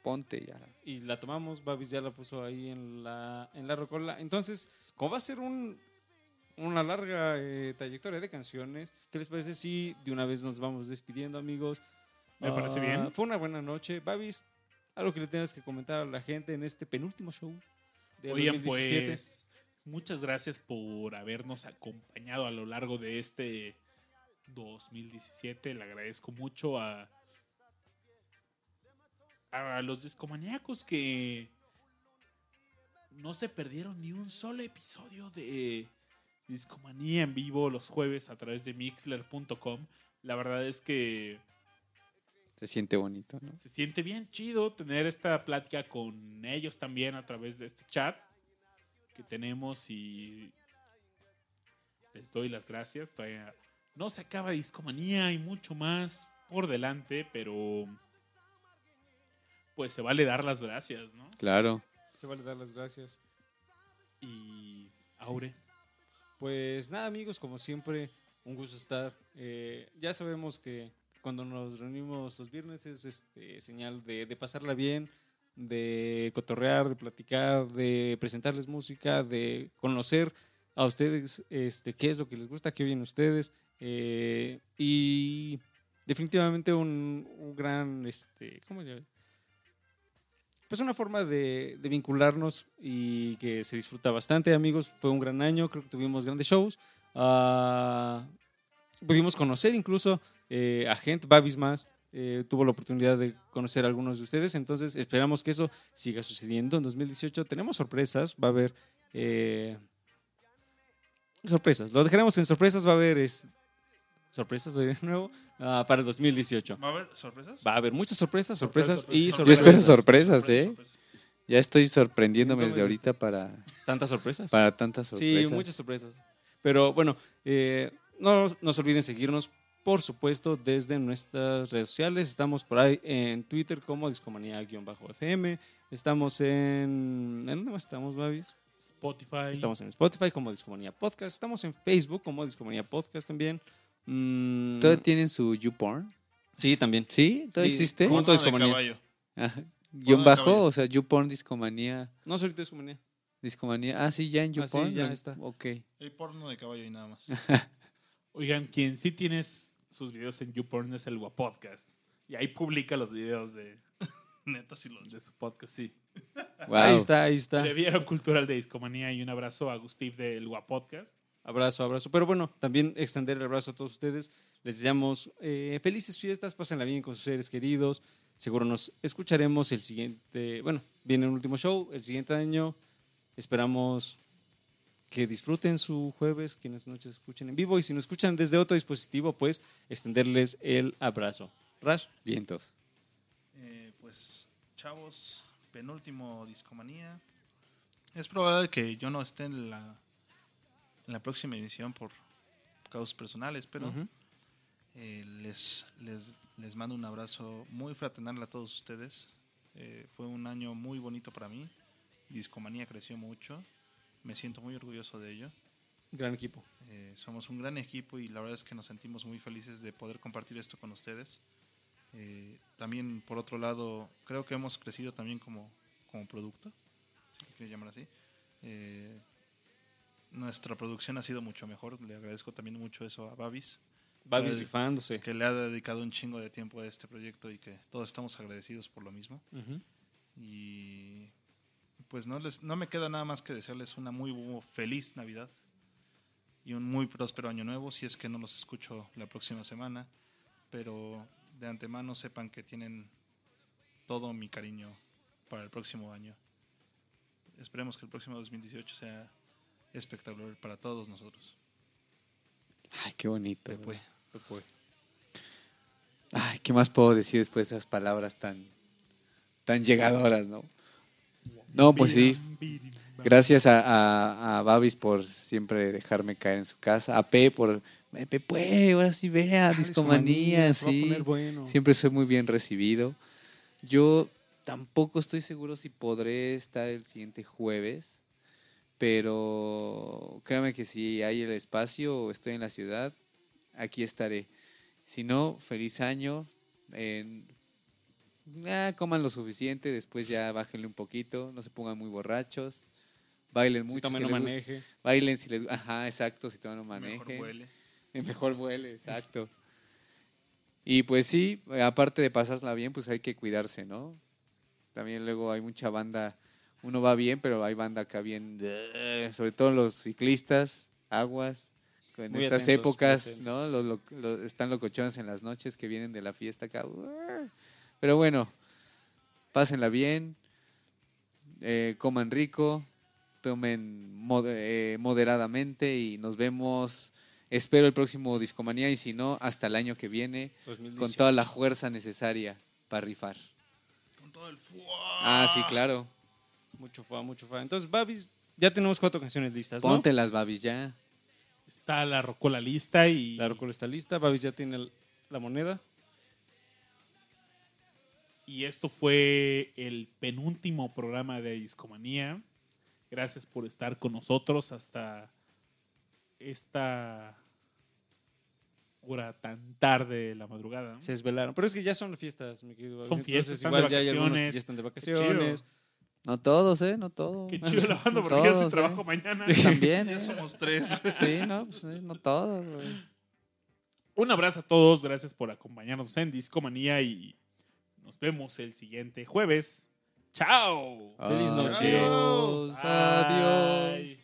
ponte ya. Y la tomamos, Babis ya la puso ahí en la, en la rocola. Entonces, como va a ser un, una larga eh, trayectoria de canciones, ¿qué les parece si de una vez nos vamos despidiendo, amigos? Me parece Ah, bien. Fue una buena noche. Babis, algo que le tengas que comentar a la gente en este penúltimo show de Oigan, 2017. pues, muchas gracias por habernos acompañado a lo largo de este 2017. Le agradezco mucho a, a los discomaníacos que no se perdieron ni un solo episodio de Discomanía en vivo los jueves a través de mixler.com. La verdad es que Se siente bonito, ¿no? se siente bien chido tener esta plática con ellos también a través de este chat que tenemos y les doy las gracias. Todavía no se acaba Discomanía y mucho más por delante, pero pues se vale dar las gracias, ¿no? Claro. Se vale dar las gracias. Y Aure, Pues nada, amigos, como siempre, un gusto estar. Eh, ya sabemos que cuando nos reunimos los viernes es este, señal de, de pasarla bien, de cotorrear, de platicar, de presentarles música, de conocer a ustedes este, qué es lo que les gusta, qué oyen ustedes. eh, y definitivamente un, un gran, este, ¿cómo le pues una forma de, de vincularnos y que se disfruta bastante, amigos. Fue un gran año, creo que tuvimos grandes shows. Ah, pudimos conocer incluso eh, a gente, Babis más. eh, tuvo la oportunidad de conocer a algunos de ustedes, entonces esperamos que eso siga sucediendo en 2018. Tenemos sorpresas, va a haber eh, sorpresas, lo dejaremos en sorpresas, va a haber es- sorpresas de nuevo ah, para el 2018. ¿Va a haber sorpresas? Va a haber muchas sorpresas, sorpresas, Sorpresas, y sorpresas. Yo sorpresas. espero sorpresas, ¿eh? Ya estoy sorprendiéndome desde ahorita para, Tantas sorpresas. para tantas sorpresas. Sí, muchas sorpresas. Pero bueno, eh, no no se olviden seguirnos, por supuesto, desde nuestras redes sociales. Estamos por ahí en Twitter como Discomanía-FM. Estamos en... ¿En dónde más estamos, Babis? Spotify. Estamos en Spotify como Discomanía Podcast. Estamos en Facebook como Discomanía Podcast también. Mm, ¿Todos tienen su YouPorn? sí, también. ¿Sí? ¿Todo Sí. existe? ¿Cómo? Porno de Discomanía. ¿Guión bajo? O sea, YouPorn, Discomanía. No, soy Discomanía. Discomanía. Ah, sí, ya en Ah, sí, YouPorn. ya Lo- está. Ok. Hay porno de caballo y nada más. Oigan, quien sí tienes sus videos en YouPorn es el Guapodcast. Y ahí publica los videos de, Neta, sí lo de su podcast, sí. Wow. Ahí está, ahí está. Televiero Cultural de Discomanía y un abrazo a Gustif del Gua Podcast. Abrazo, abrazo. Pero bueno, también extender el abrazo a todos ustedes. Les deseamos eh, felices fiestas, pásenla bien con sus seres queridos. Seguro nos escucharemos el siguiente, bueno, viene un último show, el siguiente año. Esperamos que disfruten su jueves, quienes noches escuchen en vivo y si nos escuchan desde otro dispositivo, pues extenderles el abrazo. Rash, Vientos. Eh, pues, chavos, penúltimo Discomanía. Es probable que yo no esté en la, en la próxima edición por causas personales, pero eh, les, les, les mando un abrazo muy fraternal a todos ustedes. Eh, fue un año muy bonito para mí. Discomanía creció mucho. Me siento muy orgulloso de ello. gran equipo. Eh, somos un gran equipo y la verdad es que nos sentimos muy felices de poder compartir esto con ustedes. Eh, también, por otro lado, creo que hemos crecido también como, como producto, si lo quiero llamar así. Eh, nuestra producción ha sido mucho mejor. Le agradezco también mucho eso a Babis, Babis rifándose. que le ha dedicado un chingo de tiempo a este proyecto y que todos estamos agradecidos por lo mismo. Ujú. Y pues no, les, no me queda nada más que desearles una muy feliz Navidad y un muy próspero año nuevo, si es que no los escucho la próxima semana, pero de antemano sepan que tienen todo mi cariño para el próximo año. Esperemos que el próximo 2018 sea espectacular para todos nosotros. Ay, qué bonito. Pepe. güey. Ay, ¿qué más puedo decir después de esas palabras tan, tan llegadoras, no? No, pues sí. Gracias a, a, a Babis por siempre dejarme caer en su casa. A P por. "Eh, Pepe, ahora sí vea, discomanía, sí. bueno. Siempre soy muy bien recibido. Yo tampoco estoy seguro si podré estar el siguiente jueves, pero créame que si hay el espacio o estoy en la ciudad, aquí estaré. Si no, feliz año. Ah, coman lo suficiente, después ya bájenle un poquito, no se pongan muy borrachos. Bailen Si mucho. toman, si no gusta- maneje. Bailen si les Ajá, exacto, si toman no Mejor manejen. huele. El mejor vuele, exacto. Y pues sí, eh, aparte de pasarla bien, pues hay que cuidarse, ¿no? También luego hay mucha banda, uno va bien, pero hay banda acá bien, eh, sobre todo los ciclistas, aguas, en Muy estas atentos, épocas. ¿no? Los, lo- lo- están locochones en las noches que vienen de la fiesta acá. Pero bueno, pásenla bien, eh, coman rico, tomen mod- eh, moderadamente y nos vemos, espero el próximo Discomanía y si no, hasta el año que viene, con 2018. toda la fuerza necesaria para rifar. Con todo el Ah, sí, claro. Mucho fa, mucho fa. Entonces, Babis, ya tenemos cuatro canciones listas, ¿no? Ponte las babis ya. Está la Rocola lista y La Rocola está lista. Babis ya tiene la moneda. Y esto fue el penúltimo programa de Discomanía. Gracias por estar con nosotros hasta esta hora tan tarde de la madrugada. Se desvelaron. Pero es que ya son fiestas, mi querido. Son fiestas, Entonces, están igual de ya hay algunos que vacaciones. ya están de vacaciones. No todos, ¿eh? No todos. Qué chido la banda porque ya Todos, este trabajo ¿eh? mañana. Sí, también, Ya ¿eh? somos tres. Sí, no, pues eh, no todos, güey. Un abrazo a todos, gracias por acompañarnos en Discomanía y nos vemos el siguiente jueves. ¡Chao! Feliz noche. Adiós, Bye. adiós.